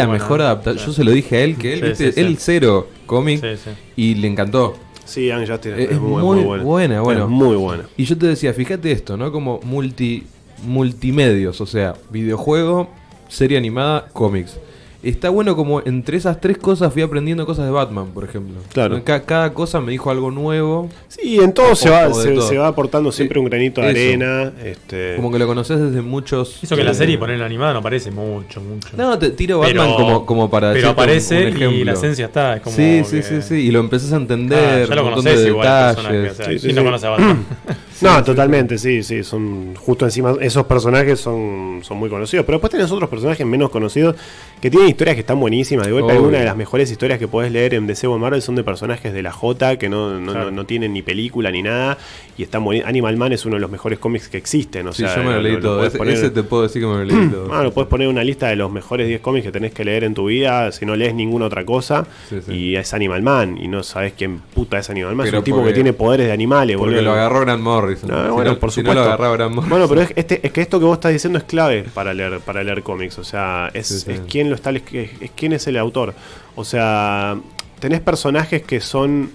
S4: mejor adaptación. Yo se lo dije a él, que él,
S7: Sí,
S4: ¿viste?
S7: sí, sí.
S4: él cero cómic
S7: Sí, sí.
S4: y le encantó.
S5: Sí, Young Justice
S4: Es
S5: es, muy,
S4: muy
S5: muy buena.
S4: buena, bueno.
S5: Es muy buena.
S4: Y yo te decía, fíjate esto, ¿no? Como multi multimedios, o sea, videojuego, serie animada, cómics. Está bueno como entre esas tres cosas fui aprendiendo cosas de Batman, por ejemplo.
S5: Claro.
S4: Ca- cada cosa me dijo algo nuevo.
S5: Sí, en todo, se, va, se,
S4: todo.
S5: se va aportando siempre un granito de
S4: Eso.
S5: arena. Este,
S4: Como que lo conoces desde muchos...
S7: Hizo que la
S4: eh,
S7: serie ponerla animada no parece mucho, mucho.
S4: No, te tiro
S7: Pero-
S4: Batman como, como para
S7: Pero
S4: un-
S7: aparece
S4: un
S7: y la esencia está. Es como
S4: sí, sí,
S7: que-
S4: sí, sí. Y lo empezás a
S7: Ah,
S4: entender.
S7: ya lo conoces
S4: de
S7: igual personaje. O sea,
S5: Sí, sí,
S7: ¿quién no conoce a Batman?
S5: no, totalmente, sí, sí. Son justo encima. Esos personajes son, son muy conocidos. Pero después tenés otros personajes menos conocidos que tienen historias que están buenísimas. De golpe,
S4: Obvio.
S5: alguna de las mejores historias que podés leer en DC o Marvel son de personajes de la J que no, no,
S7: Claro.
S5: no- no tienen ni película ni nada. Y están buenísimos. Animal Man es uno de los mejores cómics que existen. O
S4: Sí,
S5: sea,
S4: yo me lo leí todo. Ese,
S5: poner-
S4: ese te puedo decir que me lo leí todo.
S5: Ah, lo puedes poner una lista de los mejores 10 cómics que tenés que leer en tu vida si no lees ninguna otra cosa.
S4: Sí, sí.
S5: Y es Animal Man. Y no sabes quién puta es Animal Man.
S4: Pero
S5: es un tipo
S4: porque-
S5: que tiene poderes de animales,
S4: Porque
S5: boludo.
S4: lo agarró Grant Morrison.
S5: No,
S4: si
S5: bueno,
S4: no,
S5: por
S4: si no
S5: supuesto.
S4: lo agarraba Grant Morrison.
S5: Bueno, pero es, este, es que esto que vos estás diciendo es clave para leer, para leer cómics. O sea, es,
S4: Sí, sí.
S5: es quién lo está, es, es quién es el autor. O sea, tenés personajes que son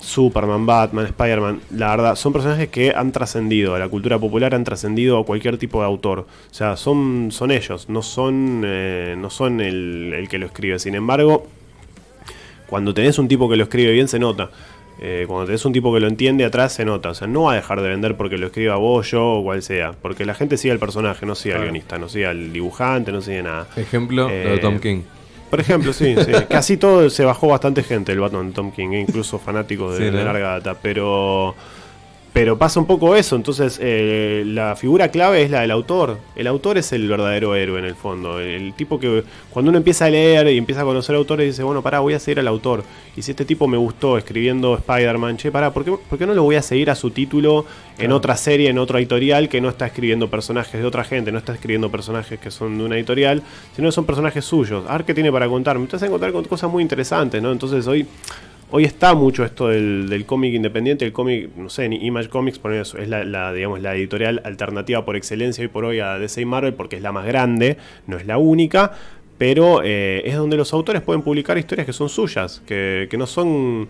S5: Superman, Batman, Spider-Man, la verdad, son personajes que han trascendido a la cultura popular, han trascendido a cualquier tipo de autor. O sea, son, son ellos, no son, eh, no son el, el que lo escribe. Sin embargo, cuando tenés un tipo que lo escribe bien, se nota. Eh, cuando tenés un tipo que lo entiende atrás, se nota. O sea, no va a dejar de vender porque lo escriba vos, yo o cual sea. Porque la gente sigue al personaje, no sigue al guionista, no sigue al dibujante, no sigue nada.
S4: Ejemplo, lo de
S5: Eh,
S4: Tom King.
S5: Por ejemplo, sí, sí. Casi todo se bajó bastante gente el Batman de Tom King, e incluso fanáticos de,
S4: Sí, ¿no?
S5: de larga data. Pero. Pero pasa un poco eso, entonces eh, la figura clave es la del autor. El autor es el verdadero héroe en el fondo. El tipo que cuando uno empieza a leer y empieza a conocer autores dice, bueno, pará, voy a seguir al autor. Y si este tipo me gustó escribiendo Spider-Man, che, pará, ¿por qué, por qué no lo voy a seguir a su título en otra serie, en otra editorial que no está escribiendo personajes de otra gente, no está escribiendo personajes que son de una editorial, sino que son personajes suyos? A ver qué tiene para contar. Me estás a encontrar con cosas muy interesantes, ¿no? Entonces hoy... Hoy está mucho esto del, del cómic independiente, el cómic, no sé, Image Comics por es la, la, digamos, la editorial alternativa por excelencia hoy por hoy a DC y Marvel porque es la más grande, no es la única, pero eh, es donde los autores pueden publicar historias que son suyas, que, que no son...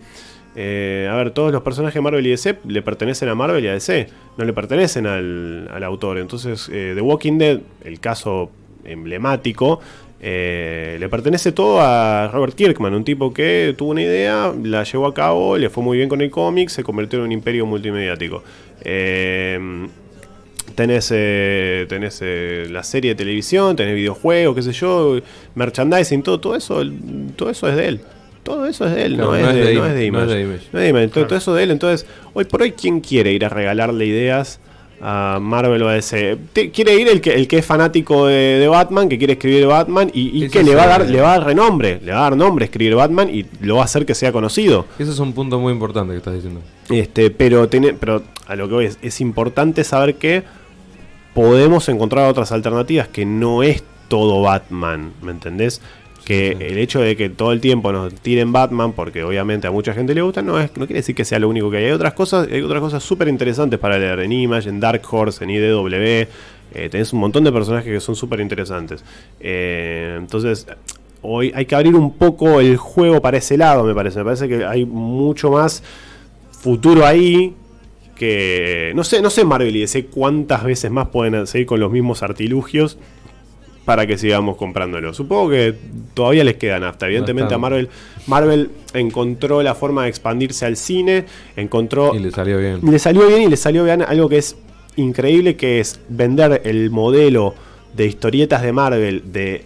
S5: eh, a ver, todos los personajes de Marvel y DC le pertenecen a Marvel y a DC, no le pertenecen al, al autor. Entonces, eh, The Walking Dead, el caso emblemático, eh, le pertenece todo a Robert Kirkman, un tipo que tuvo una idea, la llevó a cabo, le fue muy bien con el cómic, se convirtió en un imperio multimediático. Eh, tenés eh, tenés eh, la serie de televisión, tenés videojuegos, qué sé yo, merchandising, todo, todo eso, todo eso es de él. Todo eso es de él,
S4: Claro,
S5: no,
S4: no
S5: es
S4: es
S5: de,
S4: de
S5: no
S4: Im-
S5: es de
S4: no
S5: Image. No es de Image, todo, todo eso de él. Entonces, hoy por hoy, ¿quién quiere ir a regalarle ideas a Marvel o a DC? Quiere ir el que, el que es fanático de, de Batman, que quiere escribir Batman y, y
S4: Eso
S5: que le va, a dar, le va a dar renombre, le va a dar nombre escribir Batman y lo va a hacer que sea conocido.
S4: Ese es un punto muy importante que estás diciendo.
S5: Este, pero, tiene, pero a lo que voy es, es importante saber que podemos encontrar otras alternativas que no es todo Batman, ¿me entendés? Que el hecho de que todo el tiempo nos tiren Batman, porque obviamente a mucha gente le gusta, no, es, no quiere decir que sea lo único que hay. Hay otras cosas, hay otras cosas súper interesantes para leer en Image, en Dark Horse, en IDW. eh, tenés un montón de personajes que son súper interesantes. Eh, entonces, hoy hay que abrir un poco el juego para ese lado, me parece. Me parece que hay mucho más futuro ahí que no sé, no sé Marvel y DC cuántas veces más pueden seguir con los mismos artilugios para que sigamos comprándolo. Supongo que todavía les queda nafta. Evidentemente a. Marvel Marvel encontró la forma de expandirse al cine, encontró
S4: Y le salió bien.
S5: y le salió bien y le salió bien algo que es increíble que es vender el modelo de historietas de Marvel de,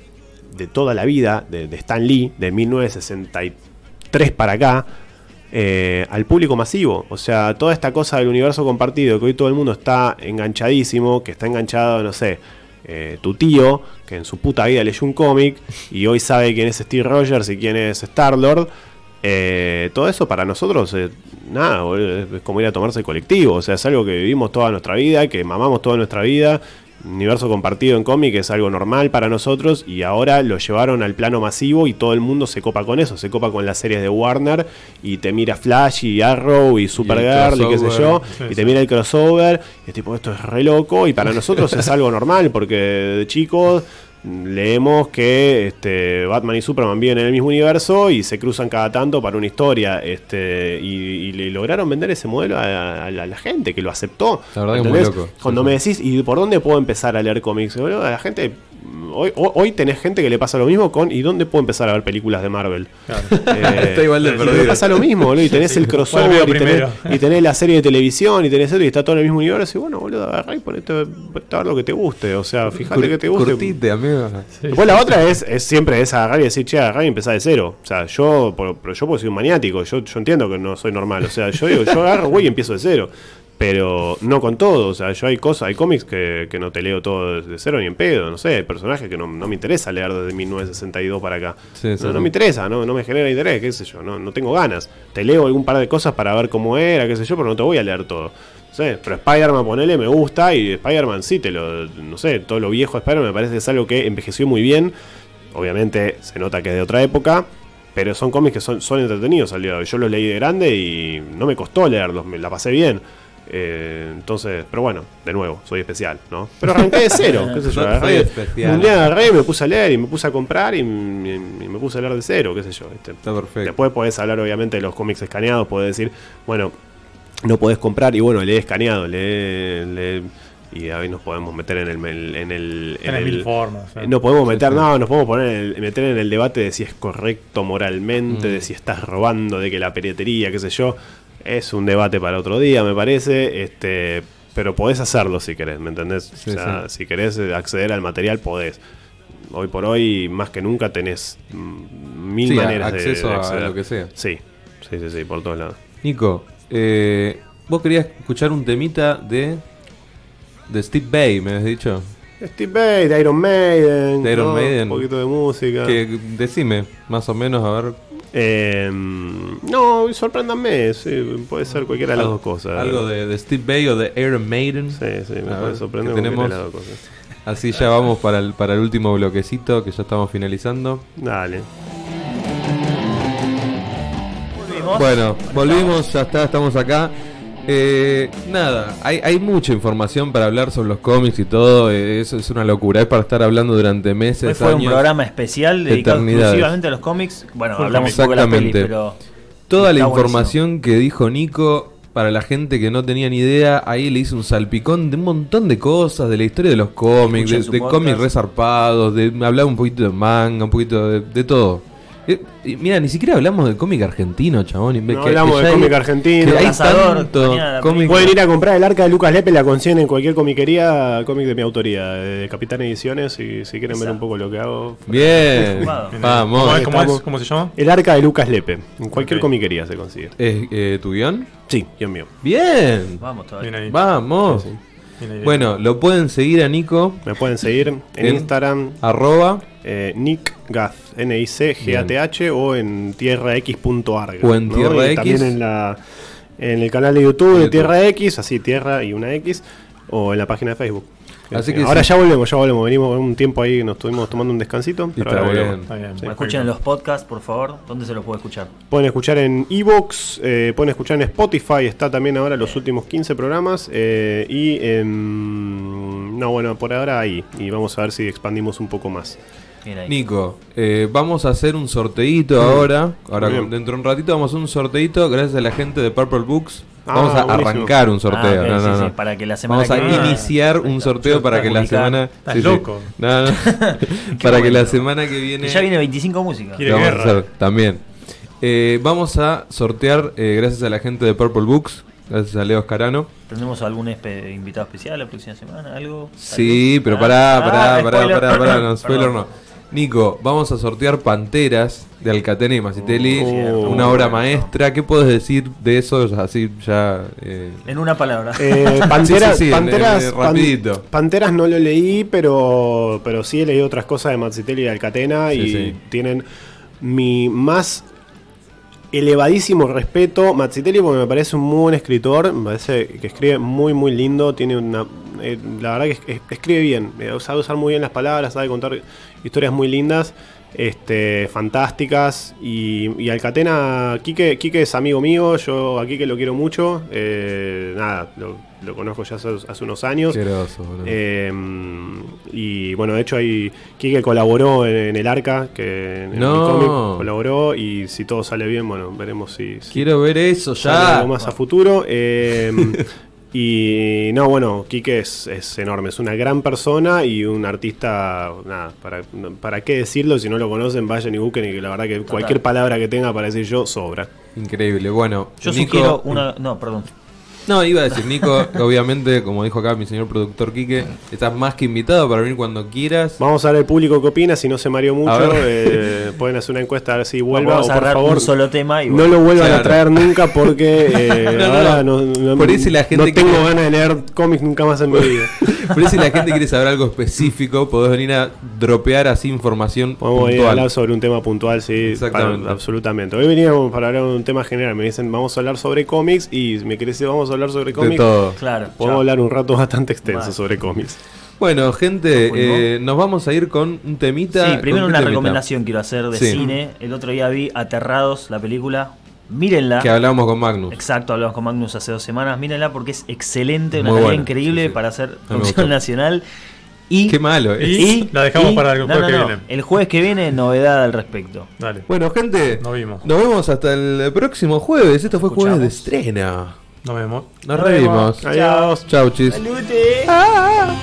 S5: de toda la vida, de, de Stan Lee, de 1963 para acá, eh, al público masivo. O sea, toda esta cosa del universo compartido, que hoy todo el mundo está enganchadísimo, que está enganchado, no sé, eh, tu tío, que en su puta vida leyó un cómic y hoy sabe quién es Steve Rogers y quién es Star-Lord. eh, todo eso para nosotros, eh, nada, es como ir a tomarse colectivo. O sea, es algo que vivimos toda nuestra vida, que mamamos toda nuestra vida. Universo compartido en cómic es algo normal para nosotros y ahora lo llevaron al plano masivo y todo el mundo se copa con eso, se copa con las series de Warner y te mira Flash y Arrow y Supergirl y, qué sé yo,
S7: sí,
S5: y
S7: sí.
S5: te mira el crossover y es tipo esto es re loco y para nosotros es algo normal porque de chicos leemos que este, Batman y Superman viven en el mismo universo y se cruzan cada tanto para una historia este, y, lograron vender ese modelo a, a la, a la gente que lo aceptó.
S4: La verdad que es muy loco.
S5: Cuando
S4: Sí,
S5: me decís, ¿y por dónde puedo empezar a leer cómics? La gente... Hoy, hoy, hoy tenés gente que le pasa lo mismo con ¿y dónde puedo empezar a ver películas de Marvel? Eh,
S4: Está igual de perdido.
S5: me pasa lo mismo, boludo, y tenés el
S7: ¿Cuál
S5: crossover y tenés, y tenés la serie de televisión y tenés esto y está todo en el mismo universo y bueno, boludo, agarrá y ponete a ver lo que te guste, o sea, fíjate que te guste.
S4: Curtite, amigo.
S5: Después la otra es, es siempre es agarrar y decir, che, agarrar y empezar de cero. O sea, yo, pero yo puedo ser un maniático, yo, yo entiendo que no soy normal. O sea, yo digo, yo agarro, güey, y empiezo de cero. Pero no con todo, o sea, yo hay cosas, hay cómics que, que no te leo todo desde cero ni en pedo, no sé, hay personajes que no, no me interesa leer desde 1962 para acá.
S4: Sí, sí,
S5: no, me interesa, no, no me genera interés, qué sé yo, no, no tengo ganas. Te leo algún par de cosas para ver cómo era, qué sé yo, pero no te voy a leer todo. No sé, pero Spider-Man, ponele, me gusta y Spider-Man sí, te lo, no sé, todo lo viejo de Spider-Man me parece que es algo que envejeció muy bien. Obviamente se nota que es de otra época, pero son cómics que son, son entretenidos al día de hoy. Yo los leí de grande y no me costó leerlos, me la pasé bien. Eh, entonces, pero bueno, de nuevo, soy especial, ¿no? Pero arranqué de cero, qué sé yo.
S4: Soy
S5: agarré,
S4: especial.
S5: un día agarré, me puse a leer y me puse a comprar y, y- y me puse a leer de cero, qué sé yo. ¿viste?
S4: Está perfecto.
S5: Después podés hablar obviamente de los cómics escaneados, podés decir, bueno, no podés comprar y bueno, lee escaneado, lee, lee- y ahí nos podemos meter en el en el, en el-
S7: mil formas. ¿eh?
S5: no podemos meter
S4: sí.
S5: no, nos podemos poner en el- meter en el debate de si es correcto moralmente,
S4: Mm.
S5: de si estás robando, de que la piratería, qué sé yo, es un debate para otro día, me parece, este, pero podés hacerlo si querés, ¿me entendés?
S4: Sí,
S5: o sea,
S4: sí.
S5: si querés acceder al material podés. Hoy por hoy, más que nunca, tenés mm, mil
S4: Sí, a-
S5: maneras de-
S4: acceso
S5: de,
S4: a
S5: acceder.
S4: lo que sea.
S5: Sí, sí, sí, sí, por todos lados.
S4: Nico, eh, vos querías escuchar un temita de. de Steve Bay, me has dicho.
S5: Steve Bay, de Iron Maiden,
S4: De Iron
S5: ¿no?
S4: Maiden.
S5: un poquito de música.
S4: Que decime, más o menos, a ver.
S5: Eh, no, sorpréndanme, sí, puede ser cualquiera de las
S4: Al-
S5: dos cosas.
S4: Algo de, de Steve Bay o de Iron Maiden.
S5: Sí, sí, me puede sorprender
S4: tenemos-
S5: de las dos cosas.
S4: Así ya vamos para el, para el último bloquecito, que ya estamos finalizando.
S5: Dale.
S4: Bueno, volvimos, ya está, estamos acá. Eh, nada, hay, hay mucha información para hablar sobre los cómics y todo. eh, eso es una locura. Es para estar hablando durante meses,
S8: Hoy fue un programa especial dedicado
S4: eternidades.
S8: exclusivamente a los cómics. Bueno, hablamos un poco de la peli, pero.
S4: Toda la
S8: buenísimo.
S4: información que dijo Nico, para la gente que no tenía ni idea, ahí le hizo un salpicón de un montón de cosas, de la historia de los cómics, de, de cómics resarpados, de hablaba un poquito de manga, un poquito de, de todo. Eh, y mira, ni siquiera hablamos del cómic argentino, chabón.
S5: No
S4: que-
S5: hablamos
S4: que
S5: de cómic
S4: hay-
S5: argentino.
S4: hay
S8: Cazador,
S4: tanto cómic-.
S5: Pueden ir a comprar el arca de Lucas Lepe, la consiguen en cualquier comiquería, cómic de mi autoría, de Capitán Ediciones, y si quieren ver un poco lo que hago.
S4: Bien,
S8: Fumado.
S7: ¿Cómo,
S4: vamos.
S7: es, cómo es?
S5: estamos-
S7: ¿Cómo se llama?
S5: El arca de Lucas Lepe, en cualquier comiquería se consigue.
S4: ¿Es eh, tu guion?
S5: Sí, Dios mío.
S4: Bien,
S8: Vamos todavía.
S7: Bien ahí.
S4: vamos.
S5: Sí, sí.
S4: Bueno, lo pueden seguir a Nico,
S5: Me pueden seguir en,
S4: En-
S5: Instagram,
S4: arroba
S5: eh, Nick Gath, N-I-C-G-A-T-H, o en tierrax.arg.
S4: O en Tierra
S5: Y
S4: X.
S5: También en, la, en el canal de YouTube de
S4: YouTube.
S5: Tierra X, así Tierra y una X, o en la página de Facebook.
S4: Así que
S5: ahora
S4: sí.
S5: ya volvemos, ya volvemos. Venimos un tiempo ahí, nos estuvimos tomando un descansito, pero
S4: está
S5: ahora
S4: bien.
S5: volvemos.
S7: Está bien.
S8: Bueno, escuchen los podcasts, por favor. ¿Dónde se los puede escuchar?
S5: Pueden escuchar en Evox, eh, pueden escuchar en Spotify, está también ahora los últimos 15 programas. eh, y en. No, bueno, por ahora ahí. Y vamos a ver si expandimos un poco más.
S4: Nico, eh, vamos a hacer un sorteito ahora. Ahora, dentro de un ratito, vamos a hacer un sorteito gracias a la gente de Purple Books.
S5: Ah,
S4: Vamos a
S5: buenísimo.
S4: arrancar un sorteo.
S8: Ah, ok,
S4: no,
S8: sí, sí, para que la semana
S4: Vamos a
S8: que
S4: iniciar un sorteo para que la semana.
S7: Estás loco.
S4: No, no. para que la semana que viene.
S8: Que ya viene 25 música.
S7: Quiere
S4: lo vamos a hacer también. Eh, vamos a sortear, eh, gracias a la gente de Purple Books, Gracias a Leo Escarano.
S8: ¿Tendremos algún espe- invitado especial la próxima semana? ¿Algo?
S4: Sí,
S8: ¿Algo?
S4: pero
S8: Ah,
S4: pará,
S8: ah,
S4: pará, pará, pará, pará, no, spoiler
S8: Perdón.
S4: no. Nico, vamos a sortear Panteras de Alcatena y Macitelli,
S5: Oh,
S4: una obra
S5: bueno.
S4: maestra. ¿Qué puedes decir de eso así ya? eh,
S8: En una palabra.
S5: Eh, Panteras,
S4: Sí, sí, sí,
S5: Panteras,
S4: eh,
S5: Pan-
S4: rapidito.
S5: Panteras no lo leí, pero, pero sí he leído otras cosas de Mazzitelli y de Alcatena
S4: Sí,
S5: y
S4: sí.
S5: tienen mi más elevadísimo respeto. Mazzitelli porque me parece un muy buen escritor, me parece que escribe muy muy lindo, tiene una eh, la verdad que es- es- escribe bien, eh, sabe usar muy bien las palabras, sabe contar historias muy lindas. Este, fantásticas y, y Alcatena, Quique, Quique es amigo mío, yo a Quique lo quiero mucho, eh, nada, lo, lo conozco ya hace, hace unos años. Eh, y bueno, de hecho ahí Kike colaboró en, en el arca, que en
S4: No.
S5: el cómic colaboró y si todo sale bien, bueno, veremos si, si
S4: Quiero ver eso ya.
S5: algo más a futuro. Eh, y no, bueno, Kike es, es enorme, es una gran persona y un artista, nada, para, para qué decirlo, si no lo conocen, vayan y busquen y que la verdad que cualquier palabra que tenga para decir yo sobra.
S4: Increíble. Bueno,
S8: Yo
S4: Nico-
S8: sugiero una. No, perdón.
S4: No, iba a decir, Nico, obviamente, como dijo acá mi señor productor Quique, estás más que invitado para venir cuando quieras.
S5: Vamos a ver el público qué opina, si no se mareó mucho, eh, pueden hacer una encuesta a ver si vuelva
S8: Vamos
S5: o
S8: a
S5: por
S8: agarrar
S5: favor
S8: un solo tema y
S5: no lo vuelvan
S4: Claro.
S5: a traer nunca porque eh,
S4: No,
S5: ahora
S4: no. Por la gente
S5: no tengo
S4: quiere-
S5: ganas de leer cómics nunca más en mi vida.
S4: Pero si la gente quiere saber algo específico, podés venir a dropear así información
S5: Podemos venir a
S4: puntual.
S5: hablar sobre un tema puntual, sí,
S4: Exactamente.
S5: para- absolutamente. Hoy veníamos para hablar de un tema general, me dicen vamos a hablar sobre cómics y me querés decir vamos a hablar sobre
S4: De
S5: cómics.
S4: todo.
S8: Claro.
S5: Podemos hablar un rato bastante extenso
S8: Vale.
S5: sobre cómics.
S4: Bueno, gente, eh, nos vamos a ir con un temita.
S8: Sí, primero
S4: ¿con qué
S8: una
S4: temita?
S8: recomendación quiero hacer de
S4: Sí.
S8: cine. El otro día vi Aterrados, la película. Mírenla.
S4: Que hablamos con Magnus.
S8: Exacto, hablamos con Magnus hace dos semanas. Mírenla porque es excelente, una
S4: buena,
S8: increíble
S4: sí, sí.
S8: para hacer producción nacional. Y,
S4: Qué malo, ¿eh?
S7: Y- la dejamos para el jueves que viene.
S8: El jueves que viene, novedad al respecto.
S7: Dale.
S4: Bueno, gente,
S7: Nos vimos.
S4: nos vemos hasta el próximo jueves. Esto fue jueves de estrena.
S7: Nos vemos.
S4: Nos
S8: Nos
S4: revimos.
S8: vemos.
S5: Adiós.
S4: Chau, chis.
S8: ¡Salute!
S4: Ah.